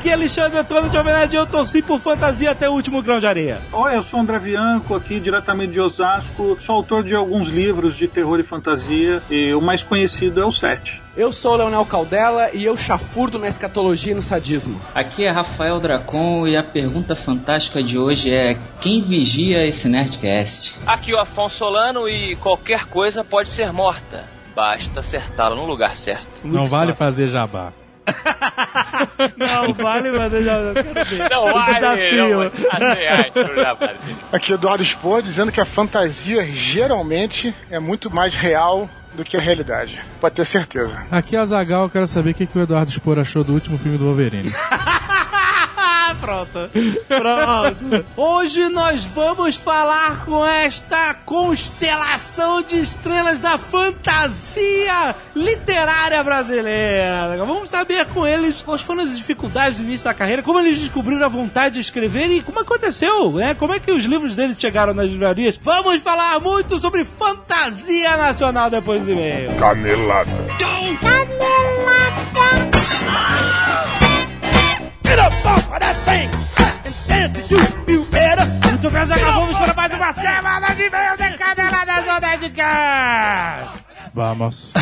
Aqui é Alexandre Antônio de e eu torci por fantasia até o último grão de areia. Oi, eu sou o André Bianco, aqui diretamente de Osasco. Sou autor de alguns livros de terror e fantasia e o mais conhecido é o Sete. Eu sou o Leonel Caldela e eu chafurdo na escatologia e no sadismo. Aqui é Rafael Dracon e a pergunta fantástica de hoje é: quem vigia esse Nerdcast? Aqui é o Afonso Solano e qualquer coisa pode ser morta. Basta acertá-la no lugar certo. Não vale fazer jabá. Não, vale, mas eu já eu quero ver. Não O vale, desafio. não, assim, ai, não já vale. Aqui Eduardo Spohr dizendo que a fantasia geralmente é muito mais real do que a realidade. Pode ter certeza. Aqui é o Zagal, eu quero saber o que, que o Eduardo Spor achou do último filme do Wolverine. Pronto. Pronto. Hoje nós vamos falar com esta constelação de estrelas da fantasia literária brasileira. Vamos saber com eles quais foram as dificuldades do início da carreira, como eles descobriram a vontade de escrever e como aconteceu, né? Como é que os livros deles chegaram nas livrarias. Vamos falar muito sobre fantasia nacional depois do e-mail. Canelada. Muito bem, Zagal, vamos para mais uma semana de e-mail de Caneladas ou Nerdcast. Vamos.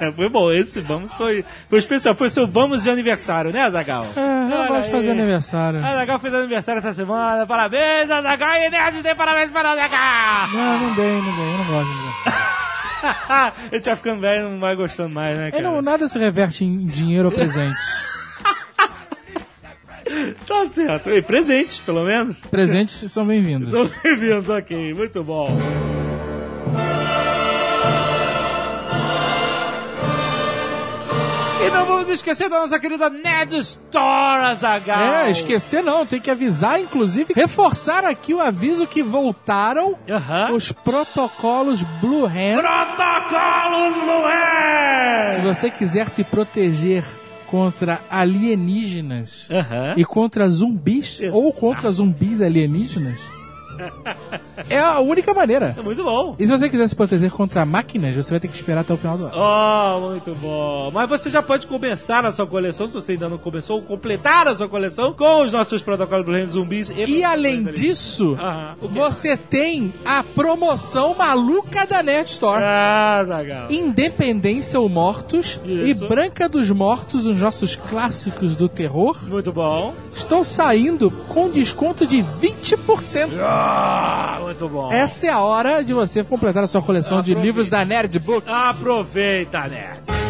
É, foi bom, esse vamos foi, foi especial, foi seu vamos de aniversário, né, Zagal? É, eu Olha gosto de fazer aniversário. A Zagal fez aniversário essa semana, parabéns, Zagal, e Nerd tem parabéns para o Zagal! Não, não dei, não dei, eu não gosto de aniversário. Ele tá ficando velho, não vai gostando mais, né, cara? não, nada se reverte em dinheiro ou presente. Tá certo, e presentes, pelo menos. Presentes são bem-vindos. São bem-vindos, ok, muito bom. E não vamos esquecer da nossa querida Nerd Store, Azagal. É, esquecer não, tem que avisar, inclusive, reforçar aqui o aviso que voltaram os protocolos Blue Hand. Protocolos Lué! Se você quiser se proteger contra alienígenas e contra zumbis ou contra zumbis alienígenas, é a única maneira. É muito bom. E se você quiser se proteger contra máquinas, você vai ter que esperar até o final do ano. Oh, muito bom. Mas você já pode começar a sua coleção, se você ainda não começou, completar a sua coleção com os nossos protocolos Blue Hand zumbis. E além disso, quê? você tem a promoção maluca da Nerd Store. Ah, Zagal. Independência ou Mortos e Isso. Branca dos Mortos, os nossos clássicos do terror, Muito bom. estão saindo com desconto de 20%. Ah, muito bom. Essa é a hora de você completar a sua coleção de Aproveita. livros da Nerd Books. Aproveita, Nerd.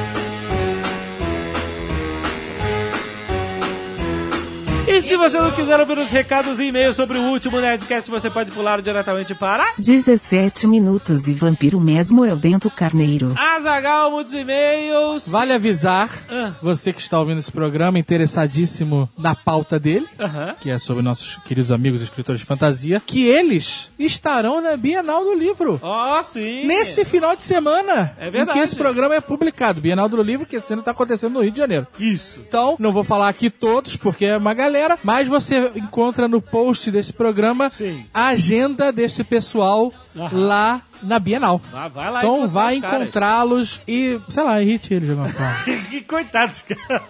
E se você não quiser ouvir os recados e e-mails sobre o último Nerdcast, você pode pular diretamente para 17 minutos e vampiro mesmo é o Bento Carneiro. Azagal, muitos e-mails. Vale avisar, Ah. você que está ouvindo esse programa, interessadíssimo na pauta dele, Aham. que é sobre nossos queridos amigos escritores de fantasia, que eles estarão na Bienal do Livro. Ó, sim. Nesse final de semana É em verdade. que esse programa é publicado. Bienal do Livro, que esse ano está acontecendo no Rio de Janeiro. Isso. Então, não vou falar aqui todos, porque é uma galera, mas você encontra no post desse programa Sim. a agenda desse pessoal Aham. lá na Bienal. Vai, vai lá Então encontrar vai encontrá-los e, sei lá, irrite eles de alguma forma. que coitados, cara.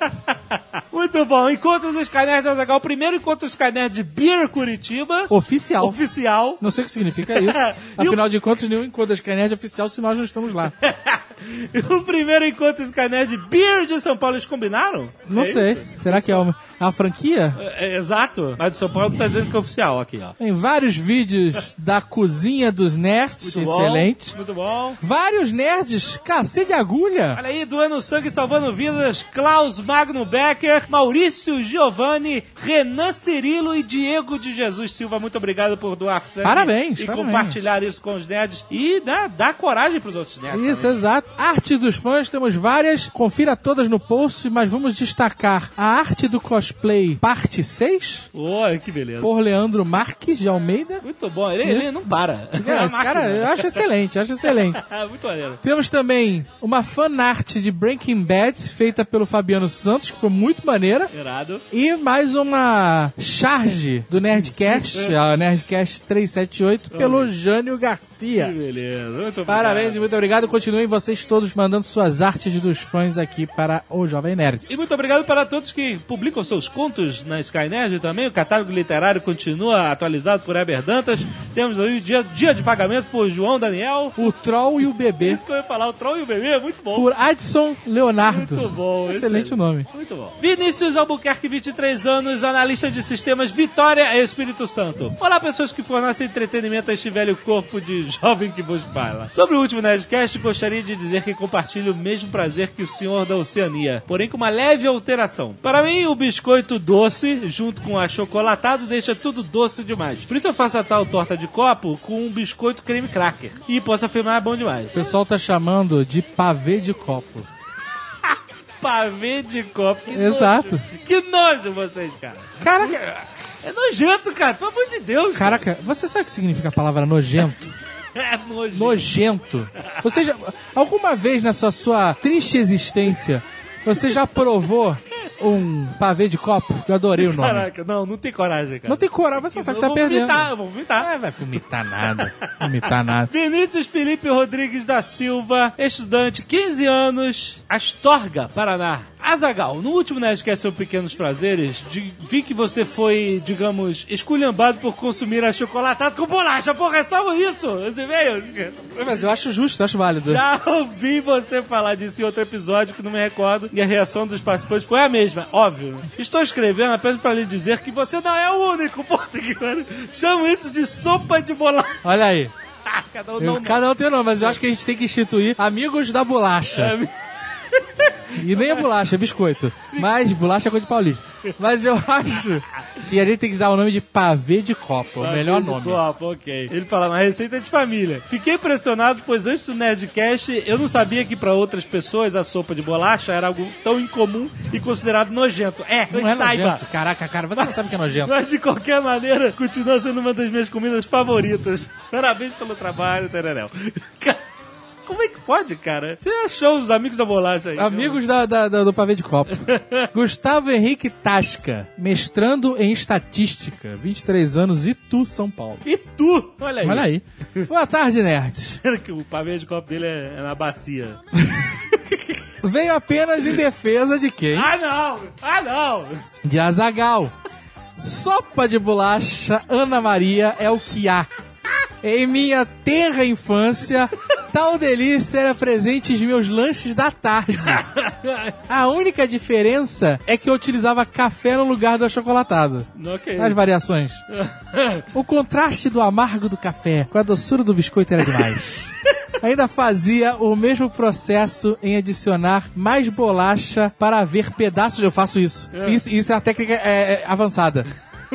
Muito bom. Encontros dos Skynet Azagal. O primeiro encontro dos Skynet de Beer Curitiba. Oficial. Oficial. Não sei o que significa isso. E o- Afinal de contas, nenhum encontro da Skynet é oficial se nós não estamos lá. o primeiro encontro dos Skynet de Beer de São Paulo. Eles combinaram? Não É sei. isso? Será que é uma, é uma franquia? É, é, exato. Mas de São Paulo tá dizendo que é oficial aqui, ó. Tem vários vídeos da cozinha dos nerds, Muito excelente. Muito bom. Vários nerds, cacete de agulha. Olha aí, doando sangue, salvando vidas, Klaus Magno Becker, Maurício Giovanni, Renan Cirilo e Diego de Jesus Silva. Muito obrigado por doar sangue. Parabéns, E parabéns. compartilhar isso com os nerds. E né, dar coragem pros outros nerds. Isso, também. exato. arte dos fãs, temos várias. Confira todas no post, mas vamos destacar a arte do cosplay parte 6, Olha, que beleza. por Leandro Marques de Almeida. Muito bom, ele, ele não para. É, esse cara, eu acho excelente, eu acho excelente. Muito maneiro. Temos também uma fanart de Breaking Bad, feita pelo Fabiano Santos, que foi muito maneira. Irado. E mais uma charge do Nerdcast, a Nerdcast 378, pelo Jânio Que Garcia. beleza. Muito obrigado. Parabéns e muito obrigado. Continuem vocês todos mandando suas artes dos fãs aqui para o Jovem Nerd. E muito obrigado para todos que publicam seus contos na Skynet também. O catálogo literário continua atualizado por Heber Dantas. Temos aí o dia, dia de pagamento por João Daniel. O Troll e o Bebê, Isso que eu ia falar, o Troll e o Bebê, é muito bom. por Adson Leonardo. Muito bom. Excelente o nome. Muito bom. Vinícius Albuquerque, 23 anos, analista de sistemas Vitória Espírito Santo. Olá, pessoas que fornecem entretenimento a este velho corpo de jovem que vos fala. Sobre o último Nerdcast, gostaria de dizer que compartilho o mesmo prazer que o senhor da Oceania, porém com uma leve alteração. Para mim, o biscoito doce, junto com achocolatado, deixa tudo doce demais. Por isso eu faço a tal torta de copo com um biscoito creme cracker. E posso afirmar, é bom demais. O pessoal tá chamando de pavê de copo. Pavê de copo. Que Exato. Nojo. Que nojo vocês, cara. Caraca, É nojento, cara. Pelo amor de Deus. caraca, você sabe o que significa a palavra nojento? É nojento. Nojento. Você já, alguma vez nessa sua triste existência, você já provou um pavê de copo? Eu adorei o nome. Caraca, não, não tem coragem, cara. Não tem coragem, você não sabe que tá vou perdendo. vomitar, eu vou vomitar. Ah, vai vomitar nada. Vomitar nada. Vinícius Felipe Rodrigues da Silva, estudante, 15 anos, Astorga, Paraná. Azagal, no último Nerdcast sobre Pequenos Prazeres, de- vi que você foi, digamos, esculhambado por consumir achocolatado com bolacha. Porra, é só isso? Esse veio? Mas eu acho justo, eu acho válido. Já ouvi você falar disso em outro episódio que não me recordo e a reação dos participantes foi a mesma, óbvio. Estou escrevendo apenas para lhe dizer que você não é o único, puta que pariu. Chamo isso de sopa de bolacha. Olha aí. Cada um Eu- não cada um tem um nome, mas eu acho que a gente tem que instituir amigos da bolacha. É, E nem é bolacha, é biscoito. Mas bolacha é coisa de paulista. Mas eu acho que a gente tem que dar o nome de pavê de copo. O melhor de nome. Copo, ok. Ele fala, uma receita de família. Fiquei impressionado, pois antes do Nerdcast, eu não sabia que para outras pessoas a sopa de bolacha era algo tão incomum e considerado nojento. É, Não é saiba. nojento. Caraca, cara, você não sabe que é nojento. Mas de qualquer maneira, continua sendo uma das minhas comidas favoritas. Parabéns pelo trabalho, Tereréu. Cara, Como é que pode, cara? Você achou os amigos da bolacha aí? Amigos da, da- da- do pavê de copo. Gustavo Henrique Tasca, mestrando em estatística, 23 anos, Itu, São Paulo. E tu? Olha aí. Olha aí. Boa tarde, nerds. que o pavê de copo dele é, é na bacia. Veio apenas em defesa de quem? Ah, não! Ah, não! De Azagal. Sopa de bolacha Ana Maria é o que há. Em minha terra infância, tal delícia era presente em meus lanches da tarde. A única diferença é que eu utilizava café no lugar do achocolatado. Ok. As variações. O contraste do amargo do café com a doçura do biscoito era demais. Ainda fazia o mesmo processo em adicionar mais bolacha para ver pedaços. Eu faço isso. Isso, isso é a técnica é, é, avançada.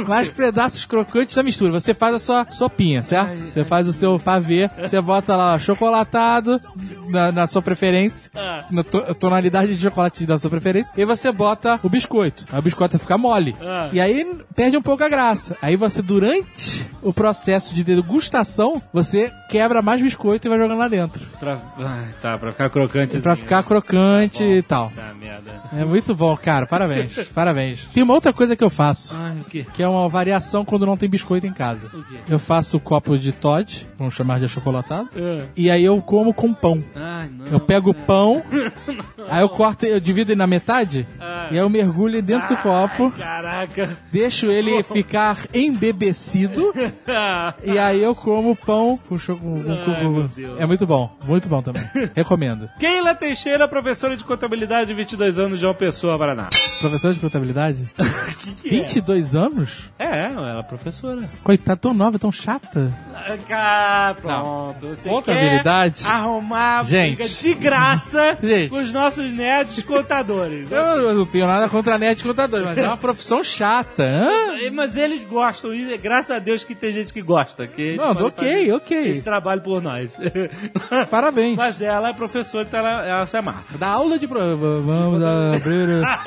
Mais pedaços crocantes da mistura. Você faz a sua sopinha, certo? Você faz o seu pavê, você bota lá chocolatado na, na sua preferência, na to- tonalidade de chocolate da sua preferência, e você bota o biscoito. Aí o biscoito vai ficar mole. Ah. E aí perde um pouco a graça. Aí você, durante o processo de degustação, você quebra mais biscoito e vai jogando lá dentro. Pra... Tá, pra ficar crocante. Pra ficar crocante e tal. Tá, merda. É muito bom, cara. Parabéns. Parabéns. Tem uma outra coisa que eu faço. Ai, o quê? Que é uma variação quando não tem biscoito em casa. Eu faço o copo de Todd, vamos chamar de achocolatado, Ah. e aí eu como com pão. Ai, não. Eu pego o pão, aí eu corto, eu divido ele na metade, e aí eu mergulho ele dentro do copo, Caraca. deixo ele ficar embebecido, e aí eu como o pão com chocolate. É muito bom, muito bom também. Recomendo. Keila Teixeira, professora de contabilidade, 22 anos, de uma pessoa, Paraná. Professor de contabilidade? Que que 22 anos? É? É, ela é professora. Coitada, tão nova, tão chata. Ah, pronto. Você Contabilidade. quer arrumar Gente. briga de graça Gente. com os nossos nerds contadores. Eu, eu não tenho nada contra a net de contador, mas é uma profissão chata. Hã? Mas eles gostam, e graças a Deus que tem gente que gosta. Que Não, ok, ok. Esse trabalho por nós. Parabéns. Mas ela é professora, então ela, ela se amarra. Da aula de prova. Vamos abrir Ah,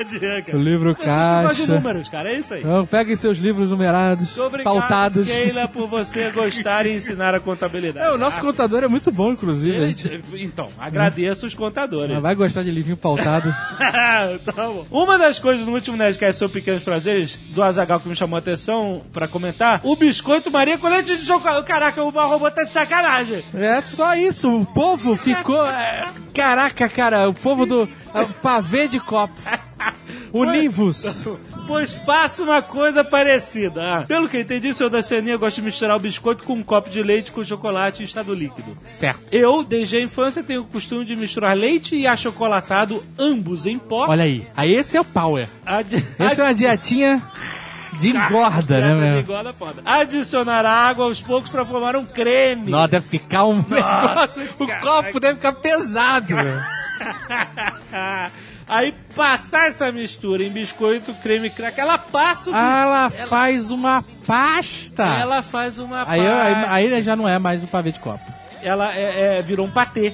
o livro gostam de caixa. números, cara, é isso aí. Então, peguem seus livros numerados, obrigado, pautados. Keila, por você gostar e ensinar a contabilidade. É, o nosso contador é muito bom, inclusive. Ele- Então, agradeço os contadores. vai gostar de livrinho pautado. tá bom. Uma das coisas no último Nerdcast sobre pequenos prazeres do Azagal que me chamou a atenção pra comentar, o biscoito Maria com leite de chocolate. Caraca, o robô tá de sacanagem. É só isso, o povo ficou. é, Caraca, cara, o povo do é, pavê de copo. Univos. Pois faça uma coisa parecida. Ah, pelo que eu entendi, o senhor da Ceninha gosta de misturar o biscoito com um copo de leite com chocolate em estado líquido. Certo. Eu, desde a infância, tenho o costume de misturar leite e achocolatado, ambos em pó. Olha aí. Aí esse é o power. Adi- Essa é uma dietinha de engorda, né, Essa de meu? engorda foda. Adicionar água aos poucos pra formar um creme. Nossa, deve ficar um negócio. O copo deve ficar pesado, meu. Aí passar essa mistura em biscoito, creme crack, ela passa o Ah, ela faz uma pasta. Ela faz uma Aí, pasta. aí, aí já não é mais um pavê de copo. Ela é, é- virou um patê.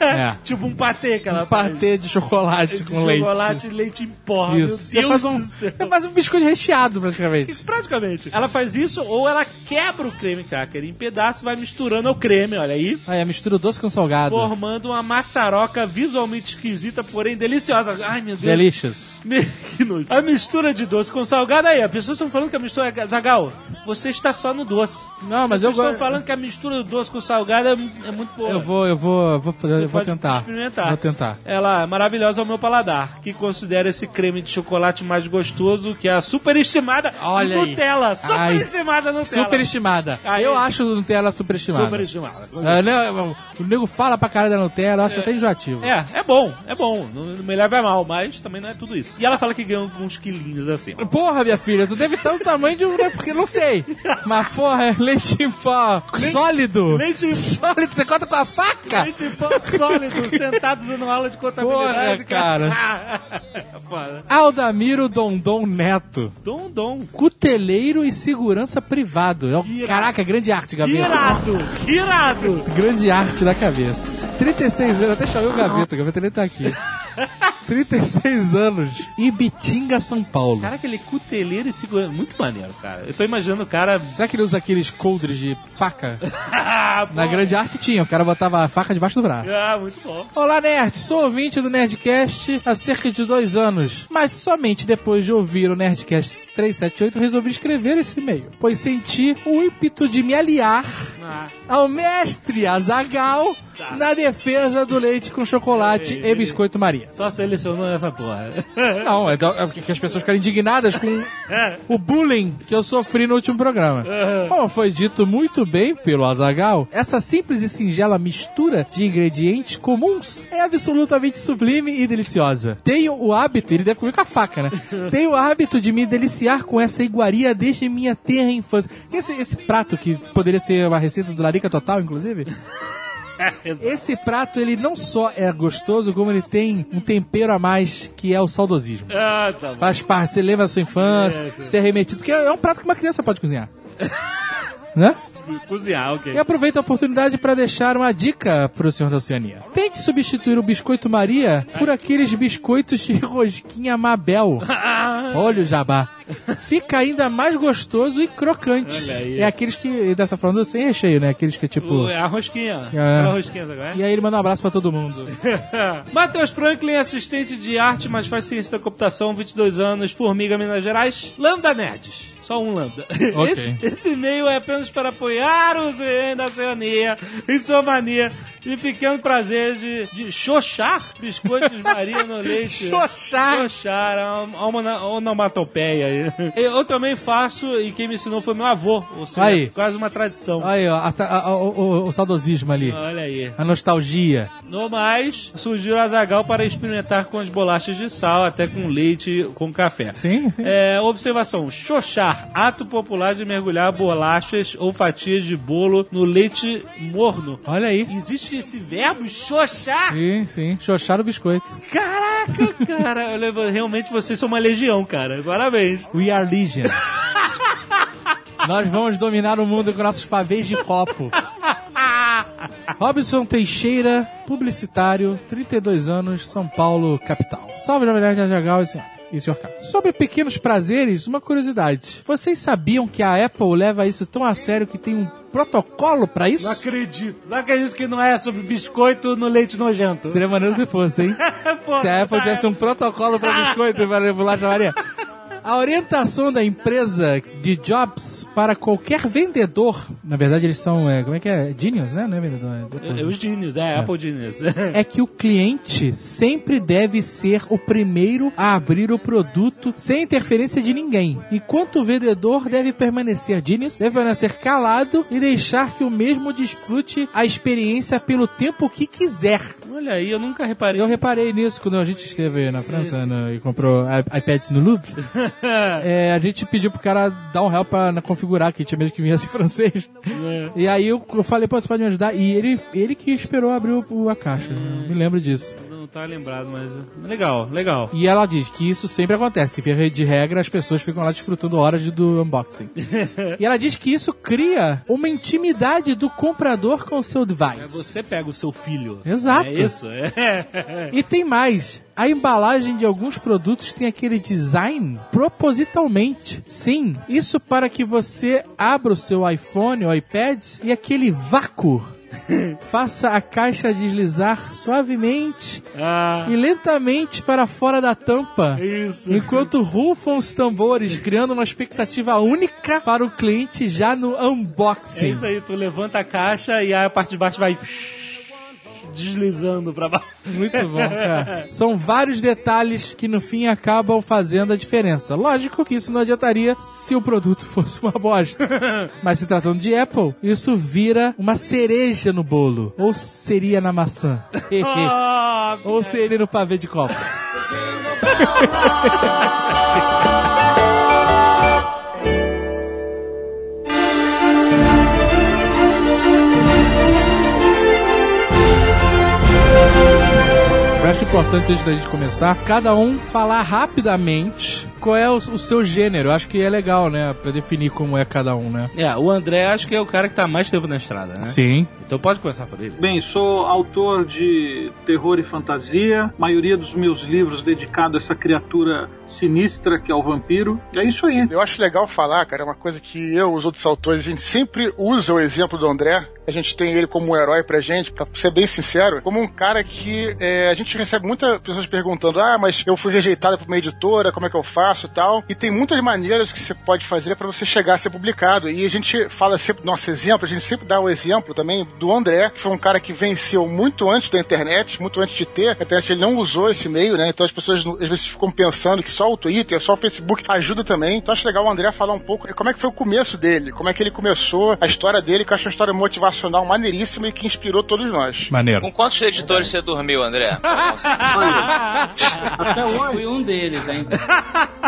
É. tipo um patê que ela Um patê de chocolate com chocolate leite. e leite em pó. Isso. Você Deus faz, um, do céu. você faz um biscoito recheado, praticamente. Praticamente. Ela faz isso ou ela quebra o creme cracker em pedaços e vai misturando o creme, olha aí. Aí, a mistura doce com salgado. Formando uma maçaroca visualmente esquisita, porém deliciosa. Ai, meu Deus. Delicious. Que nojo. A mistura de doce com salgado aí, as pessoas estão falando que a mistura é Zagal. Você está só no doce. Não, mas eu Vocês estão gosto. falando que a mistura do doce com salgado é, é muito boa. Eu vou, eu vou, eu vou fazer, Você vou tentar. experimentar. Vou tentar. Ela é maravilhosa ao meu paladar, que considera esse creme de chocolate mais gostoso que a superestimada Olha aí. Nutella. Ai. Superestimada Nutella. Superestimada. Aí. Eu acho Nutella superestimada. Superestimada. É, né, o nego fala pra caralho da Nutella, eu acho até enjoativo. É, é bom, é bom. Não, me leva a mal, mas também não é tudo isso. E ela fala que ganhou uns quilinhos assim. Porra, minha filha, tu deve ter o tamanho de um. né, Porque não sei. Mas, porra, é leite em pó sólido. leite em- Sólido, você corta com a faca? Leite em pó sólido, sentado dando aula de contabilidade. Porra, Foda. Aldamiro Dondon Neto. Dom. Cuteleiro e segurança privado. É. Caraca, grande arte, Gaveta. irado, irado. Grande arte da cabeça. 36 anos, até chamei o Gaveta, o Gaveta nem tá aqui. 36 anos. Ibitinga, São Paulo. Caraca, ele é cuteleiro e segura. Muito maneiro, cara. Eu tô imaginando o cara. Será que ele usa aqueles coldres de faca? Ah, Na grande arte tinha, o cara botava a faca debaixo do braço. Ah, muito bom. Olá, Nerd! Sou ouvinte do Nerdcast há cerca de dois anos, mas somente depois de ouvir o Nerdcast 378 resolvi escrever esse e-mail, pois senti o ímpeto de me aliar Ah, ao mestre Azagal na defesa do leite com chocolate e biscoito Maria. só selecionou essa porra. Não, é, é porque as pessoas ficaram indignadas com o bullying que eu sofri no último programa. Como foi dito muito bem pelo Azagal, essa simples e singela mistura de ingredientes comuns é absolutamente sublime e deliciosa. Tenho o hábito, ele deve comer com a faca, né? Tenho o hábito de me deliciar com essa iguaria desde minha terra infância. Esse, esse prato que poderia ser uma receita do Larica Total, inclusive. Esse prato, ele não só é gostoso, como ele tem um tempero a mais, que é o saudosismo. ah, tá bom. Faz parte, você lembra da sua infância, você é remetido, porque é um prato que uma criança pode cozinhar. né? Cozinhar, ok. E aproveito a oportunidade para deixar uma dica pro senhor da Oceania. Tente substituir o biscoito Maria por aqueles biscoitos de rosquinha Mabel. Olha o jabá. Fica ainda mais gostoso e crocante. Olha aí. É aqueles que, ele estar falando sem recheio, né? Aqueles que é tipo... O- é a rosquinha. É. Aquela rosquinha, sabe? qual é? E aí ele manda um abraço pra todo mundo. Matheus Franklin, assistente de arte, mas faz ciência da computação, 22 anos, Formiga, Minas Gerais. Lambda Nerds. Só um lambda. Ok. Esse, esse e-mail é apenas para apoiar o ZN da Oceania em sua mania de pequeno prazer de, de xoxar biscoitos Maria no leite. Xoxar? Xoxar, é uma, uma onomatopeia. aí. Eu também faço, e quem me ensinou foi meu avô. Ou seja, Aí. quase uma tradição. Aí, ó, a- a- a- o, o- o saudosismo ali. Olha aí. A nostalgia. No mais, surgiu o Azagal para experimentar com as bolachas de sal, até com leite com café. Sim, sim. É, observação: xoxar, ato popular de mergulhar bolachas ou fatias de bolo no leite morno. Olha aí. Existe esse verbo, xoxar? Sim, sim. Xoxar o biscoito. Caraca, cara, realmente vocês são uma legião, cara. Parabéns. We are Legion. Nós vamos dominar o mundo com nossos pavês de copo. Robson Teixeira, publicitário, 32 anos, São Paulo, capital. Salve, Jovem Nerd Azaghal e senhor. E senhor Carlos. Sobre pequenos prazeres, uma curiosidade. Vocês sabiam que a Apple leva isso tão a sério que tem um protocolo pra isso? Não acredito. Não acredito que não é sobre biscoito no leite nojento. Seria maneiro se fosse, hein? Pô, Se a Apple tivesse um protocolo pra biscoito e para bolacha Maria. A orientação da empresa de Jobs para qualquer vendedor, na verdade eles são, é, como é que é? Genius, né? Não é vendedor, é, É, Os Genius, é, Apple Genius. é que o cliente sempre deve ser o primeiro a abrir o produto sem interferência de ninguém. Enquanto o vendedor deve permanecer genius, deve permanecer calado e deixar que o mesmo desfrute a experiência pelo tempo que quiser. Olha aí, eu nunca reparei. Eu reparei nisso quando a gente esteve na França no- e comprou i- iPads no Louvre. É, a gente pediu pro cara dar um help pra na- configurar, que tinha mesmo que viesse em francês. E aí eu, eu falei, pô, você pode me ajudar? E ele, ele que esperou abrir o- a caixa. Eu me lembro disso. Não tá lembrado, mas. Legal, legal. E ela diz que isso sempre acontece. Via de regra, as pessoas ficam lá desfrutando horas de- do unboxing. e ela diz que isso cria uma intimidade do comprador com o seu É device. você pega o seu filho. Exato. É isso? É. E tem mais. A embalagem de alguns produtos tem aquele design propositalmente. Sim, isso para que você abra o seu iPhone ou iPad e aquele vácuo faça a caixa deslizar suavemente Ah, e lentamente para fora da tampa. isso. Enquanto rufam os tambores, criando uma expectativa única para o cliente já no É unboxing. isso aí, tu levanta a caixa e a parte de baixo vai deslizando pra baixo. Muito bom, cara. São vários detalhes que no fim acabam fazendo a diferença. Lógico que isso não adiantaria se o produto fosse uma bosta. Mas se tratando de Apple, isso vira uma cereja no bolo. Ou seria na maçã. Ah, Ou seria no pavê de copo. Eu acho importante, antes da gente começar, cada um falar rapidamente qual é o, o seu gênero. Eu acho que é legal, né? Pra definir como é cada um, né? É, o André acho que é o cara que tá mais tempo na estrada, né? Sim. Então pode começar por ele. Bem, sou autor de terror e fantasia. A maioria dos meus livros dedicado a essa criatura sinistra que é o vampiro. É isso aí. Eu acho legal falar, cara, é uma coisa que eu, os outros autores, a gente sempre usa o exemplo do André. A gente tem ele como um herói pra gente, pra ser bem sincero, como um cara que é, a gente recebe muitas pessoas perguntando: ah, mas eu fui rejeitado por uma editora, como é que eu faço e tal. E tem muitas maneiras que você pode fazer pra você chegar a ser publicado. E a gente fala sempre, nosso exemplo, a gente sempre dá o exemplo também do André, que foi um cara que venceu muito antes da internet, muito antes de ter. A internet ele não usou esse meio, né? Então as pessoas às vezes ficam pensando que só o Twitter, só o Facebook ajuda também. Então acho legal o André falar um pouco como é que foi o começo dele, como é que ele começou, a história dele, que eu acho uma história motivacional maneiríssima e que inspirou todos nós. Maneiro. Com quantos editores você dormiu, André? Até hoje. Fui um deles, hein?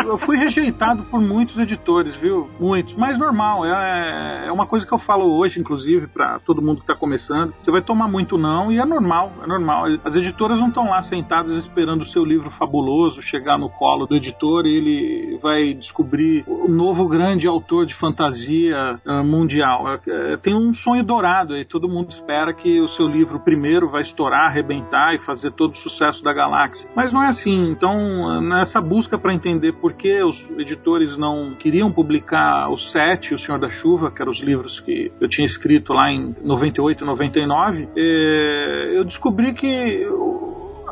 Eu fui rejeitado por muitos editores, viu? Muitos. Mas normal, é, é uma coisa que eu falo hoje, inclusive, pra todo mundo que tá começando. Você vai tomar muito não e é normal, é normal. As editoras não estão lá sentadas esperando o seu livro fabuloso chegar no colo do editor e ele vai descobrir o novo grande autor de fantasia ah, mundial. É, é, tem um sonho dourado aí, todo mundo espera que o seu livro primeiro vai estourar, arrebentar e fazer todo o sucesso da galáxia. Mas não é assim. Então, nessa busca para entender por que os editores não queriam publicar o Sete o Senhor da Chuva, que eram os livros que eu tinha escrito lá em 98, 99, eh, eu descobri que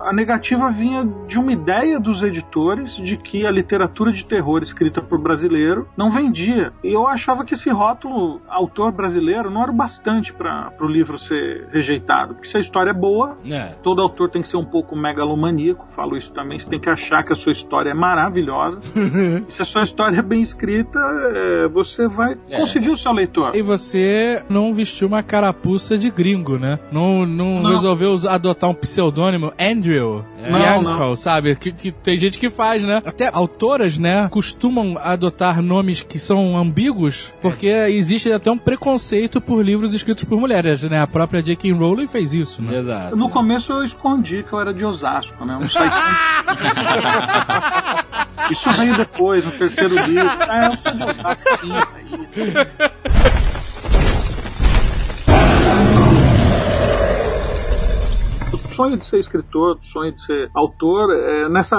a negativa vinha de uma ideia dos editores de que a literatura de terror escrita por brasileiro não vendia. E eu achava que esse rótulo autor brasileiro não era o bastante para o livro ser rejeitado. Porque se a história é boa, É. Todo autor tem que ser um pouco megalomaníaco, falo isso também. Você tem que achar que a sua história é maravilhosa. e se a sua história é bem escrita, é, você vai É. conseguir o seu leitor. E você não vestiu uma carapuça de gringo, né? Não, não, Não. resolveu adotar um pseudônimo, Andrew, Não, Yanko, sabe? Que, que tem gente que faz, né? Até autoras, né, costumam adotar nomes que são ambíguos, porque existe até um preconceito por livros escritos por mulheres, né? A própria J.K. Rowling fez isso, né? Exato. No começo eu escondi que eu era de Osasco, né? Um site... Isso veio depois, no terceiro livro. É, eu sou de Osaka, sim. Aí. Sonho de ser escritor, o sonho de ser autor, é, nessa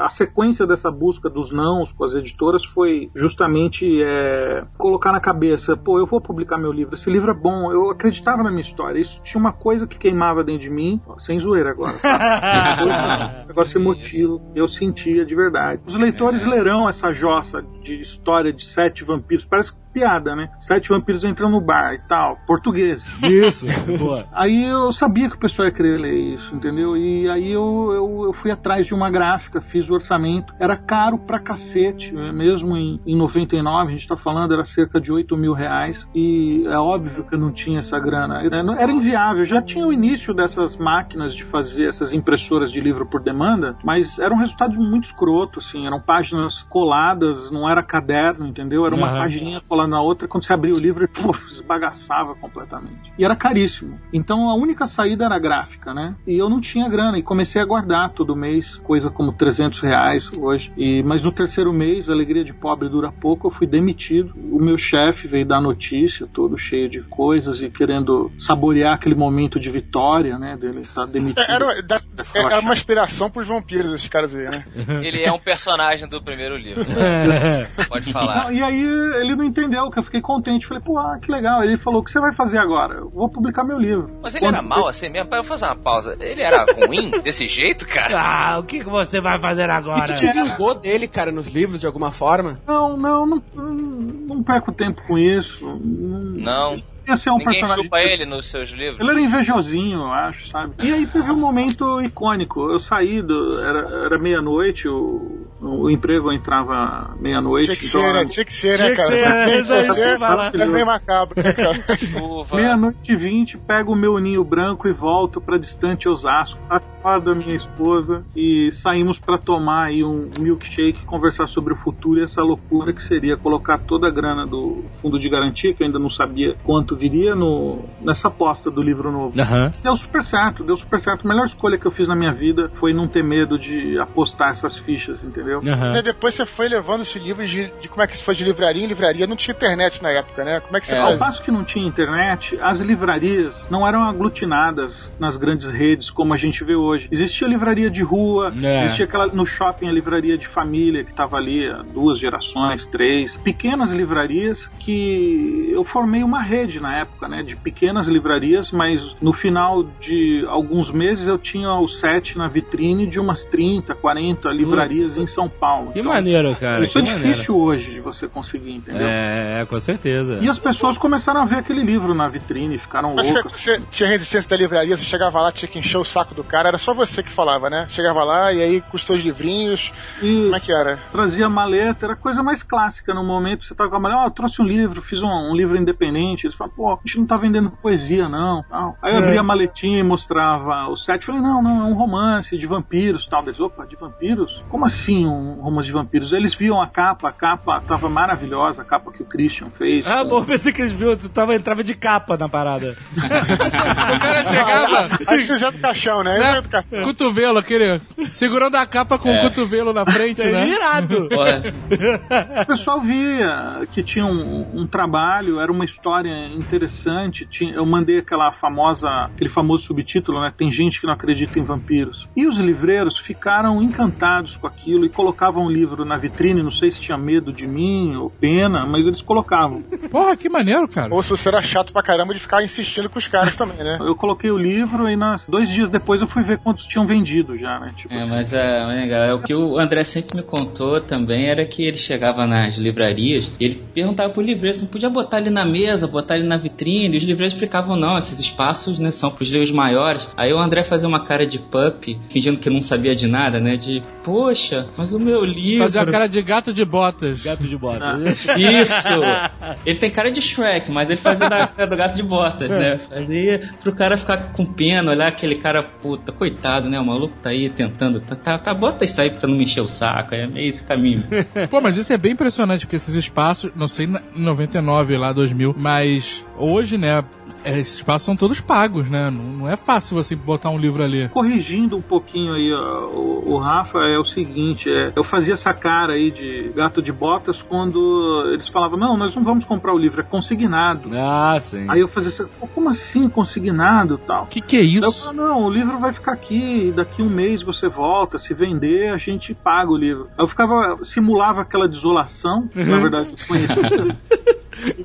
a sequência dessa busca dos nãos com as editoras foi justamente é, colocar na cabeça, pô, eu vou publicar meu livro, esse livro é bom, eu acreditava na minha história, isso tinha uma coisa que queimava dentro de mim, ó, sem zoeira agora. agora sem motivo, eu sentia de verdade. Os leitores lerão essa jossa de história de sete vampiros, parece piada, né? Sete vampiros entram no bar e tal, português. Isso, boa. Aí eu sabia que o pessoal ia querer ler isso, entendeu? E aí eu, eu, eu fui atrás de uma gráfica, fiz o orçamento. Era caro pra cacete, né? mesmo em, em 99, a gente tá falando, era cerca de 8 mil reais. E é óbvio que eu não tinha essa grana. Era, era inviável. Já tinha o início dessas máquinas de fazer essas impressoras de livro por demanda, mas era um resultado muito escroto, assim. Eram páginas coladas, não era caderno, entendeu? Era uma pagininha colada na outra. Quando você abria o livro, ele puf, esbagaçava completamente. E era caríssimo. Então a única saída era gráfica, né? E eu não tinha grana. E comecei a guardar todo mês, coisa como 300 reais hoje. E, mas no terceiro mês, a alegria de pobre dura pouco, eu fui demitido. O meu chefe veio dar notícia, todo cheio de coisas e querendo saborear aquele momento de vitória, né? Dele estar demitido. É, Era, da- É era uma inspiração pros vampiros, esses caras aí, né? Ele é um personagem do primeiro livro. Pode falar. Não, e aí ele não entendeu, que eu fiquei contente. Falei, pô, ah, que legal. Ele falou, o que você vai fazer agora? Eu vou publicar meu livro. Mas ele era mal assim mesmo? Pra eu fazer uma pausa. Ele era ruim desse jeito, cara? Ah, o que, você vai fazer E agora? tu te vingou dele, cara, nos livros, de alguma forma? Não, não, não, não, não perco tempo com isso. Não. Não. Ia ser um Ninguém personagem. chupa ele nos seus livros. Ele era invejosinho, eu acho, sabe? E aí teve um momento icônico. Eu saí, do, era, era meia-noite, o, o emprego eu entrava meia-noite. Tinha que então, ser, né? Tinha que ser, Tinha né, que cara? ser, Tinha é, que ser. falar. É bem macabro, né, cara? Meia-noite e vinte, pego o meu ninho branco e volto pra distante Osasco. Acordo a minha esposa e saímos pra tomar aí um milkshake, conversar sobre o futuro e essa loucura que seria colocar toda a grana do fundo de garantia, que eu ainda não sabia quanto viria, no, nessa aposta do livro novo. Aham. Deu super certo, deu super certo. A melhor escolha que eu fiz na minha vida foi não ter medo de apostar essas fichas, entendeu? Aham. E depois você foi levando esse livro de, de como é que se foi de livraria em livraria. Não tinha internet na época, né? Como é que você É. Ao passo que não tinha internet, as livrarias não eram aglutinadas nas grandes redes como a gente vê hoje. Existia livraria de rua, É. existia aquela no shopping a livraria de família que estava ali há duas gerações, três, pequenas livrarias que eu formei uma rede na época, né, de pequenas livrarias, mas no final de alguns meses eu tinha o set na vitrine de umas 30, 40 livrarias em São Paulo. Que Então, maneiro, cara. Isso que é maneiro. difícil hoje de você conseguir, entendeu? É, com certeza. E as pessoas começaram a ver aquele livro na vitrine, ficaram Mas você, loucas. você tinha resistência da livraria, você chegava lá, tinha que encher o saco do cara, era só você que falava, né? Chegava lá e aí custou os livrinhos. E Como é que era? trazia maleta, era coisa mais clássica no momento. Você tava com a maleta, ó, eu trouxe um livro, fiz um, um livro independente. Eles falaram, pô, a gente não tá vendendo poesia, não. Tal. Aí eu É. abria a maletinha e mostrava o set. Falei, não, não, é um romance de vampiros tal. Eles, opa, de vampiros? Como assim um romance de vampiros? Eles viam a capa, a capa tava maravilhosa, a capa que o Christian fez. Ah, com- bom, pensei que eles viram, tu tava, entrava de capa na parada. O cara chegava, Aí você já do caixão, né? né? Caixão. Cotovelo, aquele. Segurando a capa com o cotovelo na frente, É né? irado. O pessoal via que tinha um, um trabalho, era uma história interessante. Tinha- eu mandei aquela famosa, aquele famoso subtítulo, né? Tem gente que não acredita em vampiros. E os livreiros ficaram encantados com aquilo e colocavam o livro na vitrine. Não sei se tinha medo de mim ou pena, mas eles colocavam. Porra, que maneiro, cara. Ou se você era chato pra caramba de ficar insistindo com os caras também, né? Eu coloquei o livro e nas, dois dias depois eu fui ver quantos tinham vendido já, né? Tipo É, assim. mas é, é legal. É, o que o André sempre me contou também era que ele chegava nas livrarias e ele perguntava pro livreiro se não podia botar ali na mesa, botar ali na vitrine. E os livreiros explicavam, não, esses espaços né, são pros livros maiores. Aí o André fazia uma cara de pup, fingindo que não sabia de nada, né? De, poxa, mas o meu livro. Fazer a cara de gato de botas. Gato de bota. Isso! Ele tem cara de Shrek, mas ele fazia da cara do gato de botas, né? Fazia pro cara ficar com pena, olhar aquele cara, puta, coitado, né? O maluco tá aí tentando. Tá, tá, tá, bota isso aí pra não me encher o saco. É meio esse caminho. Pô, mas isso é bem impressionante, porque esses espaços, não sei, em 99 lá, 2000, mas hoje, né, é, esses espaços são todos pagos, né? Não, não é fácil você botar um livro ali. Corrigindo um pouquinho aí ó, o, o Rafa, é o seguinte: é, eu fazia essa cara aí de gato de botas quando eles falavam, não, nós não vamos comprar o livro, é consignado. Ah, sim. Aí eu fazia assim, "Pô, como assim consignado tal? O que, que é isso? falava, não, o livro vai ficar aqui, daqui um mês você volta, se vender, a gente paga o livro. Aí eu ficava, simulava aquela desolação, na verdade, desconhecida.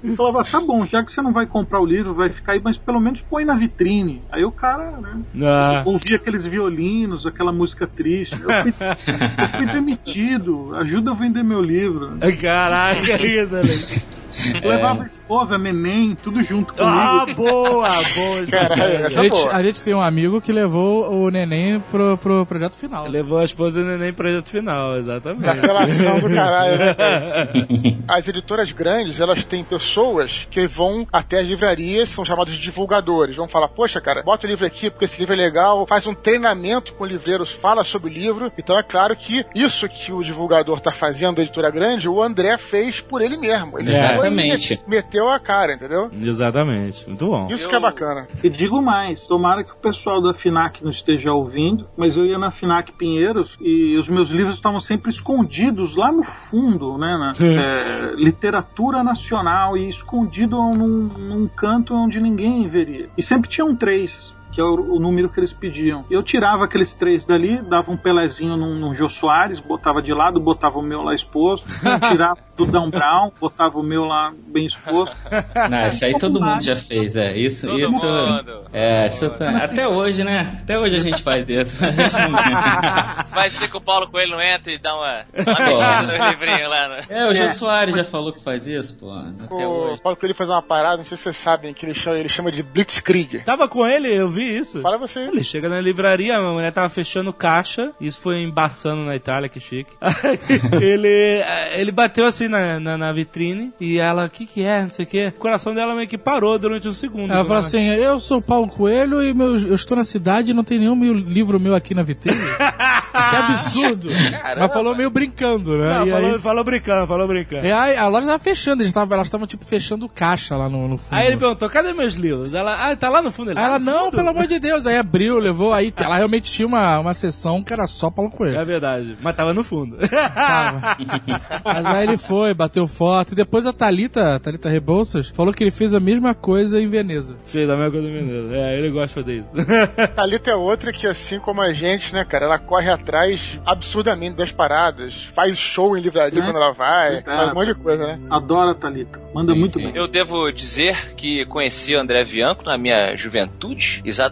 E falava, tá bom, já que você não vai comprar o livro, vai ficar aí, mas pelo menos põe na vitrine. Aí o cara, né, Ah. ouvia aqueles violinos, aquela música triste. Eu fui, eu fui demitido, ajuda a vender meu livro. Caraca, isso, Eu levava a esposa, neném, tudo junto comigo. Ah, boa, boa. Caralho, A essa é gente, boa. a gente tem um amigo que levou o neném pro, pro projeto final. Levou a esposa do neném pro projeto final, exatamente. Relação do caralho, né? As editoras grandes, elas têm pessoas que vão até as livrarias, são chamados de divulgadores. Vão falar, poxa, cara, bota o livro aqui porque esse livro é legal, faz um treinamento com livreiros, fala sobre o livro. Então é claro que isso que o divulgador tá fazendo da editora grande, o André fez por ele mesmo. Ele e Exatamente. met- meteu a cara, entendeu? Exatamente, muito bom. Isso Eu- que é bacana. E digo mais, tomara que o pessoal da FINAC não esteja ouvindo, mas eu ia na FINAC Pinheiros e os meus livros estavam sempre escondidos lá no fundo, né? Na, é, literatura nacional e escondido num, num canto onde ninguém veria. E sempre tinham três. Que é o, o número que eles pediam. Eu tirava aqueles três dali, dava um pelezinho num, num Jô Soares, botava de lado, botava o meu lá exposto, tirava do Dan Brown, botava o meu lá bem exposto. Não, isso aí todo mundo já fez, é. Isso, Todo isso. mundo. É, isso tá- até hoje, né? Até hoje a gente faz isso. Vai ser que o Paulo Coelho não entra e dá uma, uma mexida no livrinho lá. né? É, o Jô Soares já falou que faz isso, pô. Até O hoje. Paulo Coelho faz uma parada, não sei se vocês sabem, que ele chama, ele chama de Blitzkrieg. Tava com ele, eu vi isso. Fala você. Ele chega na livraria, a mulher tava fechando caixa, isso foi embaçando na Itália, que chique. Aí ele, ele bateu assim na, na, na vitrine e ela, o que que é, não sei o que. O coração dela meio que parou durante um segundo. Ela falou assim: Eu sou o Paulo Coelho e meu, eu estou na cidade e não tem nenhum meu- livro meu aqui na vitrine. que absurdo! Mas falou meio brincando, né? Não, e falou, aí, falou brincando, falou brincando. e aí a loja tava fechando, eles tavam- elas estavam tipo fechando caixa lá no, no fundo. Aí ele perguntou, cadê meus livros? Ela, ah, tá lá no fundo. Ele, ela, "Ah, no não, fundo?" pelo amor de Deus. Aí abriu, levou, aí ela realmente tinha uma, uma sessão que era só Paulo Coelho. É verdade, mas tava no fundo. Tava. Mas aí ele foi, bateu foto. E depois a Thalita, a Thalita Rebouças, falou que ele fez a mesma coisa em Veneza. Fez a mesma coisa do menino. É, ele gosta de fazer isso. Thalita é outra que, assim como a gente, né, cara, ela corre atrás absurdamente das paradas, faz show em livraria Né? quando ela vai, Exato. faz um monte de coisa, né? Adoro a Thalita. Manda Sim, muito sim. bem. Eu devo dizer que conheci o André Bianco na minha juventude, exatamente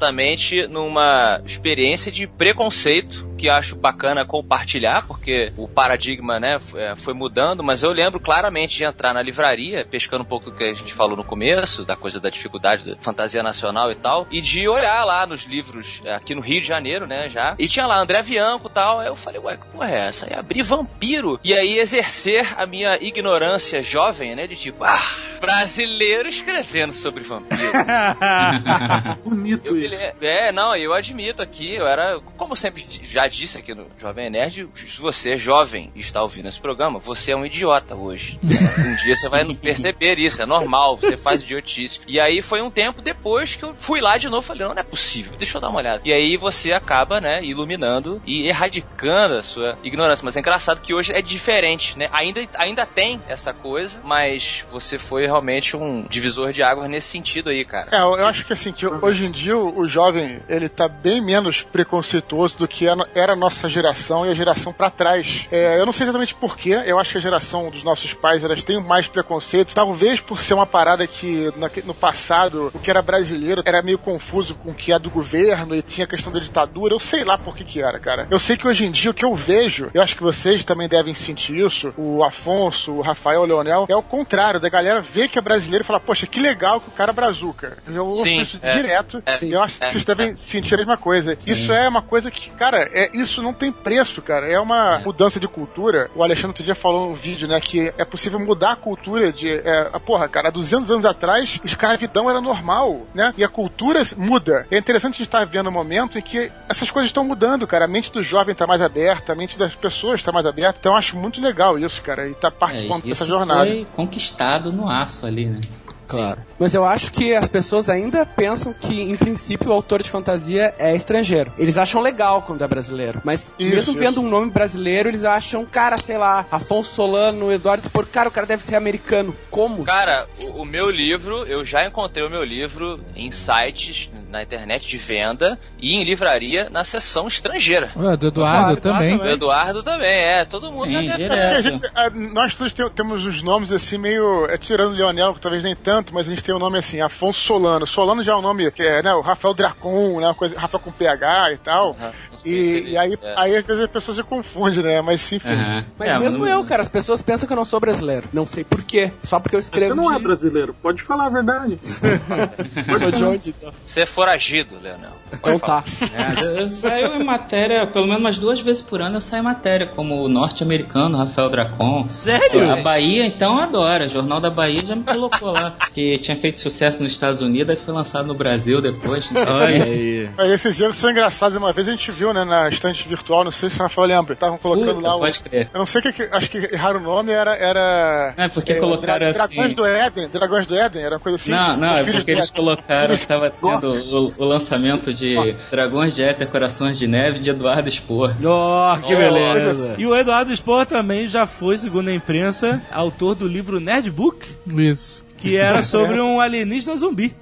numa experiência de preconceito que acho bacana compartilhar, porque o paradigma, né, é, foi mudando, mas eu lembro claramente de entrar na livraria, pescando um pouco do que a gente falou no começo, da coisa da dificuldade da fantasia nacional e tal, e de olhar lá nos livros, é, aqui no Rio de Janeiro, né, já, e tinha lá André Bianco e tal, aí eu falei, ué, que porra é essa? Aí abri Vampiro, e aí exercer a minha ignorância jovem, né, de tipo, ah, brasileiro escrevendo sobre vampiro. Bonito Eu isso. le- É, não, eu admito aqui, eu era, como sempre já disse aqui no Jovem Nerd, se você é jovem e está ouvindo esse programa, você é um idiota hoje. um dia você vai perceber isso, é normal, você faz idiotice. E aí foi um tempo depois que eu fui lá de novo e falei, não, não é possível, deixa eu dar uma olhada. E aí você acaba, né, iluminando e erradicando a sua ignorância. Mas é engraçado que hoje é diferente, né? Ainda, ainda tem essa coisa, mas você foi realmente um divisor de águas nesse sentido aí, cara. É, eu acho que assim, que hoje em dia o jovem, ele tá bem menos preconceituoso do que era a nossa geração e a geração pra trás. É, eu não sei exatamente porquê, eu acho que a geração dos nossos pais, elas têm mais preconceito, talvez por ser uma parada que no passado, o que era brasileiro era meio confuso com o que é do governo e tinha a questão da ditadura, eu sei lá por que que era, cara. Eu sei que hoje em dia o que eu vejo, eu acho que vocês também devem sentir isso, o Afonso, o Rafael, o Leonel, é o contrário, da galera ver que é brasileiro e falar, poxa, que legal que o cara é brazuca. Eu ouço Sim, isso é. direto, É. e eu acho que vocês devem sentir a mesma coisa. Isso é uma coisa que, cara, é, isso não tem preço, cara. É uma mudança de cultura. O Alexandre outro dia falou no vídeo, né, que é possível mudar a cultura de. É, a- porra, cara, há 200 anos atrás, escravidão era normal, né? E a cultura muda. É interessante a gente estar vendo um momento em que essas coisas estão mudando, cara. A mente do jovem tá mais aberta, a mente das pessoas tá mais aberta. Então eu acho muito legal isso, cara, e tá É, participando dessa isso jornada. foi conquistado no aço ali, né? Claro. Mas eu acho que as pessoas ainda pensam que, em princípio, o autor de fantasia é estrangeiro. Eles acham legal quando é brasileiro. Mas Isso, mesmo vendo isso. um nome brasileiro, eles acham, cara, sei lá, Afonso Solano, Eduardo Spor, cara, o cara deve ser americano. Como? Cara, o, o meu livro, eu já encontrei o meu livro em sites na internet de venda e em livraria na seção estrangeira. Ué, do Eduardo Claro, também. O Eduardo também, é. Todo mundo Sim, já deve. É, a gente, a- nós todos tem- temos os nomes assim, meio. É, tirando o Leonel, que talvez nem tanto, mas a gente tem o nome assim, Afonso Solano. Solano já é um nome que é, né? O Rafael Dracon, né? Uma coisa, Rafael com PH e tal. Se E, ele- e aí, é. aí às vezes a pessoa se confunde, né? Mas enfim. Aham. Mas É, mesmo eu, cara, as pessoas pensam que eu não sou brasileiro. Não sei por quê. Só porque eu Você escrevo não é de... brasileiro, pode falar a verdade. Sou de onde, então? Você é foragido, Leonel. Então tá. É, eu, eu saio em matéria, pelo menos umas duas vezes por ano eu saio em matéria, como o norte-americano Rafael Dracon. Sério? A Bahia, então, adora. O Jornal da Bahia já me colocou lá. Que tinha feito sucesso nos Estados Unidos e foi lançado no Brasil depois. Olha aí. Aí esses erros são engraçados. Uma vez a gente viu, né, na estante virtual, não sei se o Rafael lembra, estavam colocando Puta, lá o. pode crer. Eu não sei o que, que- acho que erraram o nome, era. era É, porque colocaram Dra- assim- Dragões do Éden, Dragões do Éden, era uma coisa assim. Não, não, é porque eles Éden. colocaram que tava tendo o, o lançamento de Dragões de Éter, Corações de Neve de Eduardo Spor. Oh, que Oh, beleza. E o Eduardo Spor também já foi, segundo a imprensa, autor do livro Nerdbook, Isso. Que era sobre um alienígena zumbi.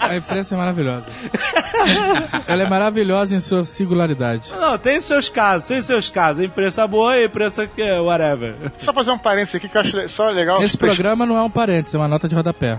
A imprensa é maravilhosa. Ela é maravilhosa em sua singularidade. Não, tem seus casos, tem seus casos. A imprensa boa e imprensa que é whatever. Só fazer um parênteses aqui que eu acho só legal. Esse programa não é um parênteses, é uma nota de rodapé.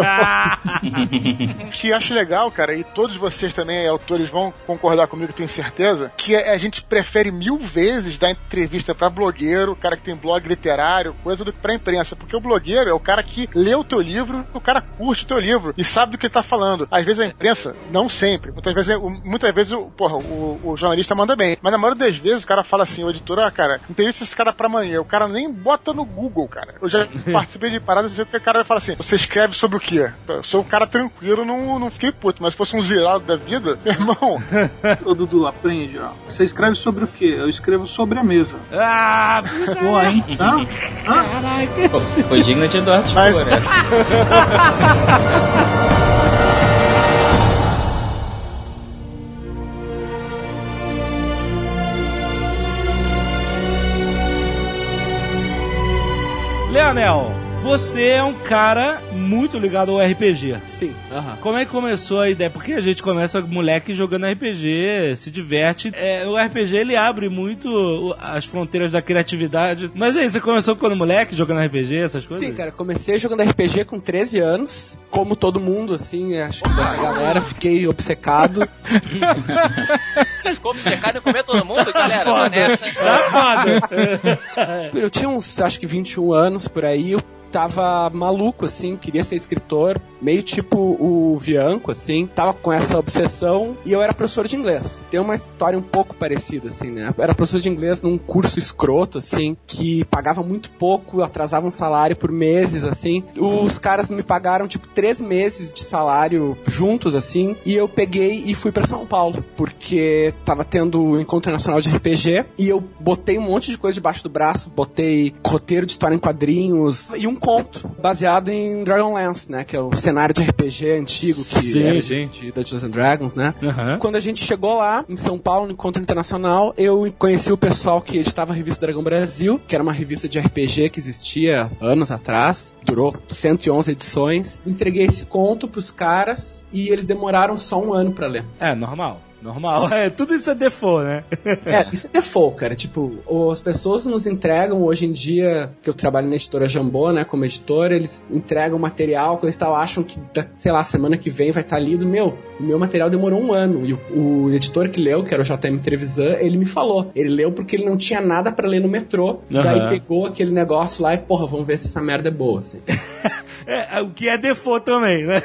que acho legal, cara, e todos vocês também, autores, vão concordar comigo, tenho certeza, que a a gente prefere mil vezes dar entrevista pra blogueiro, cara que tem blog literário, coisa, do que pra imprensa. Porque o blogueiro é o cara que lê o teu livro, o cara curte o teu livro e sabe do que ele tá falando. Às vezes a imprensa, não sempre. Muitas vezes, muitas vezes porra, o, o jornalista manda bem. Mas na maioria das vezes o cara fala assim, o editor, ah, cara, entrevista esse cara pra amanhã. O cara nem bota no Google, cara. Eu já participei de paradas que o cara fala assim, você escreve sobre o quê? Eu sou um cara tranquilo, não, não fiquei puto. Mas se fosse um zirado da vida, meu irmão, Ô Dudu, aprende, ó. Você escreve sobre o quê? Eu escrevo sobre a mesa. ah, Pô, hein? Hã? Pô, Foi digna de Eduardo Mas-. Leonel, você é um cara muito ligado ao RPG. Sim. Aham. Como é que começou a ideia? Porque a gente começa moleque jogando RPG, se diverte. É, o RPG ele abre muito as fronteiras da criatividade. Mas aí, você começou quando moleque jogando RPG, essas coisas? Sim, cara, comecei jogando RPG com 13 anos. Como todo mundo, assim, acho que dessa galera, fiquei obcecado. Você ficou obcecado em comer todo mundo, galera? Foda. Nessa. Tá foda. Eu tinha uns, acho que 21 anos por aí, eu tava maluco, assim, queria ser escritor, meio tipo o Vianco, assim, tava com essa obsessão e eu era professor de inglês. Tem uma história um pouco parecida, assim, né? Eu era professor de inglês num curso escroto, assim, que pagava muito pouco, atrasava um salário por meses, assim. Os caras me pagaram, tipo, três meses de salário juntos, assim, e eu peguei e fui pra São Paulo, porque tava tendo o Encontro Nacional de RPG e eu botei um monte de coisa debaixo do braço, botei roteiro de história em quadrinhos e um conto baseado em Dragonlance, né, que é o cenário de RPG antigo que Sim, era sim. de Dungeons and Dragons, né? Aham. Quando a gente chegou lá, em São Paulo, no Encontro Internacional, eu conheci o pessoal que editava a revista Dragão Brasil, que era uma revista de RPG que existia anos atrás, durou 111 edições. Entreguei esse conto pros caras e eles demoraram só um ano pra ler. É, normal. Normal. É, tudo isso é default, né? É, isso é default, cara. Tipo, as pessoas nos entregam hoje em dia, que eu trabalho na editora Jambô, né, como editor, eles entregam material, coisa e tal, acham que, sei lá, semana que vem vai estar lido. Meu, o meu material demorou um ano. E o, o editor que leu, que era o JM Trevisan, ele me falou. Ele leu porque ele não tinha nada pra ler no metrô. Aham. Daí pegou aquele negócio lá e, porra, vamos ver se essa merda é boa, assim. É, o que é default também, né?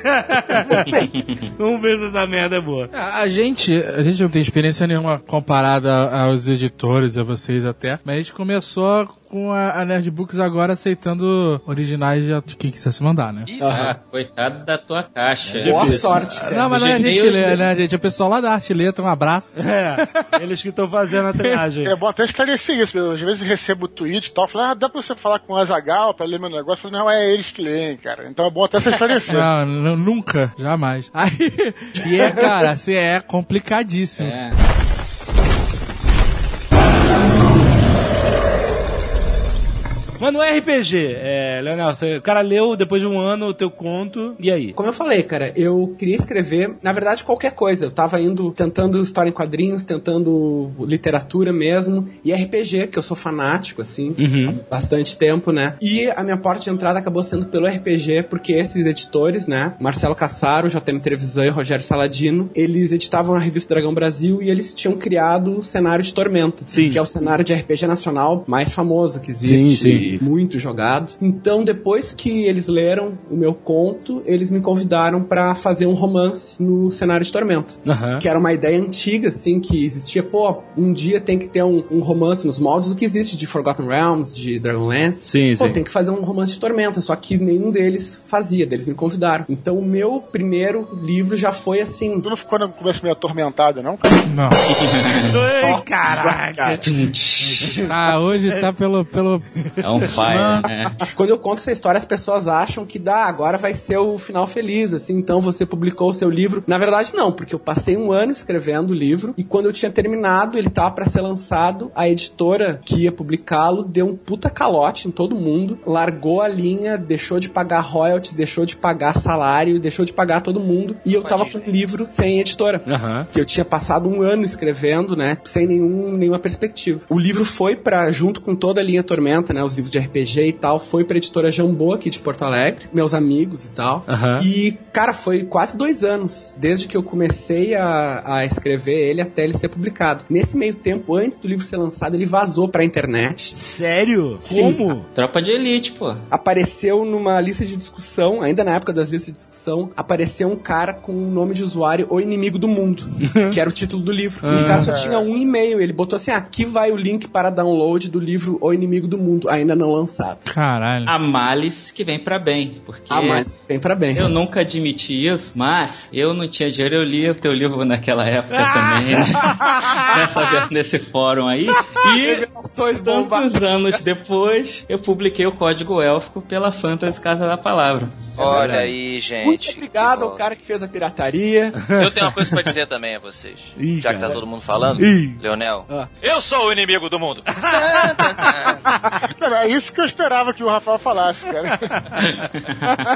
Vamos ver se essa merda é boa. A a gente, a gente não tem experiência nenhuma comparada aos editores, a vocês até, mas a gente começou com a, a Nerd Books agora aceitando originais de, quem quiser se mandar, né? Ih, Ah, coitado da tua caixa. Boa sorte. Não, mas não é a gente que lê, né? gente? É o pessoal lá da Arte Letra, um abraço. É, eles que estão fazendo a triagem. É bom até esclarecer isso, porque às vezes recebo tweet e tal, falando, ah, dá pra você falar com o Azagal pra ler meu negócio? Eu falo, não, é eles que leem, cara. Então é bom até você esclarecer. Não, n- nunca, jamais. Aí, e é, cara, assim, é complicadíssimo. É. Mas no RPG, é, Leonel, você, o cara leu depois de um ano o teu conto, e aí? Como eu falei, cara, eu queria escrever, na verdade, qualquer coisa. Eu tava indo, tentando história em quadrinhos, tentando literatura mesmo, e RPG, que eu sou fanático, assim, há bastante tempo, né? E a minha porta de entrada acabou sendo pelo RPG, porque esses editores, né, Marcelo Cassaro, JM Trevisan e Rogério Saladino, eles editavam a revista Dragão Brasil e eles tinham criado o cenário de Tormenta, Sim. que é o cenário de RPG nacional mais famoso que existe. Sim, sim. Muito jogado. Então, depois que eles leram o meu conto, eles me convidaram pra fazer um romance no cenário de Tormenta. Aham. Que era uma ideia antiga, assim, que existia, pô, um dia tem que ter um, um romance nos moldes do que existe de Forgotten Realms, de Dragonlance. Sim, pô, sim. tem que fazer um romance de Tormenta, só que nenhum deles fazia, deles me convidaram. Então, o meu primeiro livro já foi assim. Tu não ficou no começo meio atormentado, não, cara? Não. Ai, caraca! Ah, hoje tá pelo, pelo... É um fire, né? Quando eu conto essa história, as pessoas acham que dá, agora vai ser o final feliz, assim, então você publicou o seu livro. Na verdade, não, porque eu passei um ano escrevendo o livro e quando eu tinha terminado, ele tava pra ser lançado, a editora que ia publicá-lo deu um puta calote em todo mundo, largou a linha, deixou de pagar royalties, deixou de pagar salário, deixou de pagar todo mundo e eu tava com um livro sem editora Aham. que eu tinha passado um ano escrevendo, né, sem nenhum, nenhuma perspectiva. O livro foi pra, junto com toda a linha Tormenta, né, os livros de RPG e tal, foi pra editora Jambô aqui de Porto Alegre, meus amigos e tal. Aham. E, cara, foi quase dois anos, desde que eu comecei a, a escrever ele até ele ser publicado. Nesse meio tempo, antes do livro ser lançado, ele vazou pra internet. Sério? Sim. Como? Tropa de elite, pô. Apareceu numa lista de discussão, ainda na época das listas de discussão, apareceu um cara com o nome de usuário O Inimigo do Mundo, que era o título do livro. E o cara só tinha um e-mail, ele botou assim: aqui vai o link para download do livro O Inimigo do Mundo, ainda não lançado. Caralho. A males que vem pra bem. Porque Ah, mas bem pra bem. eu nunca admiti isso, mas eu não tinha dinheiro, eu li o teu livro naquela época também, né? Nessa, vez- nesse fórum aí. E tantos anos depois, eu publiquei o código élfico pela Fantasy Casa da Palavra. Olha aí, gente. Muito obrigado Que ao cara que fez a pirataria. Eu tenho uma coisa pra dizer também a vocês. Ih, já que tá todo mundo falando. Ih. Leonel. Ah. Eu sou o inimigo do mundo. É isso que eu esperava que o Rafael falasse, cara.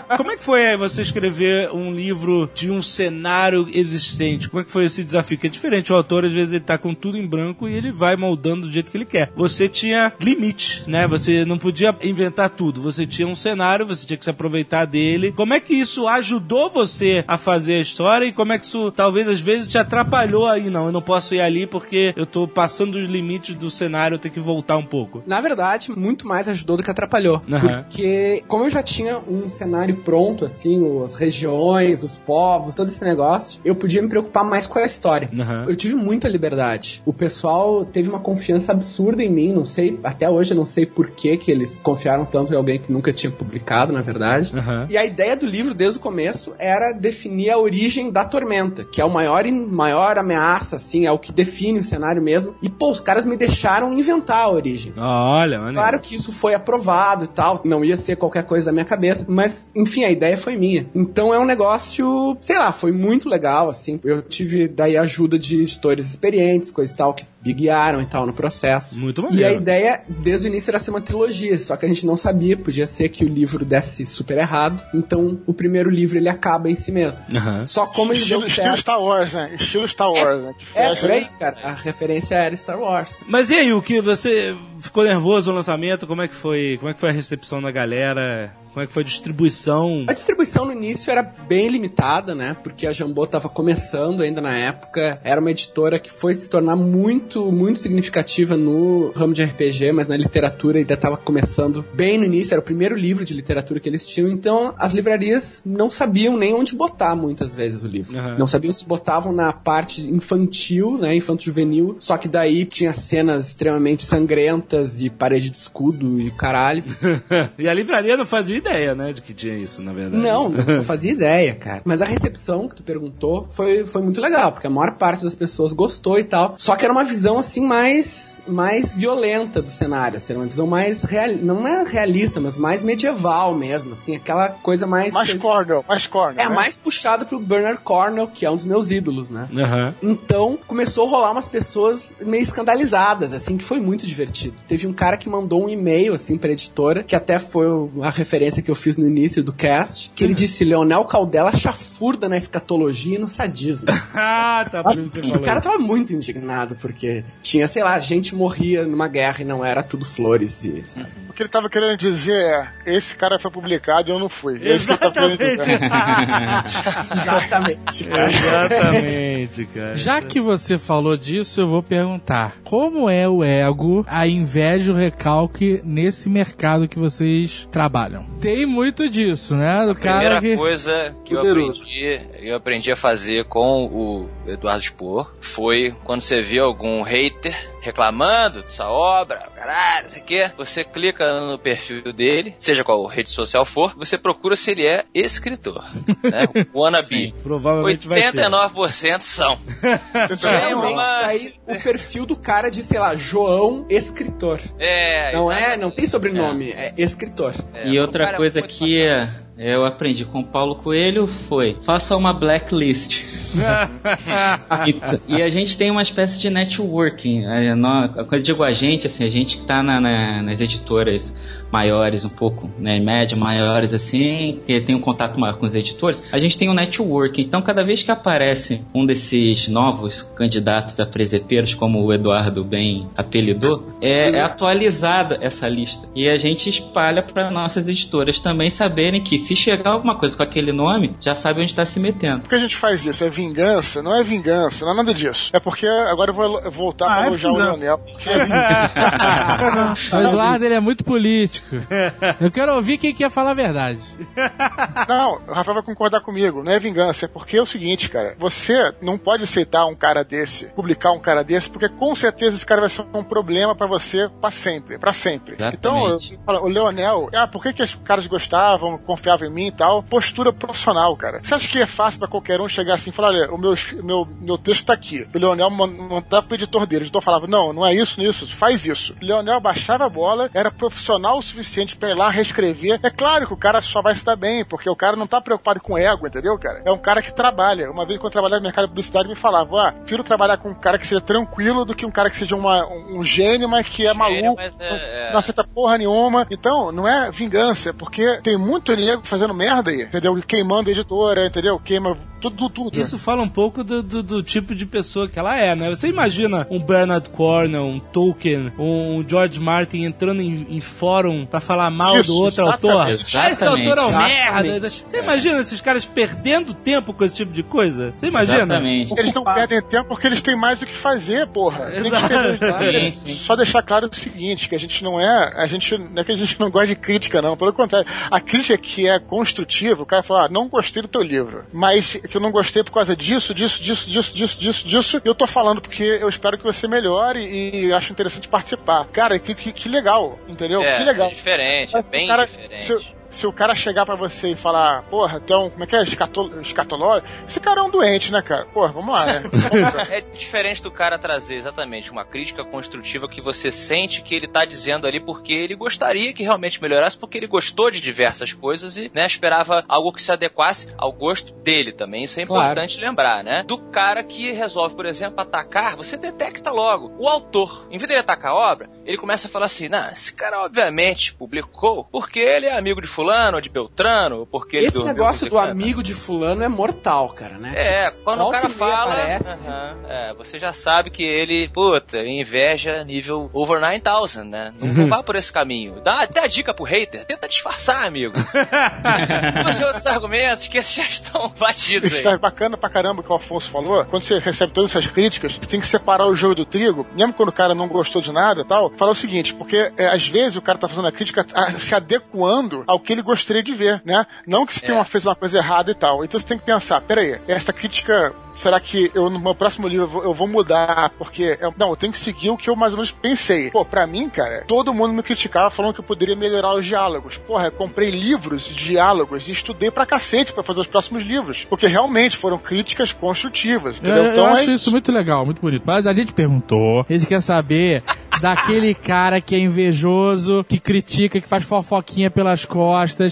Como é que foi aí você escrever um livro de um cenário existente? Como é que foi esse desafio? Que é diferente, o autor às vezes ele tá com tudo em branco e ele vai moldando do jeito que ele quer. Você tinha limites, né? Você não podia inventar tudo. Você tinha um cenário, você tinha que se aproveitar dele. Como é que isso ajudou você a fazer a história e como é que isso talvez às vezes te atrapalhou aí? Não, eu não posso ir ali porque eu tô passando os limites do cenário, eu tenho que voltar um pouco. Na verdade, muito mais ajudou do que atrapalhou. Aham. Porque, como eu já tinha um cenário pronto, assim, as regiões, os povos, todo esse negócio, eu podia me preocupar mais com a história. Aham. Eu tive muita liberdade. O pessoal teve uma confiança absurda em mim, não sei, até hoje eu não sei por que que eles confiaram tanto em alguém que nunca tinha publicado, na verdade. Aham. E a ideia do livro, desde o começo, era definir a origem da tormenta, que é o maior, e- maior ameaça, assim, é o que define o cenário mesmo. E, pô, os caras me deixaram inventar a origem. Olha, mano. Claro que isso foi aprovado e tal, não ia ser qualquer coisa da minha cabeça, mas enfim, a ideia foi minha. Então é um negócio, sei lá, foi muito legal, assim. Eu tive daí ajuda de editores experientes, coisa e tal, que me guiaram e tal no processo. Muito E maneiro. a ideia, desde o início, era ser uma trilogia, só que a gente não sabia, podia ser que o livro desse super errado, então o primeiro livro ele acaba em si mesmo. Só como ele Estilo, deu estilo certo. Star Wars, né? Estilo Star Wars, né? Que É, fecha, por aí, né? cara. A referência era Star Wars. Mas e aí, o que você ficou nervoso no lançamento? Como é que foi? Como é que foi a recepção da galera? Como é que foi a distribuição? A distribuição no início era bem limitada, né? Porque a Jambô estava começando ainda na época. Era uma editora que foi se tornar muito, muito significativa no ramo de RPG, mas na literatura ainda estava começando bem no início. Era o primeiro livro de literatura que eles tinham. Então as livrarias não sabiam nem onde botar muitas vezes o livro. Uhum. Não sabiam se botavam na parte infantil, né? Infanto-juvenil. Só que daí tinha cenas extremamente sangrentas e parede de escudo e caralho. e a livraria não fazia ideia, né, de que tinha isso, na verdade. Não, não fazia ideia, cara. Mas a recepção que tu perguntou foi, foi muito legal, porque a maior parte das pessoas gostou e tal. Só que era uma visão, assim, mais, mais violenta do cenário. Assim, era uma visão mais real, não é realista, mas mais medieval mesmo, assim, aquela coisa mais. Mais Cornell, mais Cornell. É né? mais puxado pro Bernard Cornell, que é um dos meus ídolos, né? Aham. Então, começou a rolar umas pessoas meio escandalizadas, assim, que foi muito divertido. Teve um cara que mandou um e-mail, assim, pra editora, que até foi a referência que eu fiz no início do cast, que ele disse, Leonel Caldela chafurda na escatologia e no sadismo. ah, tá, por isso E o cara tava muito indignado, porque tinha, sei lá, gente morria numa guerra e não era tudo flores e... O que ele tava querendo dizer é: esse cara foi publicado e eu não fui. Esse que ele tá querendo Exatamente. dizer. Exatamente, cara. Exatamente, cara. Já que você falou disso, eu vou perguntar: como é o ego, a inveja e o recalque nesse mercado que vocês trabalham? Tem muito disso, né? Do Primeira cara que. coisa que eu aprendi, eu aprendi a fazer com o Eduardo Spor foi quando você vê algum hater reclamando dessa obra, caralho, não sei o quê, você clica no perfil dele, seja qual rede social for, você procura se ele é escritor, né? O wannabe. Provavelmente vai ser. 89% são. Geralmente, uma- daí o perfil do cara de, sei lá, João Escritor. É, Não é, exatamente. não tem sobrenome, é, escritor. É, e outra é coisa que é, eu aprendi com o Paulo Coelho foi: faça uma blacklist. e, e a gente tem uma espécie de networking. É, Quando eu digo a gente, assim, a gente que tá na- na- nas editoras maiores um pouco, né, média, maiores assim, que tem um contato maior com os editores, a gente tem um networking. Então, cada vez que aparece um desses novos candidatos a presepeiros, como o Eduardo bem apelidou, é, é atualizada essa lista. E a gente espalha para nossas editoras também saberem que se chegar alguma coisa com aquele nome, já sabe onde está se metendo. Por que a gente faz isso? É vingança? Não é vingança, não é nada disso. É porque agora eu vou voltar Ah, pra é elogiar o. Leonel. Porque O Eduardo ele é muito político. Eu quero ouvir quem quer falar a verdade. Não, o Rafael vai concordar comigo. Não é vingança. É porque é o seguinte, cara. Você não pode aceitar um cara desse, publicar um cara desse, porque com certeza esse cara vai ser um problema pra você pra sempre. Pra sempre. Então, eu, Exatamente. o Leonel, ah, por que, que os caras gostavam, confiavam em mim e tal? Postura profissional, cara. Você acha que é fácil pra qualquer um chegar assim e falar: olha, o meu, meu, meu texto tá aqui. O Leonel man- mandava pro editor dele. O editor falava: não, não é isso, não é isso, faz isso. O Leonel baixava a bola, era profissional o suficiente pra ir lá reescrever. É claro que o cara só vai se dar bem, porque o cara não tá preocupado com ego, entendeu, cara? É um cara que trabalha. Uma vez quando eu trabalhava no mercado de publicidade, me falava: ah, prefiro trabalhar com um cara que seja tranquilo do que um cara que seja uma- um, um gênio, mas que é Gênio, maluco. mas é- é. Não aceita porra nenhuma. Então, não é vingança, é porque tem muito nego fazendo merda aí, entendeu? Queimando a editora, entendeu? Queima tudo, tudo. Isso fala um pouco do, do, do tipo de pessoa que ela é, né? Você imagina um Bernard Cornell, um Tolkien, um George Martin entrando em, em fórum pra falar mal Isso, do outro autor? Ah, esse autor é um merda. Você imagina esses caras perdendo tempo com esse tipo de coisa? Você imagina? Exatamente. Eles não perdem tempo porque eles têm mais o que fazer, porra. Exato. Sim, sim. Só deixar claro o seguinte, que a gente não é, a gente não é que a gente não gosta de crítica não, pelo contrário. A crítica que é construtiva, o cara fala, ah, não gostei do teu livro, mas que eu não gostei por causa disso, disso, disso, disso, disso, disso, disso, e eu tô falando porque eu espero que você melhore e acho interessante participar. Cara, que, que, que legal, entendeu? É, que legal. Diferente, é bem cara- diferente. Se, se o cara chegar pra você e falar, porra, um, como é que é, Escatol, escatológico, esse cara é um doente, né, cara? Porra, vamos lá, né? É diferente do cara trazer exatamente uma crítica construtiva que você sente que ele tá dizendo ali porque ele gostaria que realmente melhorasse, porque ele gostou de diversas coisas e né, esperava algo que se adequasse ao gosto dele também. Isso é Claro. importante lembrar, né? Do cara que resolve, por exemplo, atacar, você detecta logo o autor. Em vez dele atacar a obra, ele começa a falar assim: não, esse cara obviamente publicou porque ele é amigo de fulano ou de Beltrano, porque ele Esse dormiu negócio do amigo de fulano é mortal, cara, né? É, Tipo, quando o cara fala, aparece. aham, é, você já sabe que ele, puta, inveja nível over 9000, né? Não, não vá por esse caminho. Dá até a dica pro hater, tenta disfarçar, amigo. Os outros argumentos que esses já estão batidos Isso aí. é bacana pra caramba que o Afonso falou. Quando você recebe todas essas críticas, você tem que separar o joio do trigo. Mesmo quando o cara não gostou de nada e tal, falar o seguinte, porque é, às vezes o cara tá fazendo a crítica a- se adequando ao que ele gostaria de ver, né? Não que se tem É. uma, fez uma coisa errada e tal. Então você tem que pensar, peraí, essa crítica. Será que eu no meu próximo livro eu vou, eu vou mudar? Porque. eu- não, eu tenho que seguir o que eu mais ou menos pensei. Pô, pra mim, cara, todo mundo me criticava falando que eu poderia melhorar os diálogos. Porra, eu comprei livros de diálogos e estudei pra cacete pra fazer os próximos livros. Porque realmente foram críticas construtivas. Eu, Entendeu? Então eu é acho isso muito legal, muito bonito. Mas a gente perguntou, a gente quer saber daquele cara que é invejoso, que critica, que faz fofoquinha pelas costas.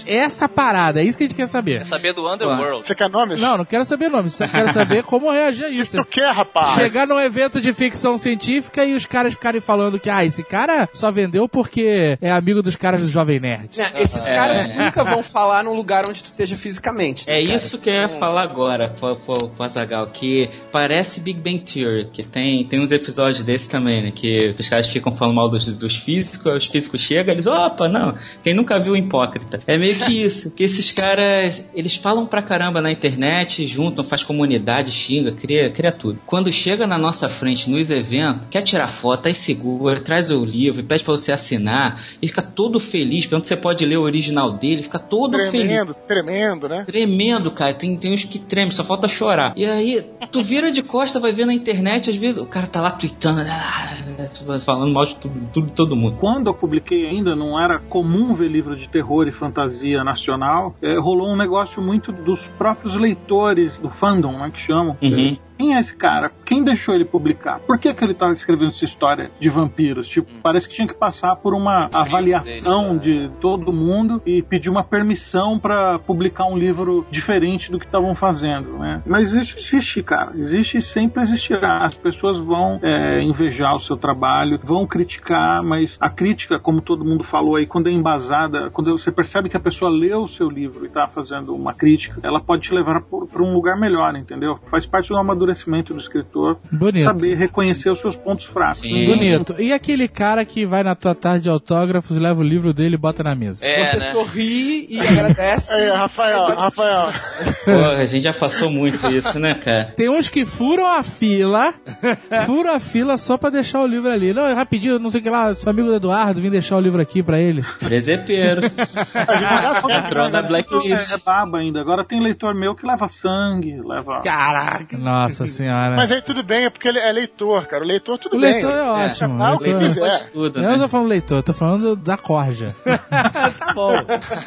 Essa parada, é isso que a gente quer saber. Quer saber do Underworld? Você quer nomes? Não, não quero saber nome, só quero saber como reagir a O que isso. tu quer, rapaz? Chegar num evento de ficção científica e os caras ficarem falando que, ah, esse cara só vendeu porque é amigo dos caras do Jovem Nerd. Né, Esses caras nunca vão falar num lugar onde tu esteja fisicamente. né, É cara? isso que eu ia falar agora, Azagal, que parece Big Bang Theory, que tem, tem uns episódios desses também, né? Que os caras ficam falando mal dos, dos físicos, os físicos chegam, eles, opa, não, quem nunca viu o hipócrita? É meio que isso, que esses caras, eles falam pra caramba na internet, juntam, faz comunidade, xinga, cria, cria tudo. Quando chega na nossa frente, nos eventos, quer tirar foto, aí segura, traz o livro, pede pra você assinar, e fica todo feliz, pergunta se você pode ler o original dele, fica todo feliz. Tremendo, tremendo, né? Tremendo, cara. Tem, tem uns que tremem, só falta chorar. E aí, tu vira de costa, vai ver na internet, às vezes o cara tá lá tweetando, ah, falando mal de tudo, tudo todo mundo. Quando eu publiquei ainda, não era comum ver livro de terror e fantasia nacional. É, rolou um negócio muito dos próprios leitores do fandom, né, que chamam. Uhum. Quem é esse cara? Quem deixou ele publicar? Por que, que ele tá escrevendo essa história de vampiros? Tipo, parece que tinha que passar por uma avaliação dele, de todo mundo e pedir uma permissão para publicar um livro diferente do que estavam fazendo, né? Mas isso existe, cara. Existe e sempre existirá. As pessoas vão é, invejar o seu trabalho, vão criticar, mas a crítica, como todo mundo falou aí, quando é embasada, quando você percebe que a pessoa leu o seu livro e tá fazendo uma crítica, ela pode te levar para um lugar melhor, entendeu? Faz parte do amadurecimento do escritor Bonito. saber reconhecer os seus pontos fracos. Sim. Bonito. E aquele cara que vai na tua tarde de autógrafos, leva o livro dele e bota na mesa? É, Você né? sorri e agradece. Aí, Rafael, Rafael. Porra, a gente já passou muito isso, né, cara? Tem uns que furam a fila, furam a fila só pra deixar o livro ali. Não, é rapidinho, não sei o que lá, sou amigo do Eduardo, vim deixar o livro aqui pra ele. Presepeiro. Entrou na blacklist. É baba ainda. Agora tem leitor meu que leva sangue, leva. Caraca! Nossa senhora. Mas aí tudo bem, é porque ele é leitor, cara. O leitor tudo o bem. leitor é ótimo. Ah, o o que leitor- quiser. Pode tudo, Eu não né? tô falando leitor, eu tô falando da corja. tá bom.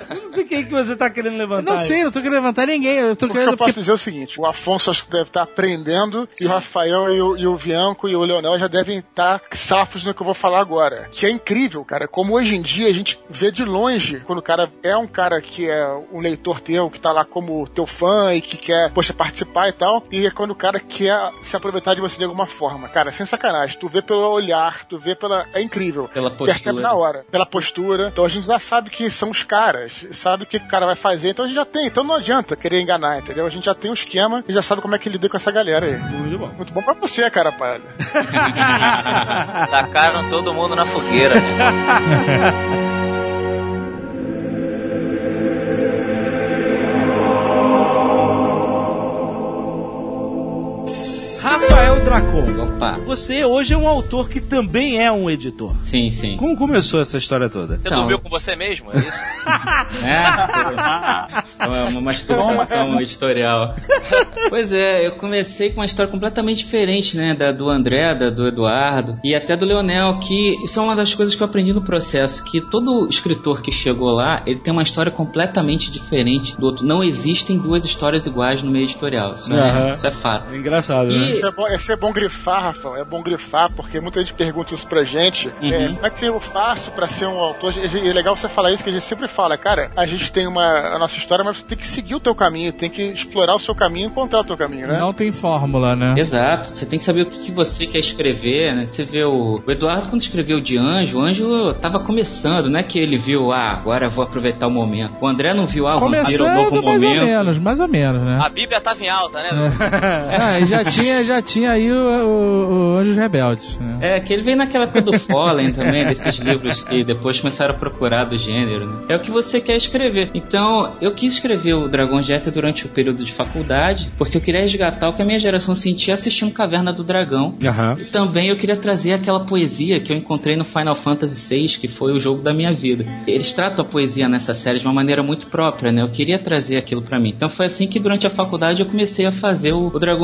Eu não sei quem que você tá querendo Eu levantar. não aí. sei, não tô querendo levantar ninguém, eu tô O que eu querendo. posso Porque... dizer é o seguinte: o Afonso acho que deve estar aprendendo, e o Rafael e o, e o Bianco e o Leonel já devem estar safos no que eu vou falar agora. Que é incrível, cara. Como hoje em dia a gente vê de longe, quando o cara é um cara que é um leitor teu, que tá lá como teu fã e que quer, poxa, participar e tal, e é quando o cara quer se aproveitar de você de alguma forma. Cara, sem sacanagem. Tu vê pelo olhar, tu vê pela. É incrível. Pela postura. Percebe na hora, pela postura. Então a gente já sabe que são os caras, sabe o que o cara vai fazer, então a gente já tem. Então não adianta querer enganar, entendeu? A gente já tem um esquema e já sabe como é que lida com essa galera aí. Muito bom. Muito bom pra você, cara, palha. Tacaram todo mundo na fogueira. Opa. Você hoje é um autor que também é um editor. Sim, sim. Como começou essa história toda? Você Então. dormiu com você mesmo? É isso? É, é uma masturbação editorial. Pois é, eu comecei com uma história completamente diferente, né? Da do André, da do Eduardo e até do Leonel, que isso é uma das coisas que eu aprendi no processo, que todo escritor que chegou lá, ele tem uma história completamente diferente do outro. Não existem duas histórias iguais no meio editorial. Isso, Aham. é, isso é fato. É engraçado, né? E- Isso é, bom, isso é bom grifar, É bom grifar, porque muita gente pergunta isso pra gente. Uhum. É, como é que eu faço pra ser um autor? E é legal você falar isso, que a gente sempre fala, cara, a gente tem uma a nossa história, mas você tem que seguir o teu caminho, tem que explorar o seu caminho e encontrar o teu caminho, né? Não tem fórmula, né? Exato, você tem que saber o que, que você quer escrever, né? Você vê o, o Eduardo quando escreveu de Anjo, o Anjo tava começando, não é que ele viu, ah, agora vou aproveitar o momento. O André não viu, ah, vou Começando ter um novo mais ou momento. menos, mais ou menos, né? A Bíblia tava em alta, né? Ah, e já tinha, já tinha aí o, o, o Anjos Rebeldes. Né? É, que ele veio naquela época do Fallen também, desses livros que depois começaram a procurar do gênero, né? É o que você quer escrever. Então, eu quis escrever o Dragão Jetta durante o período de faculdade, porque eu queria resgatar o que a minha geração sentia assistindo Caverna do Dragão. Aham. E também eu queria trazer aquela poesia que eu encontrei no Final Fantasy VI, que foi o jogo da minha vida. Eles tratam a poesia nessa série de uma maneira muito própria, né? Eu queria trazer aquilo pra mim. Então foi assim que durante a faculdade eu comecei a fazer o, o Dragão.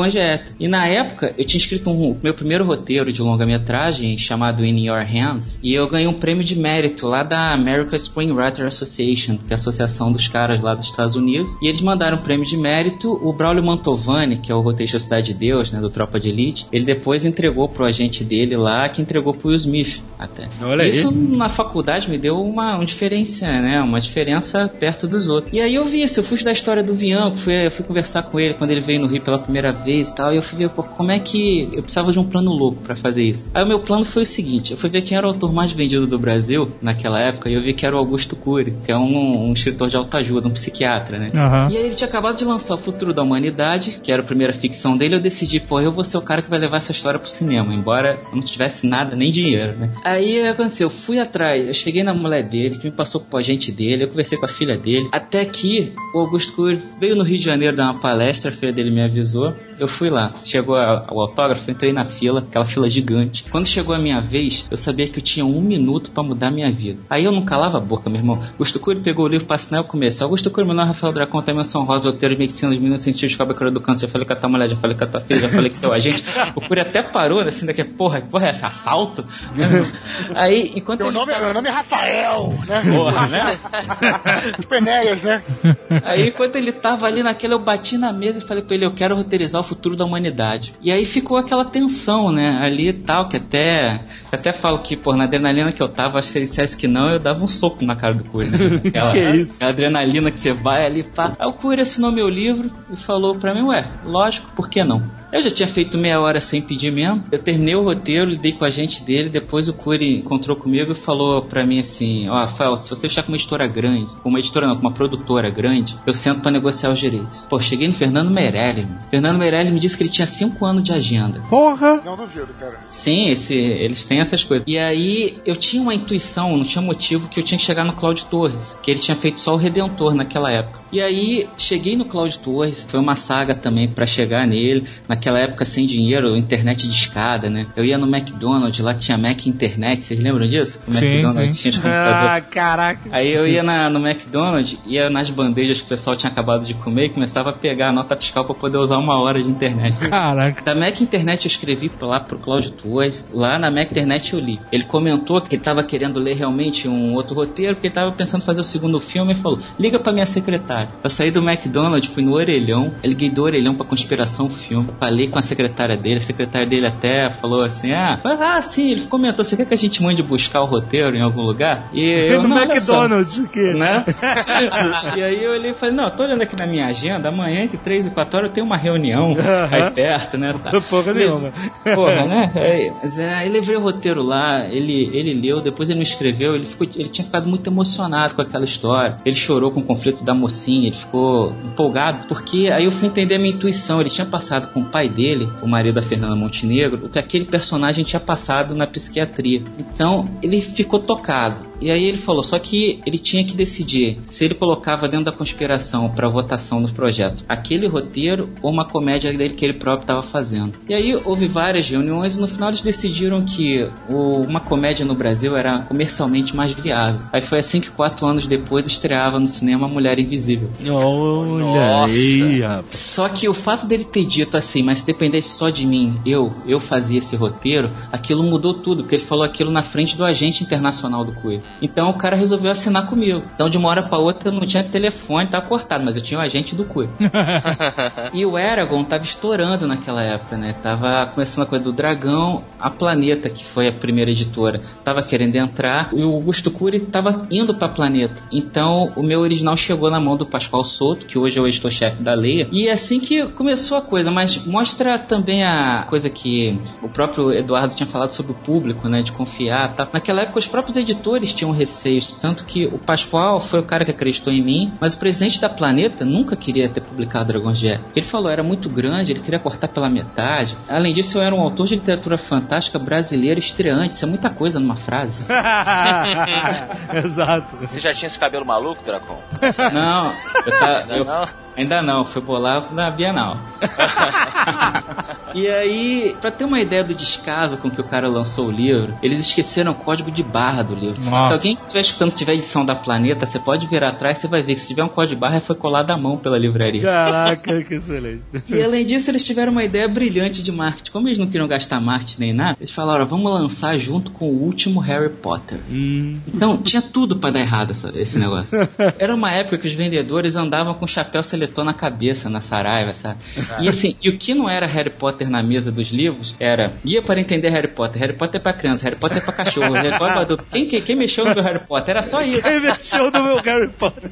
E na época eu tinha escrito um, meu primeiro roteiro de longa-metragem chamado In Your Hands, e eu ganhei um prêmio de mérito lá da American Screenwriter Association, que é a associação dos caras lá dos Estados Unidos. E eles mandaram um prêmio de mérito. O Braulio Mantovani, que é o roteirista da Cidade de Deus, né, do Tropa de Elite, ele depois entregou pro agente dele lá, que entregou pro Will Smith até. Olha aí. Isso na faculdade me deu uma, uma diferença, né? Uma diferença perto dos outros. E aí eu vi isso, eu fui estudar a história do Vianco, fui, eu fui conversar com ele quando ele veio no Rio pela primeira vez e tal, e eu fui ver pô, como é que eu precisava de um plano louco pra fazer isso. Aí o meu plano foi o seguinte, eu fui ver quem era o autor mais vendido do Brasil naquela época, e eu vi que era o Augusto Cury, que é um, um escritor de autoajuda, um psiquiatra, né? Aham. E aí ele tinha acabado de lançar O Futuro da Humanidade, que era a primeira ficção dele, eu decidi, pô, eu vou ser o cara que vai levar essa história pro cinema, embora eu não tivesse nada, nem dinheiro, né? Aí o que aconteceu, eu fui atrás, eu cheguei na mulher dele, que me passou pro agente dele, eu conversei com a filha dele, até que o Augusto Cury veio no Rio de Janeiro dar uma palestra, a filha dele me avisou, eu fui lá. Chegou a- o autógrafo, entrei na fila, aquela fila gigante. Quando chegou a minha vez, eu sabia que eu tinha um minuto pra mudar minha vida. Aí eu não calava a boca, meu irmão. Augusto Cury pegou o livro pra assinar e eu comecei. Augusto Cury, meu nome é Rafael Dracon, tem menção rosa, roteiro de medicina, de meninos científicos, cobra cura do câncer. Já falei com a tua mulher, já falei com a tua filha, já falei com o teu agente. O Cury até parou, assim, daqui, porra, que porra é essa? Assalto? Aí, enquanto Meu nome, tava- meu nome é Rafael, né? Porra, né? Os Penéias, né? Aí, enquanto ele tava ali naquela, eu bati na mesa e falei pra ele, eu quero roteirizar o futuro da humanidade. E aí ficou aquela tensão, né, ali e tal, que até, eu até falo que, pô, na adrenalina que eu tava, se ele dissesse que não, eu dava um soco na cara do Cury. Né? Aquela, Que isso? aquela adrenalina que você vai ali, pá. Aí o Cury assinou meu livro e falou pra mim, ué, lógico, por que não? Eu já tinha feito meia hora sem pedir mesmo. Eu terminei o roteiro, lidei com a gente dele. Depois o Cury encontrou comigo e falou pra mim assim: Ó, Rafael, se você fechar com uma editora grande, com uma editora não, com uma produtora grande, eu sento pra negociar os direitos. Pô, cheguei no Fernando Meirelles. mano. Fernando Meirelles me disse que ele tinha cinco anos de agenda. Porra! Não duvido, cara. Sim, esse, eles têm essas coisas. E aí eu tinha uma intuição, não tinha motivo que eu tinha que chegar no Cláudio Torres, que ele tinha feito só o Redentor naquela época. E aí cheguei no Cláudio Torres, foi uma saga também pra chegar nele. Naquela época sem dinheiro, internet de escada, né? Eu ia no McDonald's lá que tinha Mac Internet, vocês lembram disso? O Sim, McDonald's sim. tinha os computadores. Ah, caraca. Aí eu ia na, no McDonald's, ia nas bandejas que o pessoal tinha acabado de comer e começava a pegar a nota fiscal pra poder usar uma hora de internet. Caraca. Da Mac Internet eu escrevi pra lá pro Cláudio Torres. Lá na Mac Internet eu li. Ele comentou que ele tava querendo ler realmente um outro roteiro, porque ele tava pensando em fazer o segundo filme e falou: liga pra minha secretária. Eu saí do McDonald's, fui no Orelhão, eu liguei do Orelhão pra Conspiração Filme. Falei com a secretária dele, a secretária dele até falou assim: ah, ah, sim, ele comentou: você quer que a gente mande buscar o roteiro em algum lugar? E eu, no. McDonald's, o quê? né? e aí eu olhei e falei, não, tô olhando aqui na minha agenda, amanhã entre 3 e 4 horas eu tenho uma reunião aí perto, né? Tá. Porra nenhuma. Porra, né? Aí, mas é, aí levei o roteiro lá, ele, ele leu, depois ele me escreveu, ele, ficou, ele tinha ficado muito emocionado com aquela história. Ele chorou com o conflito da mocinha, ele ficou empolgado, porque aí eu fui entender a minha intuição. Ele tinha passado com o pai dele, o marido da Fernanda Montenegro, o que aquele personagem tinha passado na psiquiatria. Então ele ficou tocado. E aí ele falou, só que ele tinha que decidir se ele colocava dentro da conspiração para votação no projeto aquele roteiro ou uma comédia dele que ele próprio estava fazendo. E aí houve várias reuniões e no final eles decidiram que uma comédia no Brasil era comercialmente mais viável. Aí foi assim que quatro anos depois estreava no cinema Mulher Invisível. Olha Nossa. aí, rapaz. Só que o fato dele ter dito assim, mas se dependesse só de mim, eu, eu fazia esse roteiro, aquilo mudou tudo, porque ele falou aquilo na frente do agente internacional do Coelho. Então o cara resolveu assinar comigo. Então, de uma hora pra outra, eu não tinha telefone, tava cortado, mas eu tinha o agente do CUI. e o Eragon tava estourando naquela época, né? Tava começando a coisa do Dragão, a Planeta, que foi a primeira editora, tava querendo entrar, e o Augusto Cury tava indo pra Planeta. Então, o meu original chegou na mão do Pascoal Souto, que hoje é o editor-chefe da Leia, e é assim que começou a coisa, mas mostra também a coisa que o próprio Eduardo tinha falado sobre o público, né, de confiar, tá? Naquela época os próprios editores tinham receios, tanto que o Pascoal foi o cara que acreditou em mim, mas o presidente da Planeta nunca queria ter publicado Dragon's Jet. Ele falou, era muito grande, ele queria cortar pela metade. Além disso, eu era um autor de literatura fantástica brasileiro estreante, isso é muita coisa numa frase. Exato. Você já tinha esse cabelo maluco, Dracon? Não, eu, tá- eu- Não? Ainda não, foi bolar na Bienal. e aí, pra ter uma ideia do descaso com que o cara lançou o livro, eles esqueceram o código de barra do livro. Nossa. Se alguém estiver escutando, tiver edição da Planeta, você pode virar atrás, você vai ver que se tiver um código de barra, foi colado à mão pela livraria. Caraca, que excelente. E além disso, eles tiveram uma ideia brilhante de marketing. Como eles não queriam gastar marketing nem nada, eles falaram: vamos lançar junto com o último Harry Potter. Então, tinha tudo pra dar errado essa- esse negócio. Era uma época que os vendedores andavam com chapéu seletor na cabeça, na saraiva, sabe? E assim, e o que não era Harry Potter na mesa dos livros era guia para entender Harry Potter, Harry Potter é pra criança, Harry Potter é pra cachorro, Harry Potter é pra adulto. Quem, quem, quem mexeu no meu Harry Potter? Era só isso. Quem mexeu no meu Harry Potter?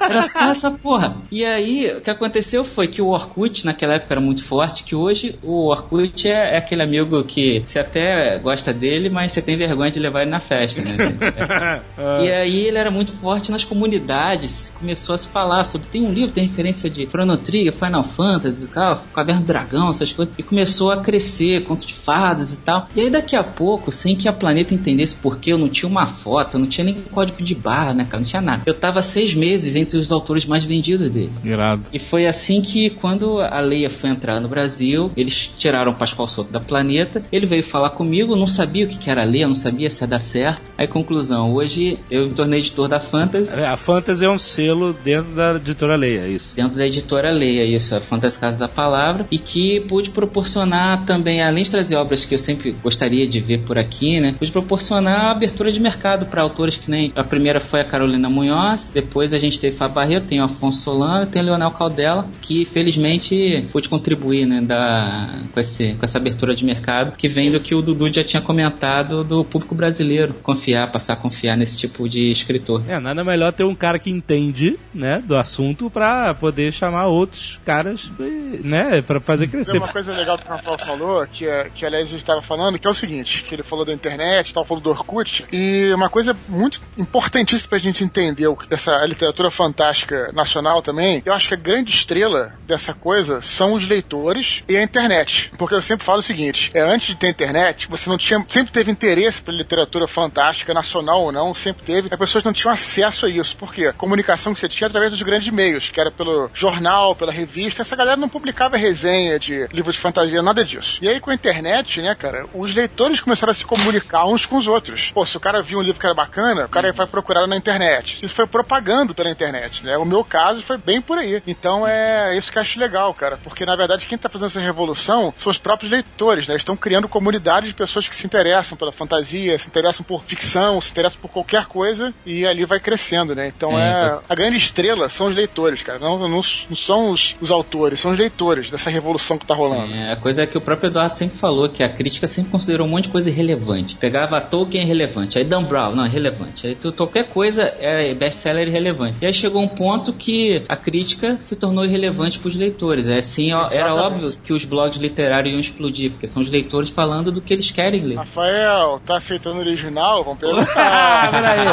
Era só essa porra. E aí, o que aconteceu foi que o Orkut, naquela época, era muito forte, que hoje o Orkut é, é aquele amigo que você até gosta dele, mas você tem vergonha de levar ele na festa, né? e aí ele era muito forte nas comunidades, começou a se falar sobre, tem um livro, tem referência de Chrono Trigger, Final Fantasy e tal, Caverna do Dragão, essas coisas, e começou a crescer, contos de fadas e tal. E aí daqui a pouco, sem que a planeta entendesse por quê, eu não tinha uma foto, eu não tinha nem código de barra, né, cara, não tinha nada. Eu tava seis meses entre os autores mais vendidos dele. Irado. E foi assim que, quando a Leia foi entrar no Brasil, eles tiraram o Pascoal Soto da planeta. Ele veio falar comigo, não sabia o que que era Leia, não sabia se ia dar certo. Aí, conclusão, hoje eu me tornei editor da Fantasy. É, A Fantasy é um selo dentro da editora Leia, é isso. Dentro da editora Leia, isso, a Fantasy Casa da Palavra, e que pude proporcionar também, além de trazer obras que eu sempre gostaria de ver por aqui, né? Pude proporcionar abertura de mercado para autores que nem. A primeira foi a Carolina Munhoz, depois a gente teve Fábio Barreto, tem o Afonso Solano, tem o Leonel Caldela, que felizmente pude contribuir, né, da, com, esse, com essa abertura de mercado, que vem do que o Dudu já tinha comentado do público brasileiro, confiar, passar a confiar nesse tipo de escritor. É, nada melhor ter um cara que entende, né, do assunto pra poder chamar outros caras, né, pra fazer Tem crescer. uma coisa legal que o Rafael falou, que, é, que aliás a gente estava falando, que é o seguinte, que ele falou da internet, tal, falou do Orkut, e uma coisa muito importantíssima pra gente entender o- essa literatura fantástica nacional também, eu acho que a grande estrela dessa coisa são os leitores e a internet. Porque eu sempre falo o seguinte, é, antes de ter internet, você não tinha, sempre teve interesse pela literatura fantástica, nacional ou não, sempre teve, as pessoas não tinham acesso a isso. Por quê? A comunicação que você tinha através dos grandes meios, que era pelo jornal, pela revista, essa galera não publicava resenha de livro de fantasia, nada disso. E aí com a internet, né, cara, os leitores começaram a se comunicar uns com os outros. Pô, se o cara viu um livro que era bacana, o cara vai procurar na internet. Isso foi propagando pela internet, né? O meu caso foi bem por aí. Então é isso que eu acho legal, cara, porque na verdade quem tá fazendo essa revolução são os próprios leitores, né? Eles estão criando comunidades de pessoas que se interessam pela fantasia, se interessam por ficção, se interessam por qualquer coisa e ali vai crescendo, né? Então É, é, você- a grande estrela são os leitores, cara. Não, não, não são os, os autores, são os leitores dessa revolução que tá rolando. É, a coisa é que o próprio Eduardo sempre falou, que a crítica sempre considerou um monte de coisa irrelevante. Pegava Tolkien é irrelevante, aí Dan Brown, não, é relevante. Aí tu- qualquer coisa é best-seller irrelevante. E aí chegou um ponto que a crítica se tornou irrelevante pros leitores. É assim, ó, era óbvio que os blogs literários iam explodir, porque são os leitores falando do que eles querem ler. Rafael, tá aceitando o original? Vamos Ah, perguntar. peraí.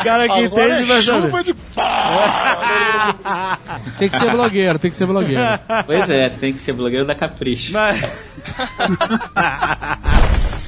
O cara que Agora entende é vai saber. chuva de. Tem que ser blogueiro, tem que ser blogueiro. Pois é, tem que ser blogueiro da Capricho. Mas...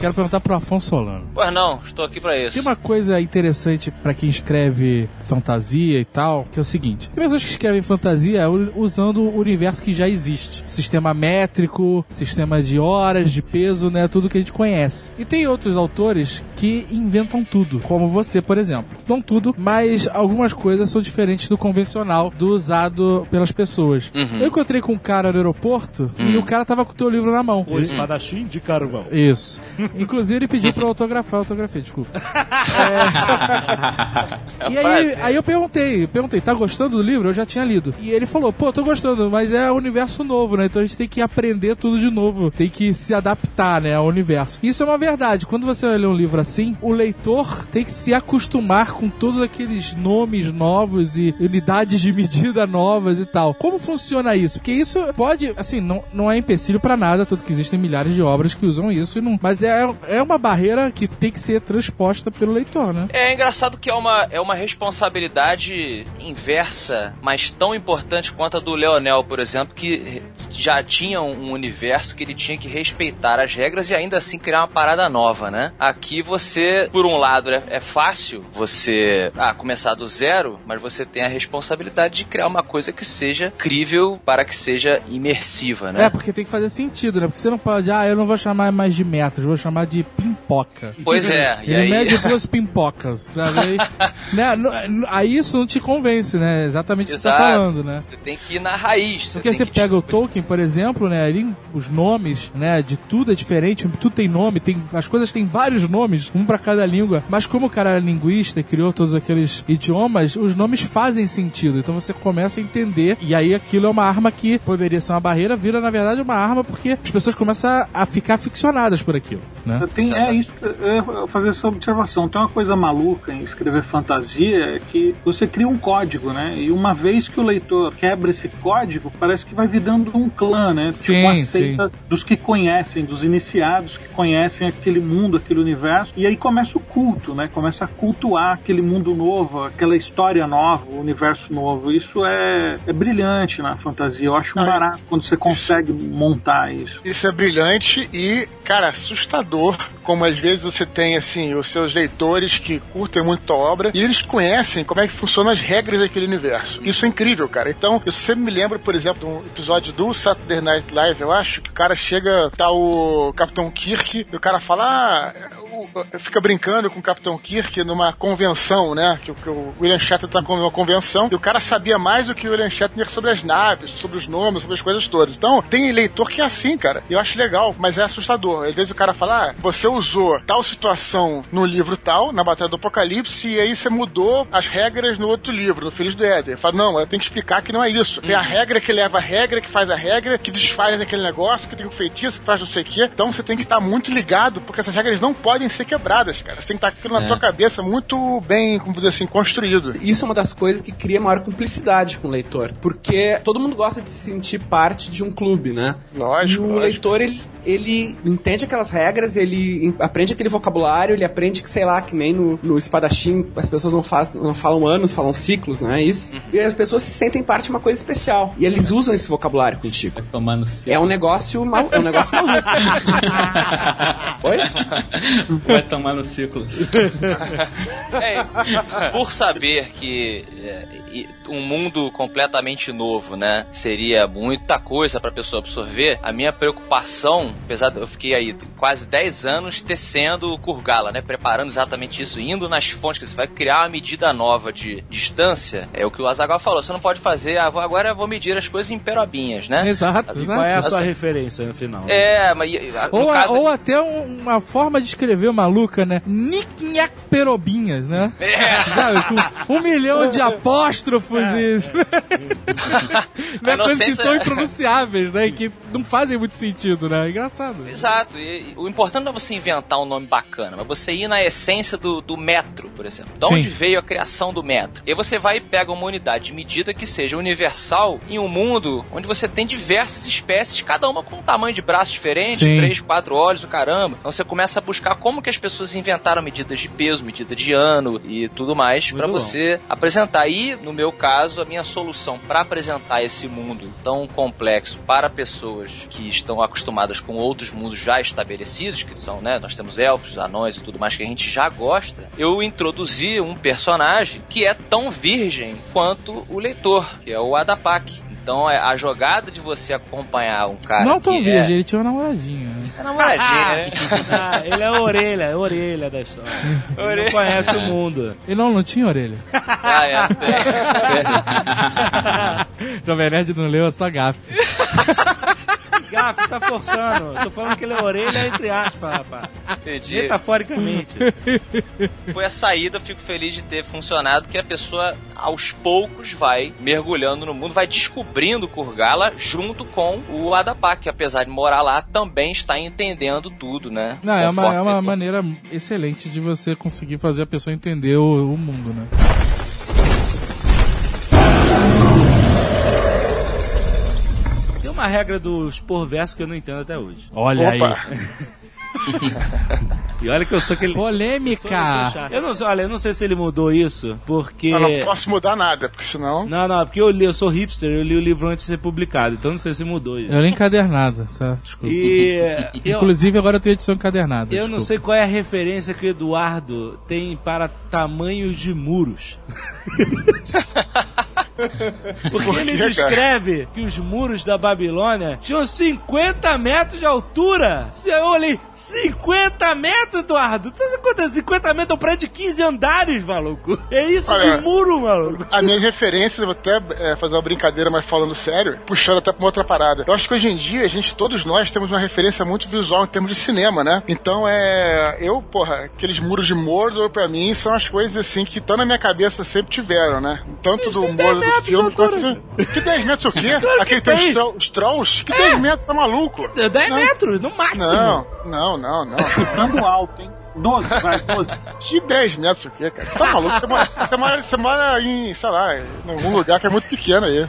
Quero perguntar pro Afonso Solano. Pois não, estou aqui pra isso. Tem uma coisa interessante pra quem escreve fantasia e tal, que é o seguinte: tem pessoas que escrevem fantasia usando o universo que já existe. Sistema métrico, sistema de horas, de peso, né? Tudo que a gente conhece. E tem outros autores que inventam tudo, como você, por exemplo. Não tudo, mas algumas coisas são diferentes do convencional, do usado pelas pessoas. Eu encontrei com um cara no aeroporto e o cara tava com o teu livro na mão. O espadachim de carvão. Isso. Inclusive, ele pediu pra eu autografar, autografei, desculpa. É E aí, aí eu perguntei, perguntei, tá gostando do livro? Eu já tinha lido. E ele falou, pô, tô gostando, mas é universo novo, né? Então a gente tem que aprender tudo de novo. Tem que se adaptar, né, ao universo. Isso é uma verdade. Quando você vai ler um livro assim, o leitor tem que se acostumar com todos aqueles nomes novos e unidades de medida novas e tal. Como funciona isso? Porque isso pode, assim, não, não é empecilho pra nada, tanto que existem milhares de obras que usam isso, e não, mas é, é uma barreira que tem que ser transposta pelo leitor, né? É engraçado que é uma, é uma responsabilidade inversa, mas tão importante quanto a do Leonel, por exemplo, que já tinha um universo que ele tinha que respeitar as regras e ainda assim criar uma parada nova, né? Aqui você, por um lado, é, é fácil você ah, começar do zero, mas você tem a responsabilidade de criar uma coisa que seja crível para que seja imersiva, né? É, porque tem que fazer sentido, né? Porque você não pode, ah, eu não vou chamar mais de metros, vou chamar de pimpoca. Pois é, e Ele aí- mede duas pimpocas? Aí, né, aí isso não te convence, né? Exatamente o que você tá Exato. falando, né? Você tem que ir na raiz. Porque você pega o Tolkien, por exemplo, né? Ali os nomes, né? De tudo é diferente, tudo tem nome, tem as coisas têm vários nomes, um pra cada língua. Mas como o cara era linguista e criou todos aqueles idiomas, os nomes fazem sentido. Então você começa a entender e aí aquilo é uma arma que poderia ser uma barreira, vira na verdade uma arma porque as pessoas começam a- a ficar ficcionadas por aquilo, né? Tem, é isso que eu ia fazer essa observação. Tem uma coisa maluca em escrever fantasia é que você cria um código, né? E uma vez que o leitor quebra esse código, parece que vai virando um clã, né? Sim, tipo uma seita dos que conhecem, dos iniciados que conhecem aquele mundo, aquele universo. E aí começa o culto, né? Começa a cultuar aquele mundo novo, aquela história nova, o universo novo. Isso é, é brilhante na fantasia. Eu acho um barato quando você consegue montar isso. Isso é brilhante e, cara, assustador. Como às vezes você tem, assim, os seus leitores que curtem muito a obra e eles conhecem como é que funcionam as regras daquele universo. Isso é incrível, cara. Então, eu sempre me lembro, por exemplo, de um episódio do Saturday Night Live, eu acho, que o cara chega, tá o Capitão Kirk, e o cara fala, ah, fica brincando com o Capitão Kirk numa convenção, né? Que, o- que o William Shatner tá numa convenção, e o cara sabia mais do que o William Shatner sobre as naves, sobre os nomes, sobre as coisas todas. Então, tem leitor que é assim, cara. Eu acho legal, mas é assustador. Às vezes o cara fala, ah, você usou tal situação no livro tal, na Batalha do Apocalipse, e aí você mudou as regras no outro livro, no Filhos do Éden. Fala, não, eu tenho que explicar que não é isso. Tem a regra que leva a regra, que faz a regra, que desfaz aquele negócio, que tem um feitiço, que faz não sei o quê. Então você tem que estar muito ligado, porque essas regras não podem ser quebradas, cara. Você tem que estar com aquilo na É. tua cabeça muito bem, como dizer assim, construído. Isso é uma das coisas que cria maior cumplicidade com o leitor. Porque todo mundo gosta de se sentir parte de um clube, né? Lógico, E o lógico. leitor, ele, ele entende aquelas regras, ele aprende aquele vocabulário, ele aprende que, sei lá, que nem no, no espadachim as pessoas não, faz, não falam anos, falam ciclos, não é isso? E as pessoas se sentem parte de uma coisa especial. E eles usam esse vocabulário contigo. É um negócio mal, é um negócio maluco. Oi? Vai tomar no ciclo. É, por saber que é, um mundo completamente novo, né, seria muita coisa para pessoa absorver, a minha preocupação, apesar de eu fiquei aí quase 10 anos tecendo o Kurgala, né, preparando exatamente isso, indo nas fontes, que você vai criar uma medida nova de distância, é o que o Azaghal falou, você não pode fazer, ah, agora eu vou medir as coisas em perobinhas, né? Exato, E exato. qual é a sua Assim- referência no final? É, mas no Ou, a- caso... ou até um- uma forma de escrever maluca, né? Nicknhack perobinhas, né? Sabe? Com um milhão de apóstrofos e. né? Coisas que são impronunciáveis, né? E que não fazem muito sentido, né? É engraçado. Exato. E, e o importante não é você inventar um nome bacana, mas você ir na essência do, do metro, por exemplo. De Sim. onde veio a criação do metro? E aí você vai e pega uma unidade de medida que seja universal em um mundo onde você tem diversas espécies, cada uma com um tamanho de braço diferente, Sim. três, quatro olhos, o caramba. Então você começa a buscar como que as pessoas inventaram medidas de peso, medida de ano e tudo mais para você apresentar. E, no meu caso, a minha solução para apresentar esse mundo tão complexo para pessoas que estão acostumadas com outros mundos já estabelecidos, que são, né, nós temos elfos, anões e tudo mais que a gente já gosta, eu introduzi um personagem que é tão virgem quanto o leitor, que é o Adapak. Então, é a jogada de você acompanhar um cara não tão que virgem, é... ele tinha uma namoradinha. né? É namoradinha, né? Ah, ele é a orelha, é a orelha da história. Ele Orelha. não conhece o mundo. Ele não, não tinha orelha. Ah, é. Jovem Nerd não leu, é só gafe. Gaf tá forçando. Tô falando que ele é orelha entre aspas, rapaz. Entendi. Metaforicamente. Foi a saída, eu fico feliz de ter funcionado, que a pessoa aos poucos vai mergulhando no mundo, vai descobrindo Kurgala junto com o Adapak, que apesar de morar lá, também está entendendo tudo, né? Não, é uma, é uma maneira excelente de você conseguir fazer a pessoa entender o, o mundo, né? Uma regra do expor verso que eu não entendo até hoje. Olha Opa. aí. E olha que eu sou aquele. Polêmica! Eu não, sei- olha, eu não sei se ele mudou isso, porque. Eu não posso mudar nada, porque senão. Não, não, porque eu li, eu sou hipster, eu li o livro antes de ser publicado, então não sei se mudou isso. Eu li encadernada, tá? Desculpa. E eu, Inclusive agora eu tenho edição encadernada. eu não desculpa. sei qual é a referência que o Eduardo tem para tamanhos de muros. Porque Por ele quê, cara? descreve que os muros da Babilônia tinham 50 metros de altura. Eu olhei, 50 metros, Eduardo? Tá acontecendo? 50 metros é um prédio de 15 andares, maluco. É isso Olha, de muro, maluco. A minha referência, vou até é, fazer uma brincadeira, mas falando sério, puxando até pra uma outra parada. Eu acho que hoje em dia, a gente, todos nós, temos uma referência muito visual em termos de cinema, né? Então é. Eu, porra, aqueles muros de Mordor, pra mim, são as coisas assim que estão na minha cabeça sempre tiveram, né? Tanto do tem 10 Mordor do metros de filme quanto. altura. do- Que 10 metros o quê? Claro Aquele tem tem. os, tro- os trolls? Que 10 metros, tá maluco? 10 Não. metros, no máximo. Não, não, não, não. Ficando alto, hein? 12, vai, 12. Que 10 metros o quê, cara? Tá maluco? Você mora, você mora, você mora em, sei lá, em algum lugar que é muito pequeno aí.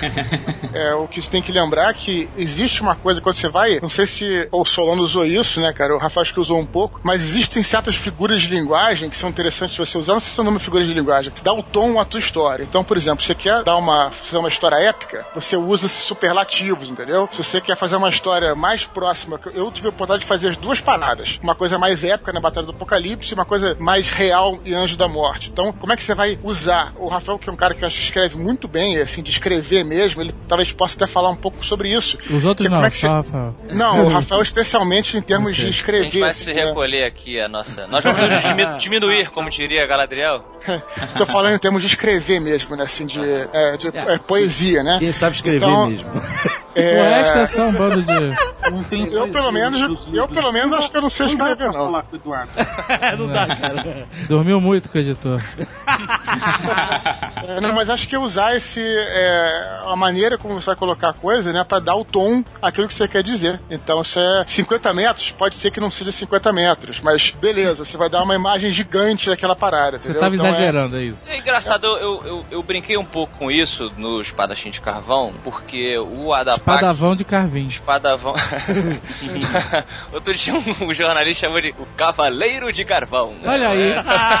É, o que você tem que lembrar é que existe uma coisa quando você vai, não sei se o Solano usou isso, né, cara? O Rafael acho que usou um pouco, mas existem certas figuras de linguagem que são interessantes você usar. Não sei se é o nome de figura de linguagem, que dá o tom à tua história. Então, por exemplo, você quer dar uma, fazer uma história épica, você usa superlativos, entendeu? Se você quer fazer uma história mais próxima, eu tive a oportunidade de fazer as duas paradas. Uma coisa mais épica na Batalha do Apocalipse uma coisa mais real e Anjo da Morte. Então, como é que você vai usar? O Rafael, que é um cara que acho que escreve muito bem, assim, de escrever mesmo, ele talvez possa até falar um pouco sobre isso. Os outros não, é que só você- Rafael. Não, o Rafael especialmente em termos Ok. de A escrever. gente vai se né? recolher aqui a nossa. Nós vamos diminuir, como diria Galadriel. Tô falando em termos de escrever mesmo, né? Assim, de, é, de é, poesia, né? Quem sabe escrever Então, mesmo. O resto é só um bando de. Eu pelo menos, eu pelo menos acho que eu não sei escrever não. não dá, cara. Dormiu muito com o editor. É, não, mas acho que usar esse é, a maneira como você vai colocar a coisa, né, para dar o tom àquilo que você quer dizer. Então, se é 50 metros, pode ser que não seja 50 metros, mas beleza, você vai dar uma imagem gigante daquela parada. Você entendeu? tava Então, é- exagerando, é isso. É engraçado, eu, eu, eu, eu brinquei um pouco com isso no Espadachim de Carvão, porque o Adapak... Espadavão de Carvim. Espadavão. Outro dia um jornalista chamou de o Cavaleiro de Carvão. Olha aí.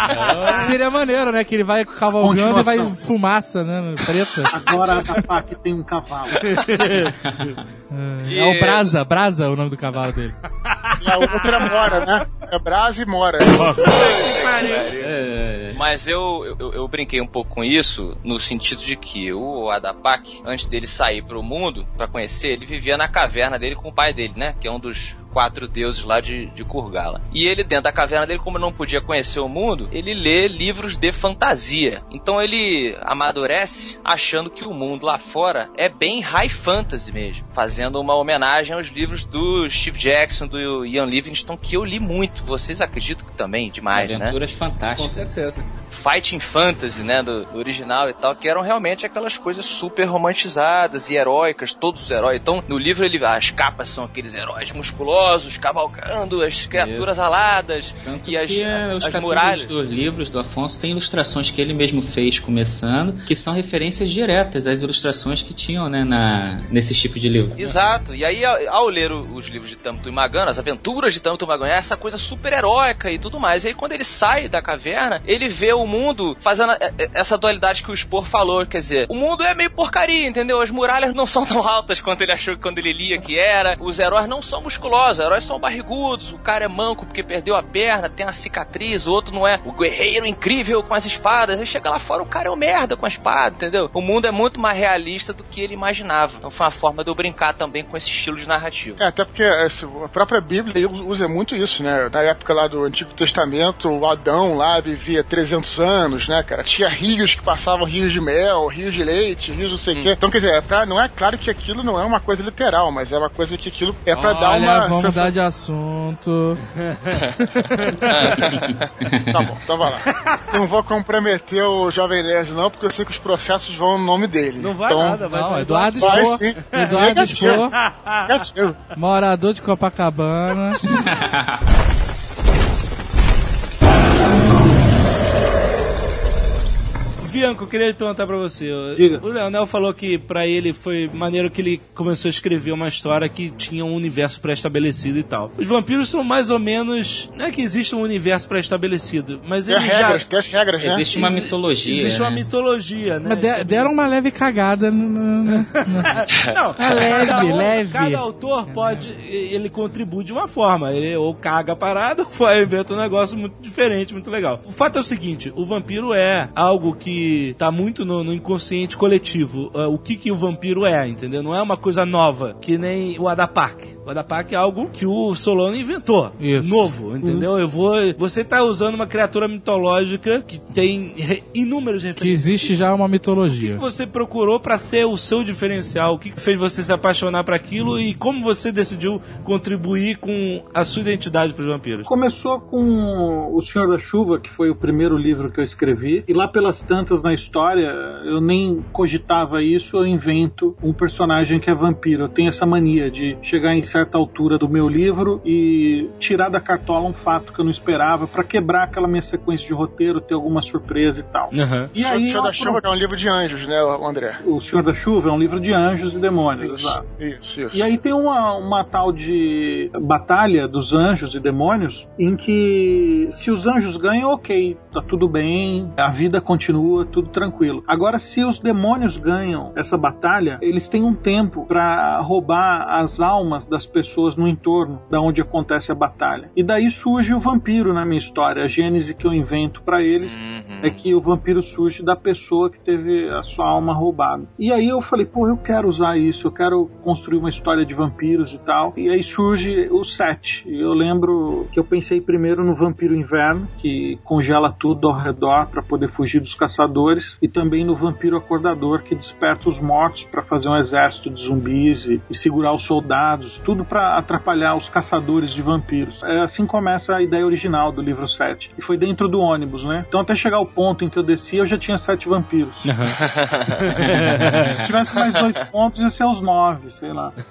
Seria maneiro, né? Que ele vai cavalgando e vai fumaça, né? Preta. Agora a faca tem um cavalo. É o Brasa, Brasa é o nome do cavalo dele. E a outra mora, né? É Brasa e mora. Mas eu, eu, eu brinquei um pouco com isso, no sentido de que o Adapak, antes dele sair pro mundo, pra conhecer, ele vivia na caverna dele com o pai dele, né? Que é um dos quatro deuses lá de, de Kurgala. E ele, dentro da caverna dele, como não podia conhecer o mundo, ele lê livros de fantasia. Então ele amadurece achando que o mundo lá fora é bem high fantasy mesmo. Fazendo uma homenagem aos livros do Steve Jackson, do Ian Livingstone, que eu li muito. Vocês acreditam que também, demais, né? Aventuras fantásticas. Com certeza. Fighting Fantasy, né, do, do original e tal, que eram realmente aquelas coisas super romantizadas e heróicas, todos os heróis. Então, no livro ele as capas são aqueles heróis musculosos cavalgando, as criaturas aladas Tanto e as, que os as capítulos muralhas. dos livros do Afonso têm ilustrações que ele mesmo fez começando, que são referências diretas às ilustrações que tinham né, na, nesse tipo de livro. Exato. E aí, ao, ler os livros de Tamto Magano, as aventuras de Tamto Magano, é essa coisa super heróica e tudo mais. E aí, quando ele sai da caverna, ele vê o mundo fazendo a- a- essa dualidade que o Spor falou. Quer dizer, o mundo é meio porcaria, entendeu? As muralhas não são tão altas quanto ele achou quando ele lia que era. Os heróis não são musculosos, os heróis são barrigudos. O cara é manco porque perdeu a perna, tem uma cicatriz. O outro não é o guerreiro incrível com as espadas. Aí chega lá fora, o cara é o merda com a espada, entendeu? O mundo é muito mais realista do que ele imaginava. Então foi uma forma de eu brincar também com esse estilo de narrativa. É, até porque é, a própria Bíblia usa muito isso, né? Na época lá do Antigo Testamento, o Adão lá vivia 300 tantos anos, né, cara? Tinha rios que passavam rios de mel, rios de leite, rios não sei o quê. Então, quer dizer, é pra, não é claro que aquilo não é uma coisa literal, mas é uma coisa que aquilo é pra dar Olha, uma vamos sensação- mudar de assunto. Tá bom, então vai lá. Não vou comprometer o Jovem Nerd, não, porque eu sei que os processos vão no nome dele. Não vai então, nada, vai Não, Eduardo sim. Eduardo Negativo. morador de Copacabana. Bianco, eu queria perguntar pra você. Diga. O Leonel falou que pra ele foi maneiro que ele começou a escrever uma história que tinha um universo pré-estabelecido e tal. Os vampiros são mais ou menos. Não é que existe um universo pré-estabelecido, mas Tem ele regras, já. tem as regras, né? Existe uma mitologia. Existe uma né? mitologia, né? Mas de- deram uma leve cagada. no- no- no- Não, É leve, cada, um- leve. cada autor pode. Ele contribui de uma forma. Ele ou caga a parada ou inventa um negócio muito diferente, muito legal. O fato é o seguinte: o vampiro é algo que tá muito no, no inconsciente coletivo. Ah, o que, que o vampiro é, entendeu? Não é uma coisa nova, que nem o Adapak. O Adapak é algo que o Solano inventou. Isso. Novo, entendeu? Eu vou. Você tá usando uma criatura mitológica que tem re- inúmeros Que referências. existe já uma O que mitologia. que você procurou pra ser o seu diferencial? O que que fez você se apaixonar por aquilo e como você decidiu contribuir com a sua identidade pros vampiros? Começou com O Senhor da Chuva, que foi o primeiro livro que eu escrevi, e lá pelas tantas na história, eu nem cogitava isso, eu invento um personagem que é vampiro. Eu tenho essa mania de chegar em certa altura do meu livro e tirar da cartola um fato que eu não esperava pra quebrar aquela minha sequência de roteiro, ter alguma surpresa e tal. Aham. E Senhor- aí, Senhor da Chuva, é um livro de anjos, né, o André? O Senhor da Chuva é um livro de anjos e demônios, Isso, exato. isso, isso. E aí tem uma, uma tal de batalha dos anjos e demônios em que se os anjos ganham, ok, tá tudo bem, a vida continua, tudo tranquilo. Agora, se os demônios ganham essa batalha, eles têm um tempo para roubar as almas das pessoas no entorno da onde acontece a batalha. E daí surge o vampiro na minha história. A gênese que eu invento para eles Uhum. é que o vampiro surge da pessoa que teve a sua alma roubada. E aí eu falei, pô, eu quero usar isso, eu quero construir uma história de vampiros e tal. E aí surge o set. Eu lembro que eu pensei primeiro no vampiro inverno, que congela tudo ao redor para poder fugir dos caçadores, e também no vampiro acordador, que desperta os mortos para fazer um exército de zumbis e, e segurar os soldados, tudo para atrapalhar os caçadores de vampiros. É assim começa a ideia original do livro 7. E foi dentro do ônibus, né? Então até chegar ao ponto em que eu desci, eu já tinha sete vampiros. Se tivesse mais dois pontos, ia ser os nove, sei lá.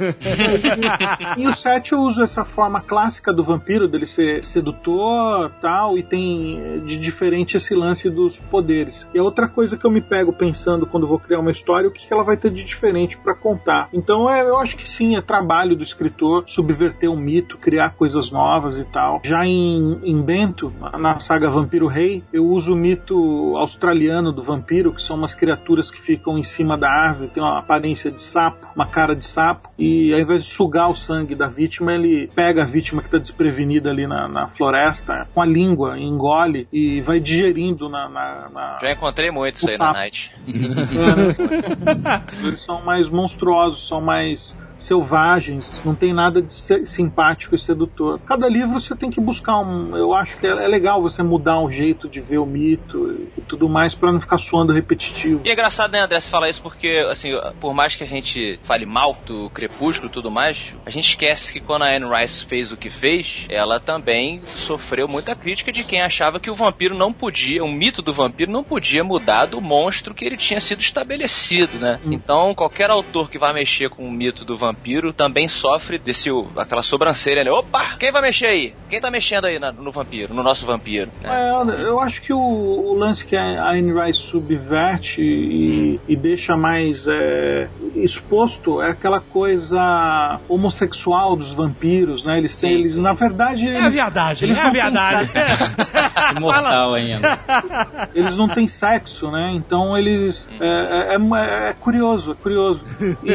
E o 7 eu uso essa forma clássica do vampiro, dele ser sedutor tal, e tem eh, de diferente esse lance dos poderes. E a outra coisa que eu me pego pensando quando vou criar uma história, o que ela vai ter de diferente para contar. Então é, eu acho que sim, é trabalho do escritor subverter o mito, criar coisas novas e tal. Já em, em Bento, na saga Vampiro Rei, eu uso o mito australiano do vampiro, que são umas criaturas que ficam em cima da árvore, tem uma aparência de sapo, uma cara de sapo, e ao invés de sugar o sangue da vítima, ele pega a vítima que está desprevenida ali na, na floresta, com a língua, engole e vai digerindo na. na- na- Já muito isso aí na night. É, Eles são mais monstruosos, são mais selvagens, não tem nada de simpático e sedutor. Cada livro você tem que buscar um. Eu acho que é, é legal você mudar um jeito de ver o mito e, tudo mais para não ficar soando repetitivo. E é engraçado, né, André, você falar isso porque, assim, por mais que a gente fale mal do Crepúsculo e tudo mais, a gente esquece que quando a Anne Rice fez o que fez, ela também sofreu muita crítica de quem achava que o vampiro não podia, o mito do vampiro não podia mudar do monstro que ele tinha sido estabelecido, né? Então, qualquer autor que vai mexer com o mito do vampiro também sofre desse, aquela sobrancelha, né? Opa, quem vai mexer aí? Quem tá mexendo aí na- no vampiro, no nosso vampiro? né? É, eu acho que o, o lance que a Anne Rice subverte e, e deixa mais é, exposto é aquela coisa homossexual dos vampiros, né? Eles têm, eles, na verdade, É a eles, viadagem, eles é a não têm viadagem. Imortal ainda. eles não têm sexo, né? Então eles é, é- é- é curioso, é curioso. E,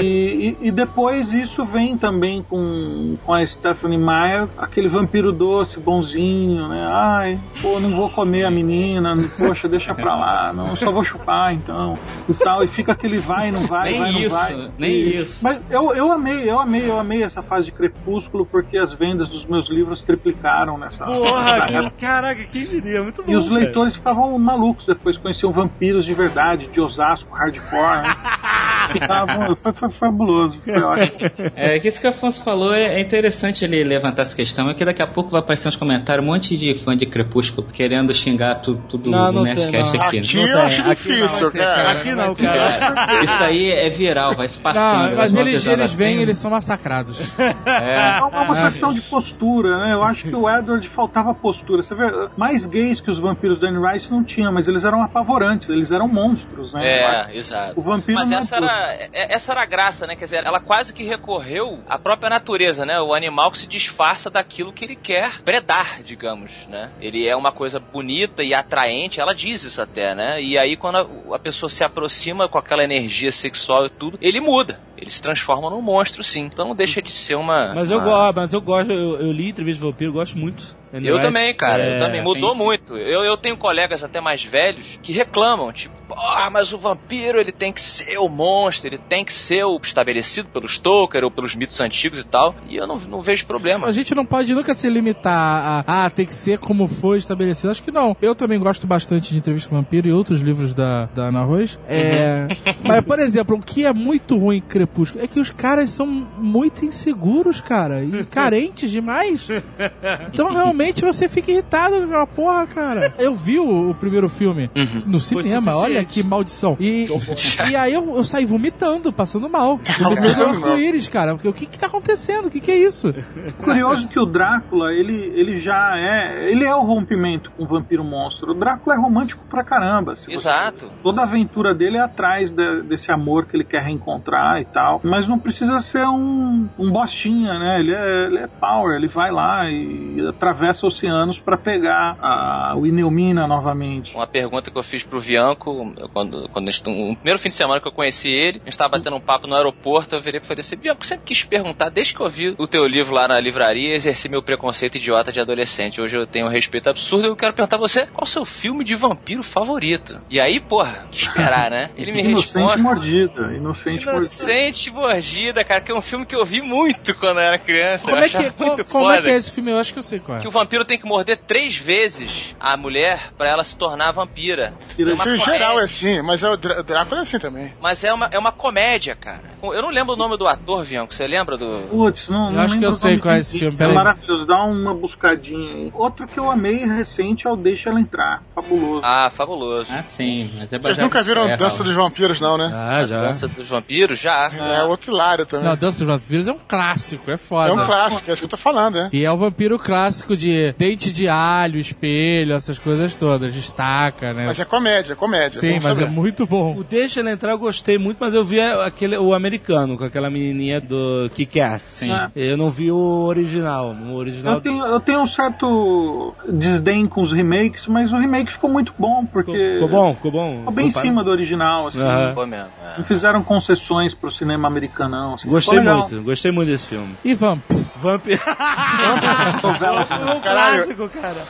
e- e depois isso vem também com, com a Stephanie Meyer, aquele vampiro doce, bonzinho, né? Ai, pô, não vou comer a menina, poxa, deixa pra lá, não, só vou chupar então, e tal. E fica aquele vai, não vai, Nem vai, não isso, vai. nem E- isso. Mas eu, eu amei, eu amei, eu amei essa fase de Crepúsculo porque as vendas dos meus livros triplicaram nessa, Porra, que, caraca, quem diria? muito bom. E os cara. leitores ficavam malucos depois, conheciam vampiros de verdade, de Osasco, hardcore. Né? Ficavam, foi, foi fabuloso, foi ótimo. É, que isso que o Afonso falou é, é interessante ele levantar essa questão, é que daqui a pouco vai aparecer uns comentários, um monte de fã de Crepúsculo querendo xingar tu- tudo Não, no Nerdcast não. aqui. Aqui Não eu tem, acho aqui difícil, não cara. Aqui não, cara. É, isso aí é viral, vai se passando. Não, mas eles, eles vêm assim. eles são massacrados. É. É uma questão de postura, né? Eu acho que o Edward faltava postura. Você vê, mais gays que os vampiros da Anne Rice não tinham, mas eles eram apavorantes, eles eram monstros, né? É, exato. O vampiro Mas não essa é era, é- essa era a graça, né? Quer dizer, ela quase que recorreu à própria natureza, né? O animal que se disfarça daquilo que ele quer predar, digamos, né? Ele é uma coisa bonita e atraente, ela diz isso até, né? E aí quando a, a pessoa se aproxima com aquela energia sexual e tudo, ele muda. Ele se transforma num monstro, sim. Então deixa de ser uma. Mas eu uma- gosto, mas eu gosto, eu, eu li Entrevista do Vampiro, gosto muito. Eu também, cara. É, eu também. Mudou muito. Eu, eu tenho colegas até mais velhos que reclamam, tipo, ah, mas o vampiro ele tem que ser o monstro, ele tem que ser o estabelecido pelo Stoker ou pelos mitos antigos e tal. E eu não, não vejo problema. A gente não pode nunca se limitar a, ah, tem que ser como foi estabelecido. Acho que não. Eu também gosto bastante de Entrevista com o Vampiro e outros livros da, da Ana Rose. É, mas, por exemplo, o que é muito ruim em Crepúsculo é que os caras são muito inseguros, cara, e carentes demais. Então, realmente, você fica irritado com aquela porra, cara. Eu vi o, o primeiro filme no cinema, olha que maldição. E, e aí eu, eu saí vomitando, passando mal. No meio do arco-íris, cara. Porque o que que tá acontecendo? O que que é isso? Curioso que o Drácula, ele, ele já é. Ele é o rompimento com o vampiro monstro. O Drácula é romântico pra caramba. você- Exato. Toda a aventura dele é atrás de- desse amor que ele quer reencontrar e tal. Mas não precisa ser um, um bostinha, né? Ele é, ele é power, ele vai lá e atravessa oceanos pra pegar a, o Ineumina novamente. Uma pergunta que eu fiz pro Bianco, quando, quando gente, um, primeiro fim de semana que eu conheci ele, a gente tava batendo um papo no aeroporto, eu virei pra ele assim, Bianco, sempre quis perguntar, desde que eu vi o teu livro lá na livraria, exerci meu preconceito idiota de adolescente. Hoje eu tenho um respeito absurdo e eu quero perguntar a você, qual o seu filme de vampiro favorito? E aí, porra, que esperar, né? Ele me Inocente responde... mordida. Inocente mordida. Inocente Mordida, cara, que é um filme que eu vi muito quando eu era criança. Como eu é, que, qual- como é que é esse filme? Eu acho que eu sei qual é. Que o vampiro tem que morder três vezes a mulher pra ela se tornar vampira. É uma Isso em co- geral é- é assim, mas é o Drá- Drácula é assim também. Mas é uma, é uma comédia, cara. Eu não lembro o nome do ator, Vianco. Você lembra do. Putz, não, Eu não acho que eu sei qual é esse filme, É peraí. maravilhoso, dá uma buscadinha aí. Outro que eu amei recente é o Deixa Ela Entrar. Fabuloso. Ah, fabuloso. Ah, sim, mas é Vocês nunca viram é, Dança dos Vampiros, não, né? Ah, já. Dança dos Vampiros? Já. É outro hilário também. Não, Dança dos Vampiros é um clássico, é foda. é um clássico, é isso que eu tô falando, é. E é o vampiro clássico de dente de alho, espelho, essas coisas todas, destaca, né? Mas é comédia, é comédia. Sim, mas é saber. muito bom. O Deixa Ela Entrar eu gostei muito, mas eu vi aquele, o americano, com aquela menininha do Kick-Ass. Sim. É. Eu não vi o original. O original Eu tenho, eu tenho um certo desdém com os remakes, mas o remake ficou muito bom, porque. ficou, ficou bom, ficou bom. Ficou bem em cima do original, assim. É. Não fizeram concessões pro cinema americanão. Assim. Gostei legal. muito, gostei muito desse filme. E Vamp? Vamp. um clássico, cara.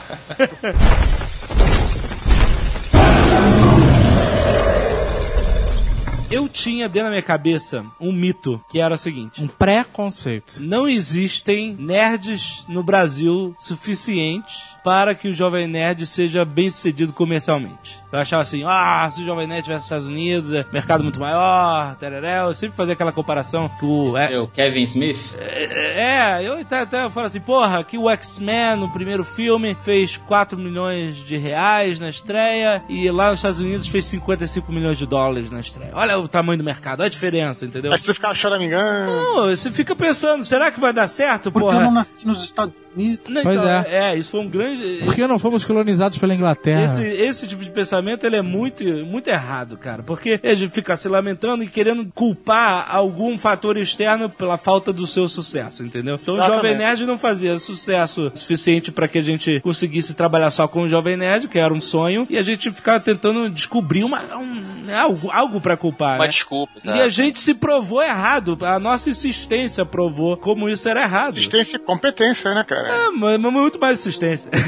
Eu tinha dentro da minha cabeça um mito que era o seguinte: Um preconceito. não existem nerds no Brasil suficientes para que o Jovem Nerd seja bem sucedido comercialmente. Eu achava assim, ah, se o Jovem Nerd tivesse nos Estados Unidos, é mercado muito maior, tereré. Eu sempre fazia aquela comparação que o... É, É o Kevin Smith? é, eu até, até falo assim, porra, que o X-Men no primeiro filme fez 4 milhões de reais na estreia e lá nos Estados Unidos fez 55 milhões de dólares na estreia. Olha o tamanho do mercado, olha a diferença, entendeu? Aí você ficava choramingando. Não, você fica pensando, será que vai dar certo, Porque eu porra? não nasci nos Estados Unidos. Não, Pois então, é. é, isso foi um grande. Por que não fomos colonizados pela Inglaterra? Esse, esse tipo de pensamento ele é muito, muito errado, cara. Porque a gente fica se lamentando e querendo culpar algum fator externo pela falta do seu sucesso, entendeu? Então o Exatamente. Jovem Nerd não fazia sucesso suficiente para que a gente conseguisse trabalhar só com o Jovem Nerd, que era um sonho, e a gente ficava tentando descobrir uma, um- algo, algo para culpar. uma né? desculpa. E a gente se provou errado. A nossa insistência provou como isso era errado. Assistência e competência, né, cara? É, mas, mas muito mais insistência.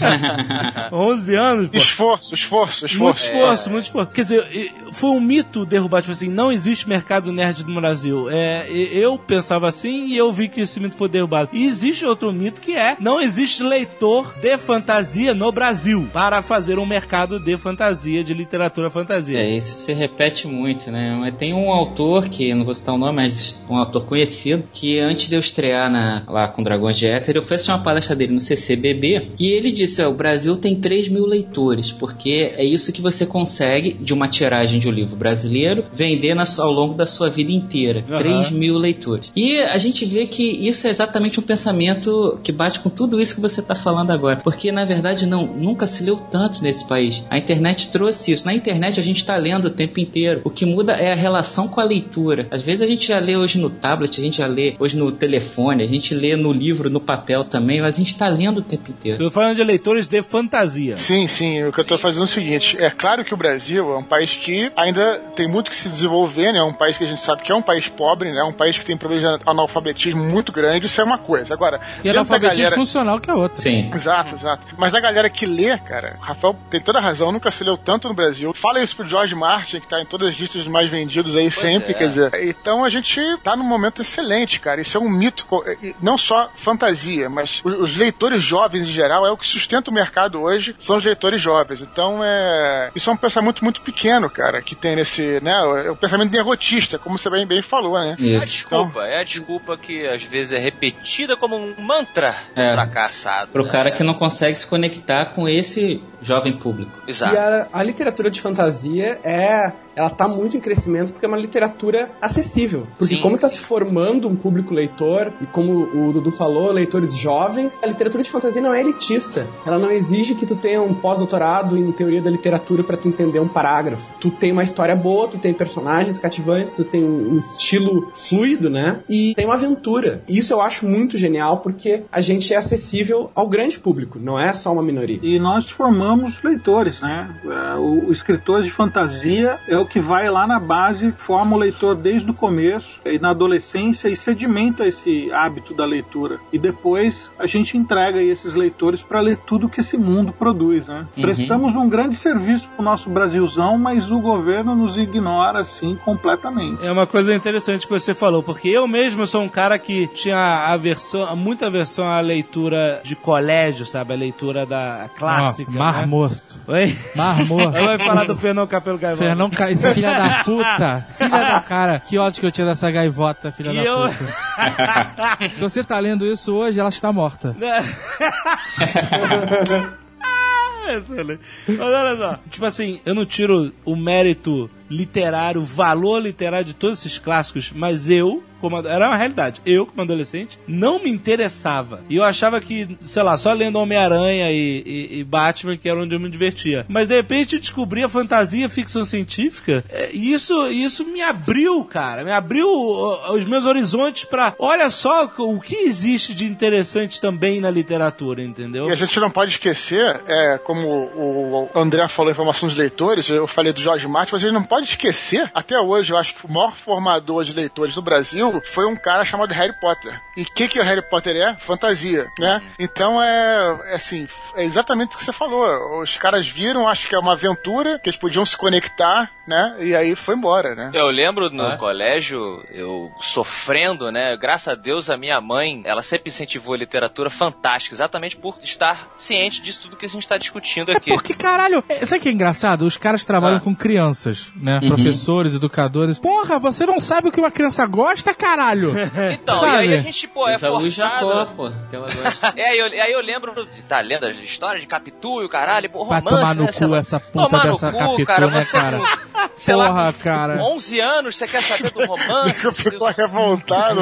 11 anos, pô. Esforço, esforço, Muito esforço. esforço, muito esforço. Quer dizer, foi um mito derrubar, tipo assim, não existe mercado nerd no Brasil. É, eu pensava assim e eu vi que esse mito foi derrubado. E existe outro mito que é, não existe leitor de fantasia no Brasil para fazer um mercado de fantasia, de literatura fantasia. É, isso se repete muito, né? Mas tem um autor, que eu não vou citar o nome, mas um autor conhecido, que antes de eu estrear na- lá com Dragões de Éter, eu fui assistir uma palestra dele no CCBB, e ele disse, ó, o Brasil tem 3 mil leitores, porque é isso que você consegue, de uma tiragem de um livro brasileiro, vender na ao longo da sua vida inteira. Aham. 3 mil leitores. E a gente vê que isso é exatamente um pensamento que bate com tudo isso que você está falando agora. Porque, na verdade, não, nunca se leu tanto nesse país. A internet trouxe isso. Na internet a gente está lendo o tempo inteiro. O que muda é a relação com a leitura. Às vezes a gente já lê hoje no tablet, a gente já lê hoje no telefone, a gente lê no livro, no papel também, mas a gente está lendo o tempo inteiro. Tô falando de leitores de fantasia. Sim, sim. O que eu tô fazendo é o seguinte: é claro que o Brasil é um país que ainda tem muito que se desenvolver, né? É um país que a gente sabe que é um país pobre, né? É um país que tem problema de analfabetismo muito grande. Isso é uma coisa. Agora, E analfabetismo galera... funcional que é outra. Sim. Exato, exato. Mas a galera que lê, cara, o Rafael tem toda a razão, nunca se leu tanto no Brasil. Fala isso pro George Martin, que tá em todas as listas mais vendidos aí sempre, é. quer dizer. Então a gente tá num momento excelente, cara. Isso é um mito, não só fantasia, mas os leitores jovens em geral é o que sustenta o mercado hoje, são os leitores jovens. Então é. Isso é um pensamento muito pequeno, cara, que tem nesse. né? É o pensamento derrotista, como você bem, bem falou, né? É a Isso. desculpa, é a desculpa que às vezes é repetida como um mantra É. fracassado. Pro né? cara que não consegue se conectar com esse jovem público. Exato. E a, a literatura de fantasia é. Ela tá muito em crescimento porque é uma literatura acessível. Porque Sim, como tá se formando um público leitor, e como o Dudu falou, leitores jovens, a literatura de fantasia não é elitista. Ela não exige que tu tenha um pós-doutorado em teoria da literatura para tu entender um parágrafo. Tu tem uma história boa, tu tem personagens cativantes, tu tem um estilo fluido, né? E tem uma aventura. E isso eu acho muito genial porque a gente é acessível ao grande público, não é só uma minoria. E nós formamos leitores, né? É, O, o escritor de fantasia é o que vai lá na base, forma o leitor desde o começo e na adolescência e sedimenta esse hábito da leitura. E depois a gente entrega aí esses leitores para ler tudo que esse mundo produz, né? Uhum. Prestamos um grande serviço pro nosso Brasilzão, mas o governo nos ignora assim completamente. É uma coisa interessante que você falou, porque eu mesmo sou um cara que tinha aversão, muita aversão à leitura de colégio, sabe? A leitura da clássica. Ó, mar né? morto. Oi? Mar morto. Ela vai falar do Fernão Capelo Gaivota. Fernão, Ca- esse filha da puta. Filha da cara. Que ódio que eu tinha dessa gaivota, filha da eu- puta. Se você tá lendo isso hoje, ela está morta. Mas olha só, tipo assim, eu não tiro o mérito literário, o valor literário de todos esses clássicos, mas eu, como era uma realidade, eu como adolescente não me interessava. E eu achava que, sei lá, só lendo Homem-Aranha e, e- e Batman que era onde eu me divertia. Mas de repente eu descobri a fantasia, ficção científica, é, e isso, isso me abriu, cara, me abriu os meus horizontes pra, olha só o que existe de interessante também na literatura, entendeu? E a gente não pode esquecer, é, como o André falou, informação dos leitores, eu falei do Jorge Martin, mas a gente não pode esquecer, até hoje, eu acho que o maior formador de leitores do Brasil foi um cara chamado Harry Potter. E o que, que o Harry Potter é? Fantasia, né? Então é, é assim, é exatamente o que você falou. Os caras viram, acho que é uma aventura, que eles podiam se conectar, né? E aí foi embora, né? Eu lembro no Ah. colégio, eu sofrendo, né? Graças a Deus, a minha mãe, ela sempre incentivou a literatura fantástica, exatamente por estar ciente disso tudo que a gente está discutindo aqui. Porque, caralho, é- sabe o que é engraçado? Os caras trabalham Ah. com crianças, né? Uhum. Professores, educadores. Porra, você não sabe o que uma criança gosta, caralho? Então, Sabe? e aí a gente, pô, é Jacó, forçado. pô, que ela gosta. É, aí eu, aí eu lembro de estar lendo a história de Capitu e o caralho, pô, Vai romance, tomar no né, cu lá. essa puta Tomar no dessa cu, Capitu, cara, né, você cara? lá, Porra, com cara. 11 anos, você quer saber do romance? Ficou revoltado.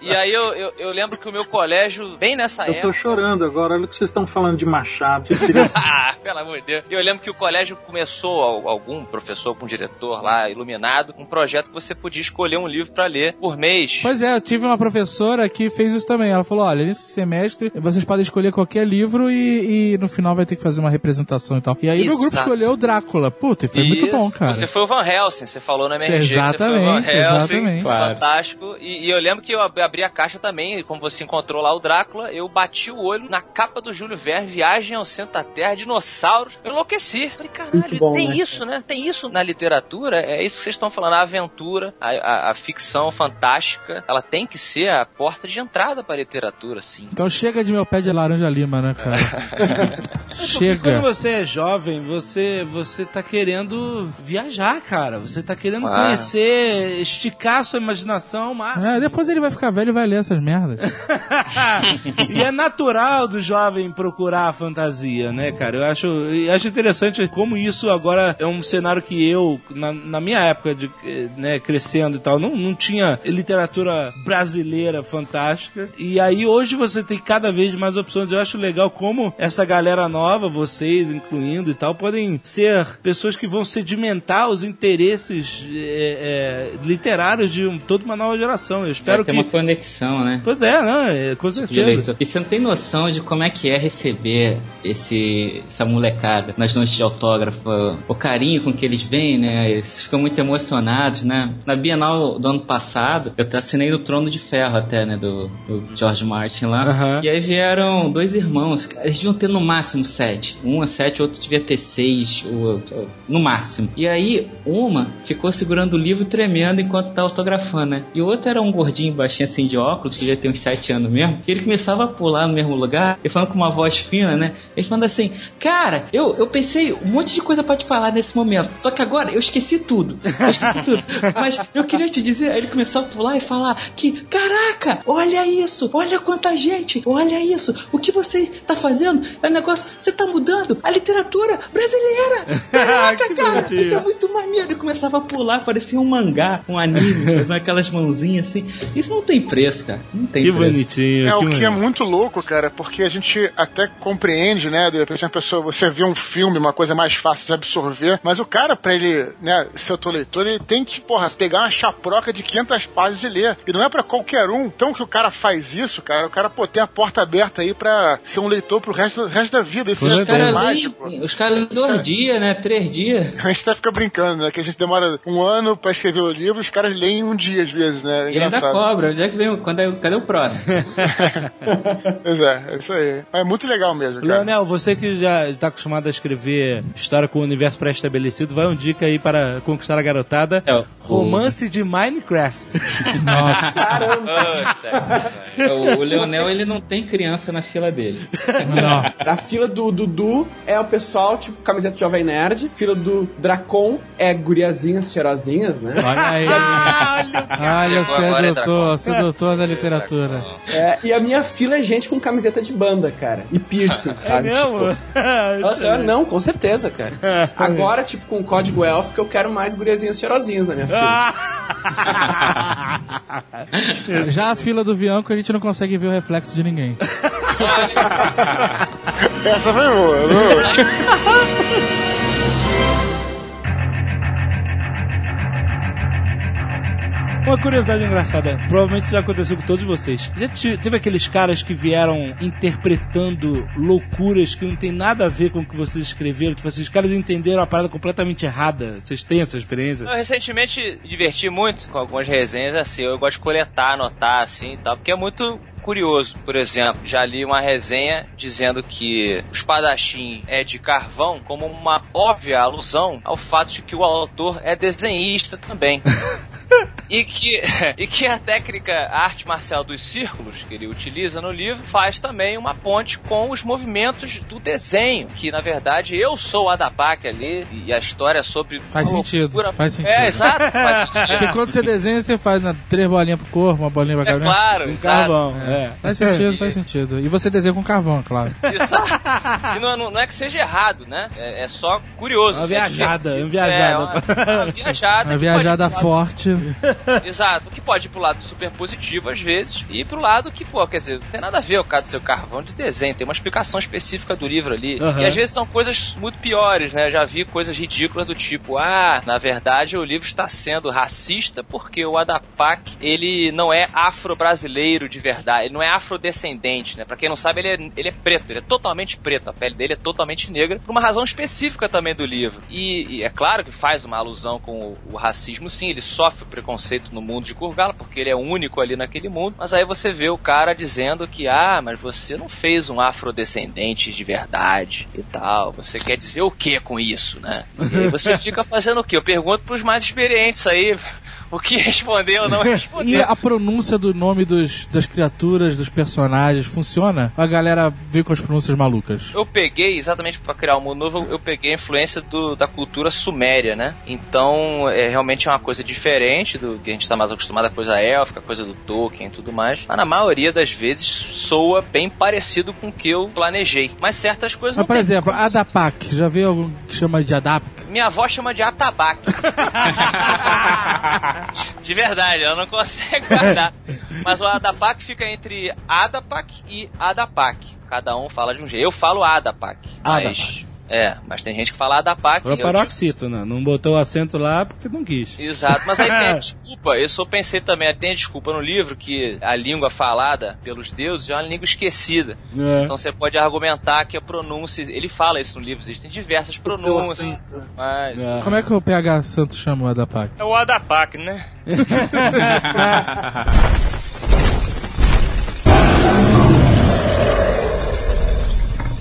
e aí eu, eu, eu lembro que o meu colégio, bem nessa Eu tô época... chorando agora, olha o que vocês estão falando de Machado. Ah, pelo amor de Deus. E eu lembro que o colégio começou, al- algum professor com diretor lá, iluminado, um projeto que você podia escolher um livro pra ler por mês. Pois é, eu tive uma professora que fez isso também. Ela falou: olha, nesse semestre vocês podem escolher qualquer livro e, e no final vai ter que fazer uma representação e tal. E aí meu grupo escolheu o Drácula. Puta, e foi Foi muito Isso. bom, cara. Você foi o Van Helsing, você falou na o Van Exatamente, Helsing, exatamente. Claro. fantástico. E, e eu lembro que eu ab- abri a caixa também, como você encontrou lá o Drácula, eu bati o olho na capa do Júlio Verne, Viagem ao Centro da Terra, Dinossauros. Eu enlouqueci. Falei, caralho, Muito bom, tem né? isso, né? Tem isso na literatura, é isso que vocês estão falando, a aventura, a, a- a ficção fantástica, ela tem que ser a porta de entrada para a literatura, sim. Então chega de meu pé de laranja lima, né, cara? Quando chega. você é jovem, você, você tá querendo viajar, cara. Você tá querendo Ah. conhecer, esticar a sua imaginação ao máximo. É, depois ele vai ficar velho e vai ler essas merdas. e é natural do jovem procurar a fantasia, né, cara? Eu acho, eu acho interessante como isso agora é um cenário que eu, na, na minha época, de, eh, né, crescendo e tal, não, não tinha literatura brasileira fantástica. E aí hoje você tem cada vez mais opções. Eu acho legal como essa galera nova, vocês incluindo e tal, podem ser pessoas que vão sedimentar os interesses eh, eh, literários de um- toda uma nova geração. Eu espero Vai ter que. uma conexão, né? Pois é, não, é, com certeza. E você não tem noção de como é que é receber esse, essa molecada nas noites de autógrafo, o carinho com que eles vêm, né? Eles ficam muito emocionados, né? Na Bienal do ano passado, eu assinei no Trono de Ferro até, né? Do, do George Martin lá. Aham. E aí vieram dois irmãos, eles deviam ter no máximo sete. Um a sete, o outro devia ter seis, o- o- no máximo. E aí, uma ficou segurando o livro tremendo enquanto tá autografando, né? E o outro era um gordinho baixinho assim de óculos, que já tem uns sete anos mesmo. E ele começava a pular no mesmo lugar, e falando com uma voz fina, né? Ele falando assim: Cara, eu, eu pensei um monte de coisa pra te falar nesse momento. Só que agora eu esqueci tudo. Eu esqueci tudo. Mas eu queria te dizer, aí ele começou a pular e falar que, caraca, olha isso, olha quanta gente, olha isso, o que você tá fazendo é um negócio, você tá mudando a literatura brasileira. Caraca, cara, bonitinho. isso é muito maneiro. E começava a pular, parecia um mangá, um anime, fazendo aquelas mãozinhas assim. Isso não tem preço, cara. Não tem Que preço. bonitinho. É, que o que é muito louco, cara, porque a gente até compreende, né? De repente, uma pessoa, você vê um filme, uma coisa mais fácil de absorver, mas o cara, pra ele, né, ser teu leitor, ele tem que, porra, pegar uma chaproca de 500 páginas de ler. E não é pra qualquer um. Então, que o cara faz isso, cara, o cara, pô, tem a porta aberta aí pra ser um leitor pro resto, resto da vida. Isso Os é caras mágico. leem- os caras leem dois dias, né? Três dias. A gente até fica brincando, né? Que a gente demora um ano pra escrever o livro, os caras leem em um dia, às vezes, né? É E ele ainda cobra. Onde é que vem? o- Quando é, cadê o próximo? Pois é, é isso aí. Mas é muito legal mesmo, cara. Leonel, você que já está acostumado a escrever história com o universo pré-estabelecido, vai um dica aí para conquistar a garotada. É, o- Romance de Minecraft. Nossa. Puta, o, o Leonel, ele não tem criança na fila dele. Não. Na fila do Dudu é o pessoal, tipo, camiseta de Jovem Nerd. Fila do Dracon é guriazinhas cheirosinhas, né? Olha aí. Olha, Chegou agora, sedutor, Dracon. sedutor da literatura. É, e a minha fila é gente com camiseta de banda, cara. E piercing, É sabe? mesmo? Tipo, ah, não, com certeza, cara. Agora, tipo, com o código elf, que eu quero mais guriazinhas cheirosinhas na minha fila. Já a fila do Bianco a gente não consegue ver o reflexo de ninguém. Essa foi boa, boa. Uma curiosidade engraçada, provavelmente isso já aconteceu com todos vocês. Já te- teve aqueles caras que vieram interpretando loucuras que não tem nada a ver com o que vocês escreveram? Tipo os caras entenderam a parada completamente errada. Vocês têm essa experiência? Eu recentemente me diverti muito com algumas resenhas assim. Eu gosto de coletar, anotar assim e tal, porque é muito curioso. Por exemplo, já li uma resenha dizendo que o espadachim é de carvão como uma óbvia alusão ao fato de que o autor é desenhista também. E que, e que a técnica a arte marcial dos círculos que ele utiliza no livro faz também uma ponte com os movimentos do desenho, que na verdade eu sou o Adapak ali e a história é sobre Faz sentido, loucura- faz sentido. É, exato, faz Porque sentido. quando você desenha, você faz né, três bolinhas pro corpo, uma bolinha pra É cabeça. claro, Um exato. carvão, é. Faz sentido, faz sentido. E você desenha com carvão, é claro. Exato. E não, não- não é que seja errado, né? É, é só curioso. Uma é viajada, uma viajada. É, uma, uma viajada. Uma viajada forte. Exato. Que pode ir pro lado super positivo às vezes e pro lado que, pô, quer dizer, não tem nada a ver o caso do seu carvão de desenho, tem uma explicação específica do livro ali. Aham. E às vezes são coisas muito piores, né? Eu já vi coisas ridículas do tipo, ah, na verdade o livro está sendo racista porque o Adapak, ele não é afro-brasileiro de verdade, ele não é afrodescendente, né? Pra quem não sabe, ele é, ele é preto, ele é totalmente preto, a pele dele é totalmente negra, por uma razão específica também do livro. E, e é claro que faz uma alusão com o, o racismo, sim, ele sofre preconceito no mundo de Kurgala, porque ele é único ali naquele mundo, mas aí você vê o cara dizendo que, ah, mas você não fez um afrodescendente de verdade e tal, você quer dizer o que com isso, né? E aí você fica fazendo o quê? Eu pergunto pros mais experientes aí, o que responder ou não E responder. a pronúncia do nome dos, das criaturas, dos personagens, funciona? Ou a galera veio com as pronúncias malucas? Eu peguei, exatamente para criar um mundo novo, eu peguei a influência do- da cultura suméria, né? Então, é realmente é uma coisa diferente do que a gente tá mais acostumado, a coisa élfica, a coisa do Tolkien e tudo mais. Mas na maioria das vezes soa bem parecido com o que eu planejei. Mas certas coisas Mas, não por tem exemplo, como. Adapak, já viu algum que chama de Adapak? Minha avó chama de atabaque. de verdade, ela não consegue guardar. Mas o Adapak fica entre Adapak e Adapak. Cada um fala de um jeito. Eu falo Adapak. Mas, é, mas tem gente que fala Adapak. Foi paroxítona. Não botou o acento lá porque não quis. Exato, mas aí tem a desculpa, eu só pensei também, tem a desculpa no livro que a língua falada pelos deuses é uma língua esquecida. É. Então você pode argumentar que a pronúncia, ele fala isso no livro, existem diversas pronúncias, mas... É. Como é que o PH Santos chama o Adapak? É o Adapak, né?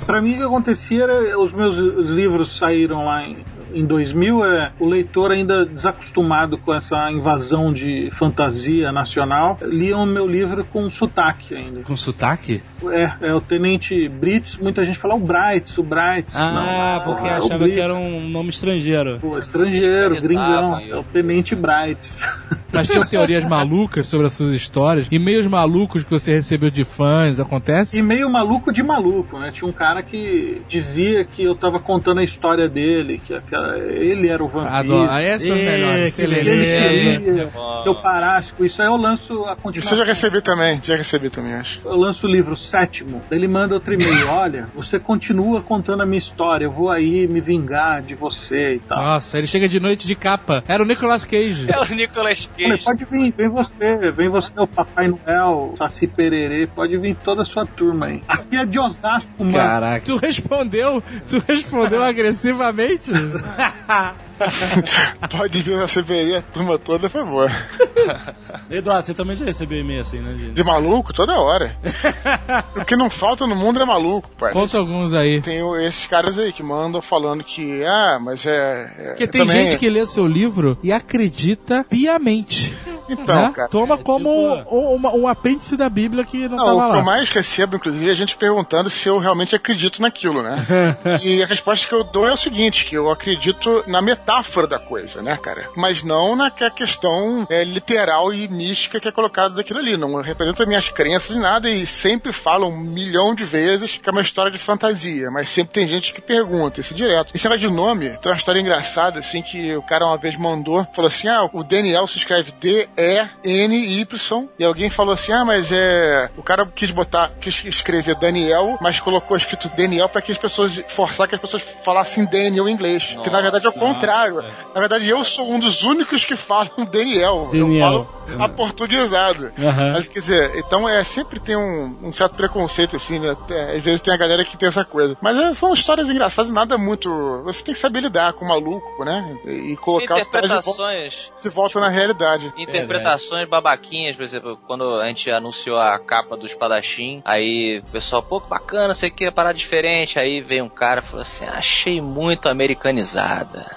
Pra mim, o que acontecia era os meus livros saíram lá em, em 2000. É, o leitor, ainda desacostumado com essa invasão de fantasia nacional, lia o meu livro com sotaque ainda. Com sotaque? É, é o Tenente Brits. Muita gente fala o Brights, o Brights. Ah, Não, porque é o achava que era um nome estrangeiro. Pô, estrangeiro, gringão. eu- É o Tenente Brights. Mas tinham teorias malucas sobre as suas histórias, e-mails malucos que você recebeu de fãs, acontece? E meio maluco de maluco, né? Tinha um cara que dizia que eu tava contando a história dele, que aquela- ele era o vampiro. Adoro. Ah, essa é o melhor. excelente. Que eu parasse com isso. Aí eu lanço a Isso eu já continuação. recebi também, já recebi também, acho. Eu lanço o livro sétimo, ele manda outro e-mail. Olha, você continua contando a minha história, eu vou aí me vingar de você e tal. Nossa, ele chega de noite de capa. Era o Nicolas Cage. É o Nicolas Cage. pode vir, vem você, vem você, o Papai Noel, o Saci Pererê, pode vir toda a sua turma aí. Aqui é de Osasco, mano. Caraca. Tu respondeu, tu respondeu agressivamente? Pode vir na CPI, a turma toda, por favor. Eduardo, você também já recebeu e-mail assim, né, gente? De maluco, toda hora. o que não falta no mundo é maluco, pai. Conta alguns aí. Tem esses caras aí que mandam falando que, ah, mas é. é Porque tem também- gente que lê o seu livro e acredita piamente. Então, né? cara. Toma como tipo- um, uma- um apêndice da Bíblia que não, Não, tava o que eu lá. mais recebo, inclusive, é a gente perguntando se eu realmente acredito naquilo, né? e a resposta que eu dou é o seguinte, que eu acredito na metáfora da coisa, né, cara? Mas não na que- questão é, literal e mística que é colocada daquilo ali. Não representa minhas crenças em nada e sempre falam um milhão de vezes que é uma história de fantasia, mas sempre tem gente que pergunta isso direto. Esse negócio de nome, tem uma história engraçada, assim, que o cara uma vez mandou, falou assim, ah, o Daniel se escreve D-E-N-Y, e alguém falou assim, ah, mas é... O cara quis botar, quis escrever Daniel, mas colocou escrito Daniel pra que as pessoas, forçar que as pessoas falassem Daniel em inglês. que na verdade é o contrário. Na verdade, eu sou um dos únicos que falam Daniel. Daniel. Eu falo aportuguesado. Aham. Mas, quer dizer, então é, sempre tem um, um certo preconceito, assim, né? É, Às vezes tem a galera que tem essa coisa. Mas é, são histórias engraçadas, nada muito... Você tem que saber lidar com o maluco, né? E colocar os caras de volta, Interpretações, de volta na realidade. Interpretações babaquinhas, por exemplo, quando a gente anunciou a capa do espadachim, aí o pessoal, pô, que bacana, sei que parada diferente, aí veio um cara e falou assim, achei muito americanizada.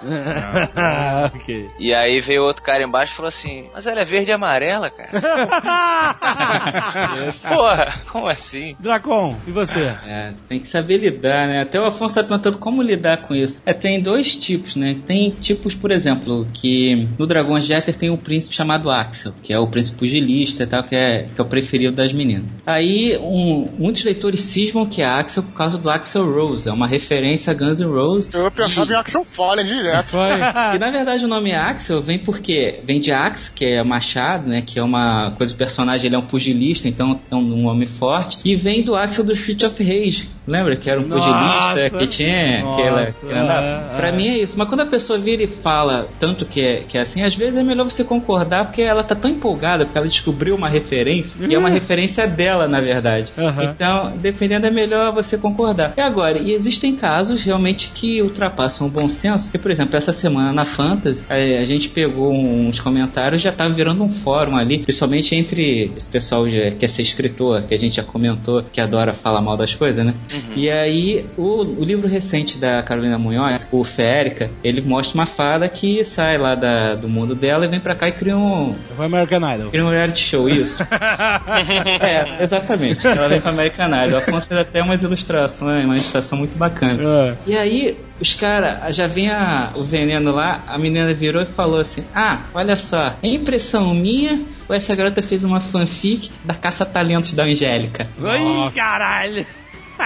Ah, ok. E aí veio outro cara embaixo e falou assim, mas ela é verde e amarela, cara. Porra, como assim? Dracon, e você? É, tem que saber lidar, né? Até o Afonso tá perguntando como lidar com isso. É, tem dois tipos, né? Tem tipos, por exemplo, que no Dragões de Éter tem um príncipe chamado Axel, que é o príncipe pugilista e tal, que é, que é o preferido das meninas. Aí, um, muitos leitores cismam que é Axel por causa do Axel Rose, é uma referência a Guns N' Roses. Eu pensava E- em Axel Foley direto. Foi. e na verdade o nome Axel vem porque vem de axe, que é machado, né? Que é uma coisa, o personagem ele é um pugilista, então é um, um homem forte. E vem do Axel do Street of Rage. Lembra que era um Nossa. pugilista que tinha. que ela, Nossa, que é, Pra é. mim é isso. Mas quando a pessoa vira e fala tanto que é, que é assim, às vezes é melhor você concordar porque ela tá tão empolgada, porque ela descobriu uma referência, e é uma referência dela, na verdade. Aham. Então, dependendo, é melhor você concordar. E agora, e existem casos realmente que ultrapassam o bom senso. E, por exemplo, essa semana na Fantasy, a, a gente pegou uns comentários, já tava virando um fórum ali, principalmente entre esse pessoal que quer ser escritor, que a gente já comentou, que adora falar mal das coisas, né? E aí, o, o livro recente da Carolina Munhoz, o Férica, ele mostra uma fada que sai lá da- do mundo dela e vem pra cá e cria um, Foi American Idol. Cria um reality show, isso. é, exatamente. Ela vem pra American Idol. O Afonso fez até umas ilustrações, uma ilustração muito bacana. É. E aí, os caras, já vinha o veneno lá, a menina virou e falou assim: Ah, olha só, é impressão minha ou essa garota fez uma fanfic da caça-talentos da Angélica? Ai, caralho.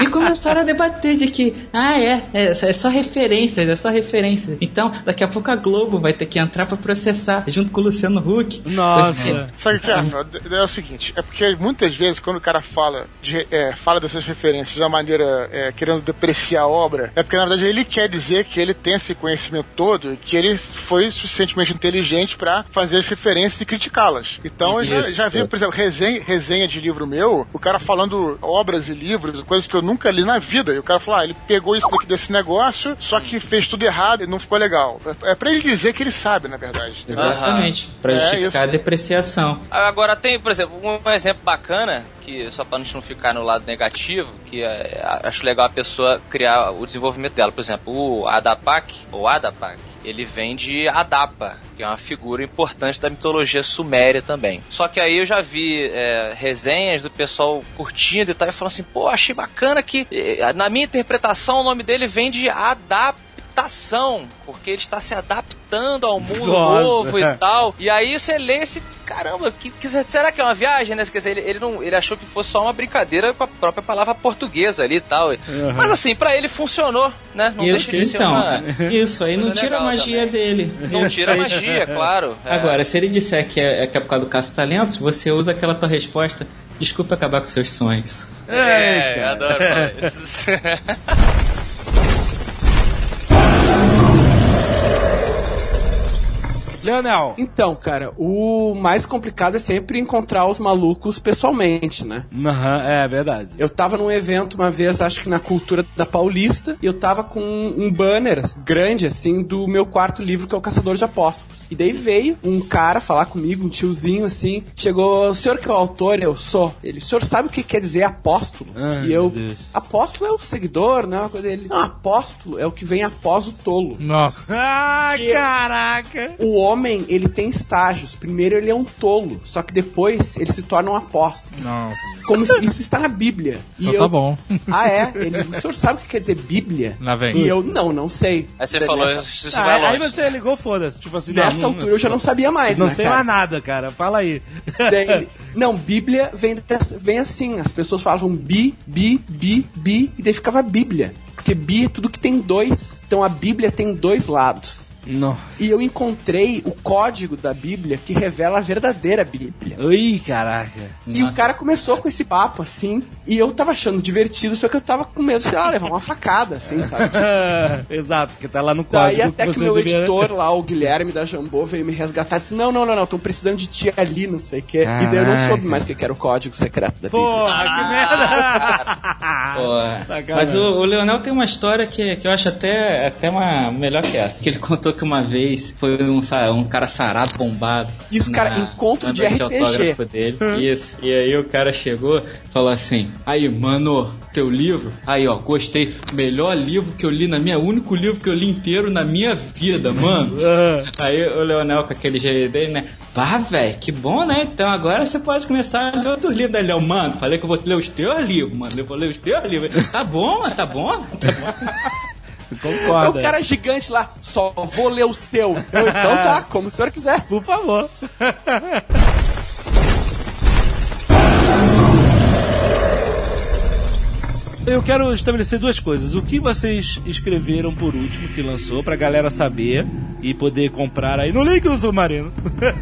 E começaram a debater de que, ah, é, é, é só referências, é só referências. Então, daqui a pouco a Globo vai ter que entrar pra processar, junto com o Luciano Huck. Nossa. Sabe o que é? Rafael? É o seguinte, é porque muitas vezes quando o cara fala, de, é, fala dessas referências de uma maneira é, querendo depreciar a obra, é porque na verdade ele quer dizer que ele tem esse conhecimento todo e que ele foi suficientemente inteligente pra fazer as referências e criticá-las. Então eu já, já vi, por exemplo, resenha, resenha de livro meu, o cara falando obras e livros, coisas que eu nunca li na vida, e o cara falou, ah, ele pegou isso daqui desse negócio, só que fez tudo errado e não ficou legal. É, é pra ele dizer que ele sabe, na verdade. Exatamente, pra É, justificar isso. a depreciação. Agora tem, por exemplo, um exemplo bacana, que só pra gente não ficar no lado negativo, que é, acho legal a pessoa criar o desenvolvimento dela. Por exemplo, o Adapak, ou Adapak, ele vem de Adapa, que é uma figura importante da mitologia suméria também. Só que aí eu já vi é, resenhas do pessoal curtindo e tal, e falando assim, pô, achei bacana que, na minha interpretação, o nome dele vem de adaptação, porque ele está se adaptando ao mundo Nossa. novo e tal. E aí você lê esse. Caramba, que, que- será que é uma viagem, né? Quer dizer, ele, ele, não, ele achou que fosse só uma brincadeira com a própria palavra portuguesa ali e tal. Mas assim, pra ele funcionou, né? Não Isso, deixa de ser então, uma. isso aí não tira a magia também. dele. Não tira a magia, claro. É. Agora, se ele disser que é, que é por causa do caça-talentos, você usa aquela tua resposta, desculpa acabar com seus sonhos. É, eu adoro Leonel. Então, cara, o mais complicado é sempre encontrar os malucos pessoalmente, né? Aham, é verdade. Eu tava num evento uma vez, acho que na cultura da Paulista, e eu tava com um banner grande, assim, do meu quarto livro, que é o Caçador de Apóstolos. E daí veio um cara falar comigo, um tiozinho, assim, chegou, o senhor que é o autor? Eu sou. Ele, o senhor sabe o que quer dizer apóstolo? Ai, e eu, apóstolo é o seguidor, né? Uma coisa dele. Não, apóstolo é o que vem após o tolo. Nossa. Ah, Que- caraca. O homem, ele tem estágios. Primeiro ele é um tolo, só que depois ele se torna um apóstolo. Nossa. Como se- isso está na Bíblia. E Então eu, tá bom. Ah, é? Ele, o senhor sabe o que quer dizer Bíblia? Lá vem. E eu, não, não sei. Aí você Da- falou, nessa, isso Ah, vai aí longe. você ligou, foda-se. Tipo assim, nessa não, altura eu já não sabia mais, Não né, sei cara? mais nada, cara. Fala aí. Daí não, Bíblia vem, vem assim. As pessoas falavam bi, bi, bi, bi, e daí ficava Bíblia. Porque bi é tudo que tem dois. Então a Bíblia tem dois lados. Nossa. E eu encontrei o código da Bíblia que revela a verdadeira Bíblia. Ui, caraca. E o cara começou com esse papo assim, e eu tava achando divertido, só que eu tava com medo, sei lá, levar uma facada, assim, sabe? Exato, porque tá lá no código. Daí até que o meu deveria- editor lá, o Guilherme da Jambô, veio me resgatar e disse: Não, não, não, não, tô precisando de ti ali, não sei o quê. E daí eu não Caraca. soube mais o que era o código secreto da Bíblia. Porra, que merda! Sacanagem. mas o, o Leonel tem uma história que, que eu acho até, até uma melhor que essa. Que ele contou que uma vez foi um, um cara sarado, bombado. Isso, cara, na- encontro na de RPG. dele. Isso. E aí o cara chegou e falou assim: Aí, mano, teu livro? Aí, ó, gostei. Melhor livro que eu li na minha. Único livro que eu li inteiro na minha vida, mano. Aí o Leonel com aquele jeito dele, né? Pá, velho, que bom, né? Então agora você pode começar a ler outros livros Léo. Mano, falei que eu vou ler os teus livros, mano. Eu vou ler os teus livros. Tá bom, tá bom? Tá bom. É Concorda. o cara gigante lá, só vou ler os teus. Eu, então tá, como o senhor quiser. Por favor. Eu quero estabelecer duas coisas. O que vocês escreveram por último que lançou pra galera saber e poder comprar aí no link do Submarino.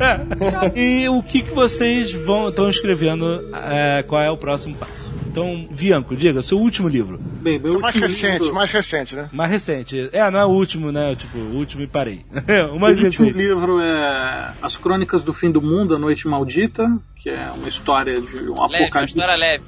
e o que, que vocês vão estão escrevendo, é, qual é o próximo passo. Então, Vianco, diga, seu último livro. Bem, meu Mais último recente, livro- mais recente, né? Mais recente. É, não é o último, né? Tipo, o último e parei. o mais O último recente. livro é As Crônicas do Fim do Mundo, A Noite Maldita, que é uma história de um Leve, uma apocalipse história leve.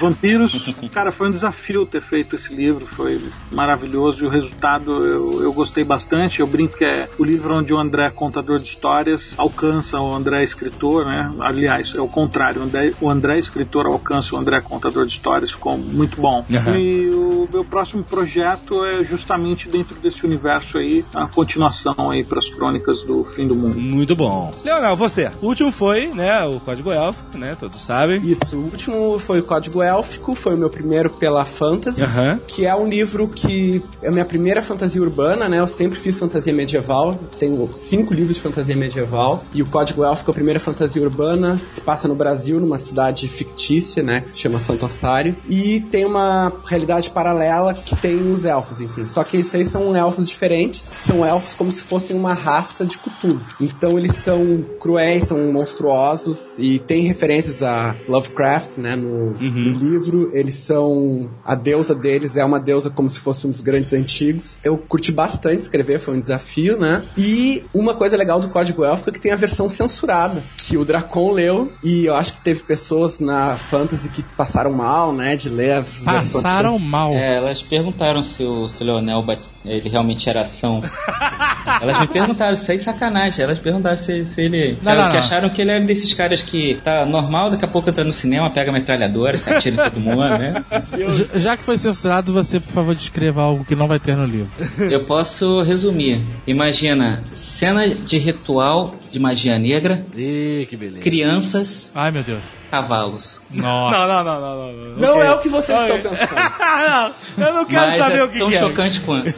vampiros. Cara, foi um desafio ter feito esse livro, foi maravilhoso e o resultado eu, eu gostei bastante. Eu brinco que é o livro onde o André, contador de histórias, alcança o André, escritor, né? Aliás, é o contrário, o André, o André escritor alcança o André, contador de histórias, ficou muito bom. Aham. E o meu próximo projeto é justamente dentro desse universo aí, a continuação aí para as crônicas do fim do mundo. Muito bom. Leonel, você. O último foi, né, o Código Élfico, né? Todos sabem. Isso, o último foi o Código Élfico, foi o meu primeiro pela Fantasy. Aham. Que é um livro que é a minha primeira fantasia urbana, né? Eu sempre fiz fantasia medieval, tenho cinco livros de fantasia medieval. E o Código Élfico é a primeira fantasia urbana, se passa no Brasil, numa cidade fictícia, né? Que se chama Santo Ossário. E tem uma realidade paralela que tem os elfos, enfim. Só que esses aí são elfos diferentes, são elfos como se fossem uma raça de Cthulhu. Então eles são cruéis, são monstruosos e tem referências a Lovecraft, né? No, no livro, eles são. A deusa deles é uma deusa como se fosse um dos grandes antigos. Eu curti bastante escrever, foi um desafio, né? E uma coisa legal do Código Élfico é que tem a versão censurada, que o Dracon leu, e eu acho que teve pessoas na Fantasy que passaram mal, né? De ler a versão Passaram mal. É, elas perguntaram se o, se o Leonel ele realmente era ação. elas me perguntaram, sem sacanagem, elas perguntaram se, se ele. Não, não, que não. acharam que ele era desses caras que tá normal, daqui a pouco entra no cinema, pega a metralhadora, se atira em todo mundo, né? Já- Já que foi censurado, você, por favor, descreva algo que não vai ter no livro. Eu posso resumir. Imagina, cena de ritual de magia negra, Ih, que beleza. crianças, Ai, meu Deus. Cavalos. Nossa. Não, não, não, não, não. não. Não é o que vocês estão pensando. Ah, não, eu não quero Mas saber é o que, tão que é. chocante quanto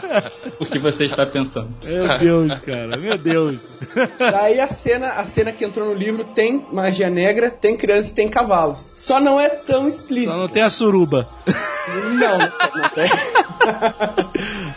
o que você está pensando. Meu Deus, cara, meu Deus. Daí a cena, a cena que entrou no livro tem magia negra, tem crianças e tem cavalos. Só não é tão explícito. Só não tem a suruba. Não, não tem.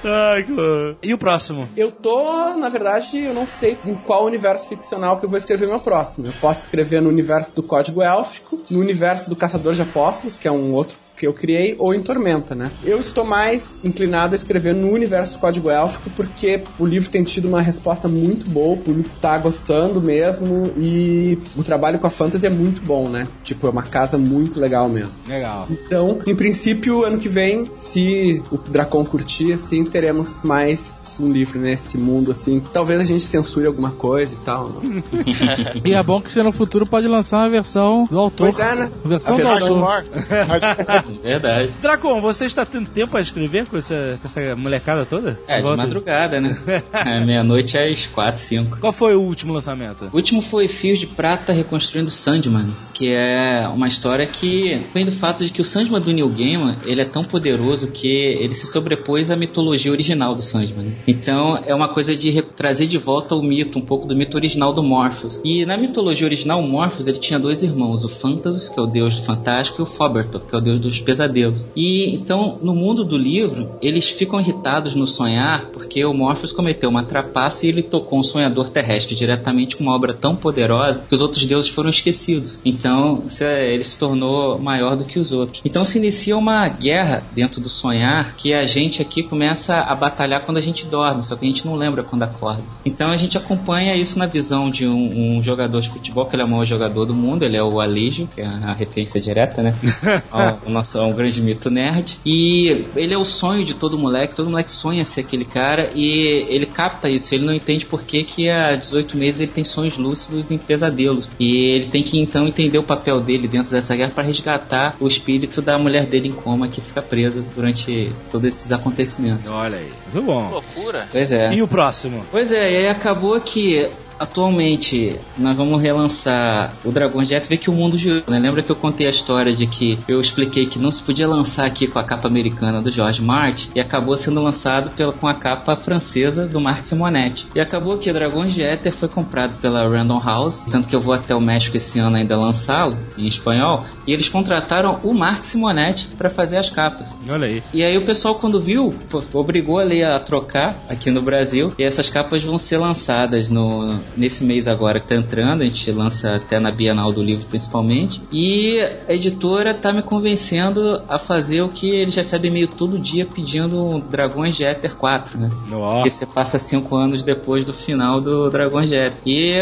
Ai, que. E o próximo? Eu tô, na verdade, eu não sei em qual universo ficcional que eu vou escrever meu próximo. Eu posso escrever no universo do Código Élfico, no universo do Caçador de Apóstolos, que é um outro que eu criei, ou em Tormenta, né? Eu estou mais inclinado a escrever no universo do Código Élfico, porque o livro tem tido uma resposta muito boa, o público tá gostando mesmo, e o trabalho com a Fantasy é muito bom, né? Tipo, é uma casa muito legal mesmo. Legal. Então, em princípio, ano que vem, se o Dracon curtir, assim, teremos mais um livro nesse mundo, assim. Talvez a gente censure alguma coisa e tal. né? E é bom que você no futuro pode lançar uma versão do autor. Pois é, né? Versão A do versão Verdade. Dracon, você está tendo tempo a escrever com essa, com essa molecada toda? É, de madrugada, né? É, meia-noite às quatro, cinco. Qual foi o último lançamento? O último foi Fios de Prata Reconstruindo Sandman, que é uma história que vem do fato de que o Sandman do Neil Gaiman, ele é tão poderoso que ele se sobrepôs à mitologia original do Sandman. Então, é uma coisa de trazer de volta o mito, um pouco do mito original do Morpheus. E na mitologia original, o Morpheus, ele tinha dois irmãos, o Phantasus, que é o deus do fantástico, e o Fobertor, que é o deus dos pesadelos. E então, no mundo do livro, eles ficam irritados no sonhar porque o Morpheus cometeu uma trapaça e ele tocou um sonhador terrestre diretamente com uma obra tão poderosa que os outros deuses foram esquecidos. Então, é- ele se tornou maior do que os outros. Então, se inicia uma guerra dentro do sonhar que a gente aqui começa a batalhar quando a gente dorme, só que a gente não lembra quando acorda. Então, a gente acompanha isso na visão de um, um jogador de futebol, que ele é o maior jogador do mundo, ele é o Alejo, que é a referência direta, né? ao, ao nosso, ao grande mito nerd. E ele é o sonho de todo moleque, todo moleque sonha ser aquele cara e ele capta isso. Ele não entende por que, que há 18 meses ele tem sonhos lúcidos em pesadelos. E ele tem que então entender o papel dele dentro dessa guerra para resgatar o espírito da mulher dele em coma que fica presa durante todos esses acontecimentos. Olha aí. Muito bom. Loucura. Pois é. E o próximo? Pois é, e aí acabou que Atualmente, nós vamos relançar o Dragon Jet, ver que o mundo girou, né? Lembra que eu contei a história de que eu expliquei que não se podia lançar aqui com a capa americana do George Martin e acabou sendo lançado pela, com a capa francesa do Mark Simonetti. E acabou que o Dragon Jet foi comprado pela Random House, tanto que eu vou até o México esse ano ainda lançá-lo em espanhol, e eles contrataram o Mark Simonetti para fazer as capas. Olha aí. E aí o pessoal quando viu, pô, obrigou a lei a trocar aqui no Brasil, e essas capas vão ser lançadas no nesse mês agora que tá entrando, a gente lança até na Bienal do Livro principalmente, e a editora tá me convencendo a fazer o que eles recebem meio todo dia pedindo um Dragões Jeter 4, né? Ó. Que você passa cinco anos depois do final do Dragon Jet. E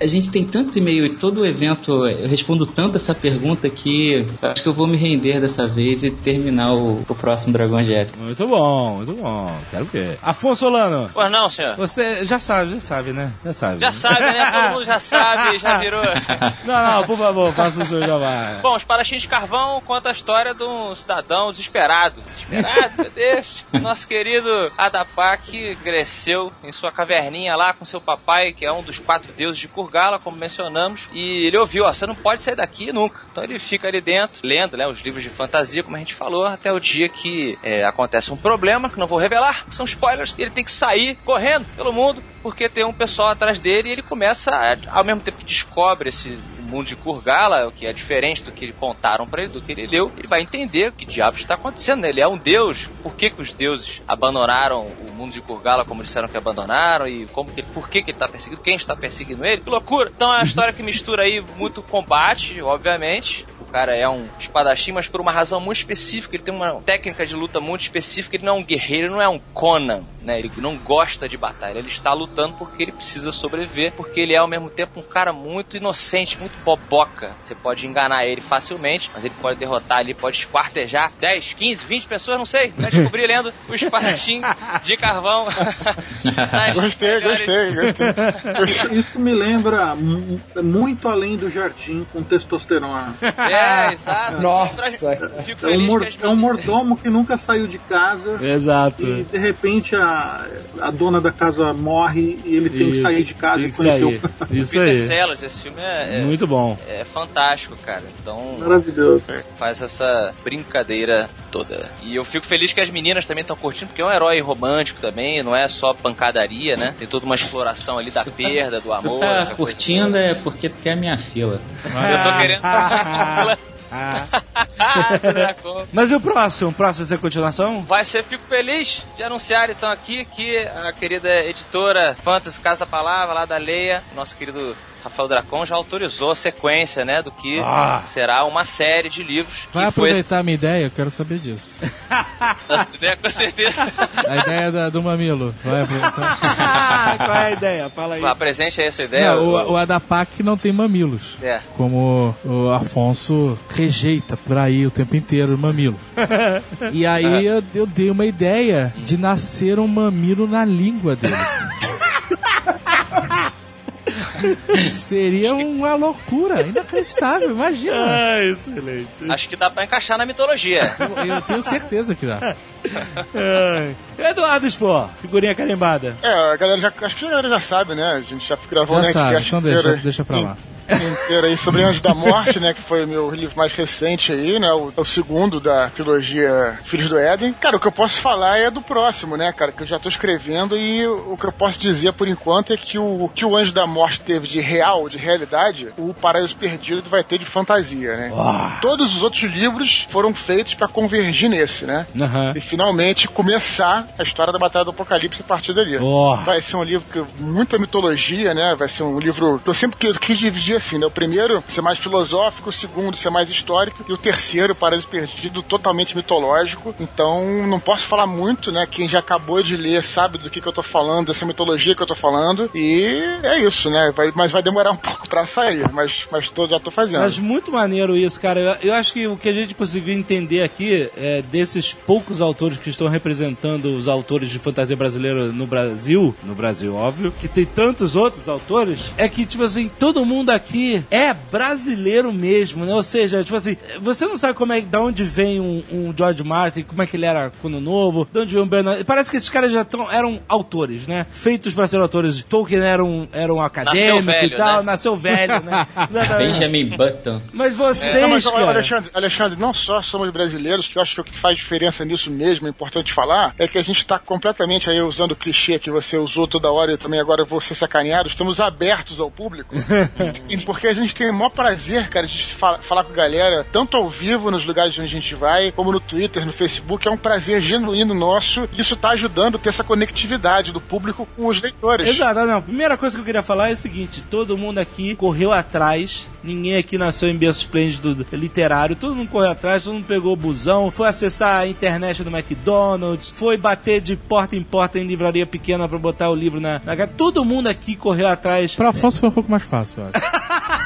a gente tem tanto e-mail e todo o evento eu respondo tanto essa pergunta que acho que eu vou me render dessa vez e terminar o, o próximo Dragon Jet. Muito bom, muito bom. Quero ver. Afonso Solano, Pois não, senhor. você já sabe, já sabe, né? Já sabe. Já sabe, né? Todo mundo já sabe, já virou. Não, não, por favor, faça o seu jabá. Bom, os Parachins de Carvão conta a história de um cidadão desesperado. Desesperado, meu Deus. Nosso querido Adapak cresceu em sua caverninha lá com seu papai, que é um dos quatro deuses de Kurgala, como mencionamos. E ele ouviu, ó, você não pode sair daqui nunca. Então ele fica ali dentro, lendo né, os livros de fantasia, como a gente falou, até o dia que é, acontece um problema, que não vou revelar, que são spoilers, e ele tem que sair correndo pelo mundo, porque tem um pessoal atrás dele e ele começa, ao mesmo tempo que descobre esse mundo de Kurgala, o que é diferente do que contaram para ele, do que ele leu, ele vai entender o que diabos está acontecendo. né? Ele é um deus. Por que, que os deuses abandonaram o mundo de Kurgala como disseram que abandonaram e como que, por que, que ele está perseguindo, quem está perseguindo ele? Que loucura! Então é uma história que mistura aí muito combate, obviamente. O cara é um espadachim, mas por uma razão muito específica. Ele tem uma técnica de luta muito específica. Ele não é um guerreiro, ele não é um Conan, né? Ele não gosta de batalha. Ele está lutando porque ele precisa sobreviver, porque ele é ao mesmo tempo um cara muito inocente, muito boboca. Você pode enganar ele facilmente, mas ele pode derrotar ali, pode esquartejar 10, 15, 20 pessoas, não sei. Vai descobrir lendo o espadachim de carvão. Gostei, melhores- gostei, gostei. Isso me lembra mu- muito além do jardim com testosterona. É, exato. Nossa. Fico É um, feliz mor- que é um mordomo que nunca saiu de casa. Exato. E de repente a, a dona da casa morre e ele tem que Isso, sair de casa tem e que conhecer sair. o. Isso Peter aí. Sellers, esse filme é, é, Muito bom. é fantástico, cara. Então Maravilhoso. faz essa brincadeira toda. E eu fico feliz que as meninas também estão curtindo, porque é um herói romântico também, não é só pancadaria, né? Tem toda uma exploração ali da perda, do Tu amor. tá essa coisa curtindo é porque tu quer minha fila. Eu tô querendo. Mas e o próximo? O próximo vai ser a continuação? Vai ser, fico feliz de anunciar então aqui que a querida editora Fantasy Casa Palavra, lá da Leia, nosso querido Rafael Dracon já autorizou a sequência, né, do que Ah. será uma série de livros que Vai foi aproveitar a minha ideia? Eu quero saber disso. Nossa ideia, com certeza. A ideia da- do mamilo. Vai aproveitar. Qual é a ideia? Fala aí. Apresente aí essa ideia. Não, o- o, o Adapak não tem mamilos. É. Como o Afonso rejeita por aí o tempo inteiro o mamilo. E aí eu, eu dei uma ideia de nascer um mamilo na língua dele. Seria uma loucura, inacreditável, imagina. Ah, excelente. Acho que dá pra encaixar na mitologia. Eu, eu tenho certeza que dá. Ai. Eduardo Spor, figurinha carimbada. É, a galera já. Acho que a galera já sabe, né? A gente já gravou Já né, sabe, então deixa, inteiro- deixa pra lá. Inteiro aí sobre Anjos da Morte, né? Que foi o meu livro mais recente aí, né? O, é o segundo da trilogia Filhos do Éden. Cara, o que eu posso falar é do próximo, né, cara? Que eu já tô escrevendo e o que eu posso dizer por enquanto é que o, que o Anjo da Morte teve de real, de realidade, o Paraíso Perdido vai ter de fantasia, né? Todos os outros livros foram feitos pra convergir nesse, né? Aham. E finalmente começar a história da Batalha do Apocalipse a partir dali. Oh. Vai ser um livro que muita mitologia, né? Vai ser um livro que eu sempre quis, quis dividir assim, né? O primeiro ser mais filosófico, o segundo ser mais histórico e o terceiro, Paraíso Perdido, totalmente mitológico. Então não posso falar muito, né? Quem já acabou de ler sabe do que, que eu tô falando, dessa mitologia que eu tô falando. E é isso, né? Vai- mas vai demorar um pouco pra sair, mas, mas tô, já tô fazendo. Mas muito maneiro isso, cara. Eu, eu acho que o que a gente conseguiu entender aqui é desses poucos autores que estão representando os autores de fantasia brasileira no Brasil, no Brasil, óbvio, que tem tantos outros autores, é que, tipo assim, todo mundo aqui aqui é brasileiro mesmo, né? Ou seja, tipo assim, você não sabe como é, da onde vem um, um George Martin, como é que ele era quando novo, de onde vem um Bernard. Parece que esses caras já tão, eram autores, né? Feitos para ser autores. Tolkien era um, era um acadêmico velho, e tal, né? nasceu velho, né? Benjamin Button. Mas vocês, Não, mas, cara. Alexandre, Alexandre, não só somos brasileiros, que eu acho que o que faz diferença nisso mesmo, é importante falar, é que a gente está completamente aí usando o clichê que você usou toda hora e também agora vou ser sacaneado, estamos abertos ao público. e porque a gente tem o maior prazer, cara, de fa- falar com a galera, tanto ao vivo, nos lugares onde a gente vai, como no Twitter, no Facebook, é um prazer genuíno nosso, isso está ajudando a ter essa conectividade do público com os leitores. Exato, não. Primeira coisa que eu queria falar é o seguinte: todo mundo aqui correu atrás. Ninguém aqui nasceu em berço esplêndido literário. Todo mundo correu atrás, todo mundo pegou o busão, foi acessar a internet do McDonald's, foi bater de porta em porta em livraria pequena pra botar o livro na, na casa. Todo mundo aqui correu atrás. Pra Afonso foi um pouco mais fácil, eu acho.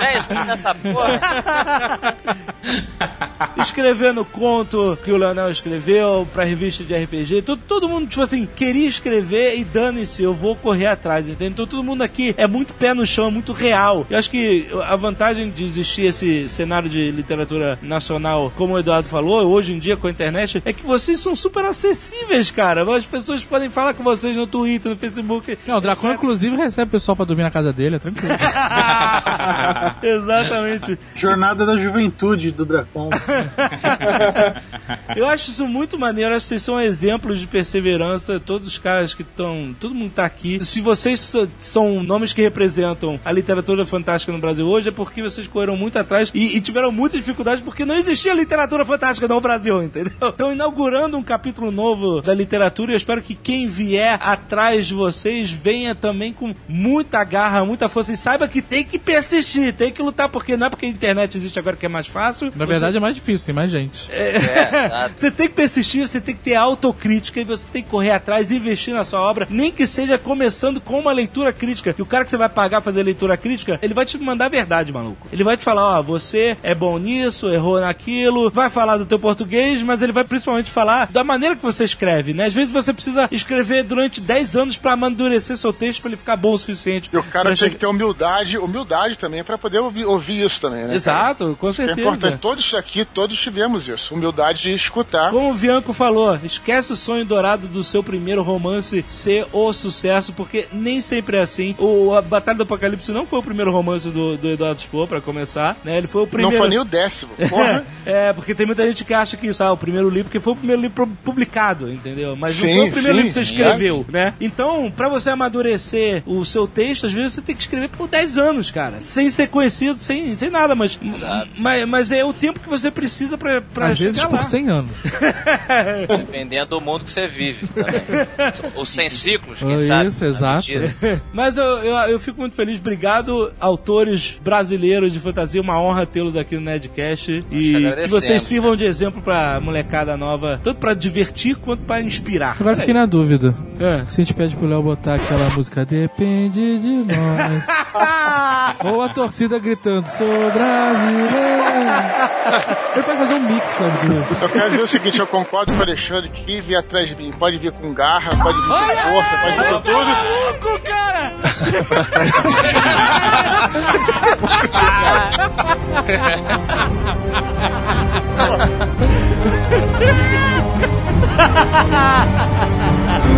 É isso, nessa porra. escrevendo conto que o Leonel escreveu pra revista de RPG. Todo, todo mundo, tipo assim, queria escrever e dane-se, eu vou correr atrás, entendeu? Então todo mundo aqui é muito pé no chão, é muito real. Eu acho que a vantagem de existir esse cenário de literatura nacional, como o Eduardo falou, hoje em dia com a internet, é que vocês são super acessíveis, cara. As pessoas podem falar com vocês no Twitter, no Facebook. Não, o Dracon, inclusive, recebe o pessoal pra dormir na casa dele, é tranquilo. Exatamente. Jornada da juventude do Dracon. Eu acho isso muito maneiro. Acho que vocês são exemplos de perseverança. Todos os caras que estão. Todo mundo tá aqui. Se vocês são nomes que representam a literatura fantástica no Brasil hoje, é porque vocês correram muito atrás e, e tiveram muitas dificuldades porque não existia literatura fantástica no Brasil, entendeu? Estão inaugurando um capítulo novo da literatura e eu espero que quem vier atrás de vocês venha também com muita garra, muita força e saiba que tem que persistir, tem que lutar, porque não é porque a internet existe agora que é mais fácil. Na verdade é mais difícil, tem mais gente. É, exato. Você tem que persistir, você tem que ter autocrítica e você tem que correr atrás e investir na sua obra, nem que seja começando com uma leitura crítica. E o cara que você vai pagar fazer leitura crítica, ele vai te mandar a verdade, maluco. Ele vai te falar, ó, você é bom nisso, errou naquilo, vai falar do teu português, mas ele vai principalmente falar da maneira que você escreve, né? Às vezes você precisa escrever durante 10 anos pra amadurecer seu texto pra ele ficar bom o suficiente. E o cara tem que ter humildade, humildade também pra poder ouvir, ouvir isso também, né? cara? Exato, com É certeza. importante. Todos aqui, todos tivemos isso. Humildade de escutar. Como o Bianco falou, esquece o sonho dourado do seu primeiro romance ser o sucesso, porque nem sempre é assim. O a Batalha do Apocalipse não foi o primeiro romance do, do Eduardo Spohr, pra começar, né? Ele foi o primeiro... Não foi nem o décimo. Porra. É, porque tem muita gente que acha que isso, ah, o primeiro livro, porque foi o primeiro livro pu- publicado, entendeu? Mas não Sim, foi o primeiro sim. livro que você escreveu, né? Então, pra você amadurecer o seu texto, às vezes você tem que escrever por 10 anos, cara. Sem ser conhecido, sem, sem nada, mas, mas. Mas é o tempo que você precisa pra, pra Às vezes por lá. 100 anos. Dependendo do mundo que você vive também. Os 100 ciclos, quem Isso, sabe? na exato. Mas eu, eu, eu fico muito feliz. Obrigado, autores brasileiros de fantasia. Uma honra tê-los aqui no Nedcast. E que vocês sirvam de exemplo pra molecada nova, tanto pra divertir quanto pra inspirar. Agora fiquei na dúvida. É. Se a gente pede pro Léo botar aquela música Depende de nós. Ou a torcida gritando, sou brasileiro. Ele pode fazer um mix duas. Eu quero dizer o seguinte, eu concordo com o Alexandre que vier atrás de mim pode vir com garra, pode vir com força, pode vir com tudo. Maluco, cara!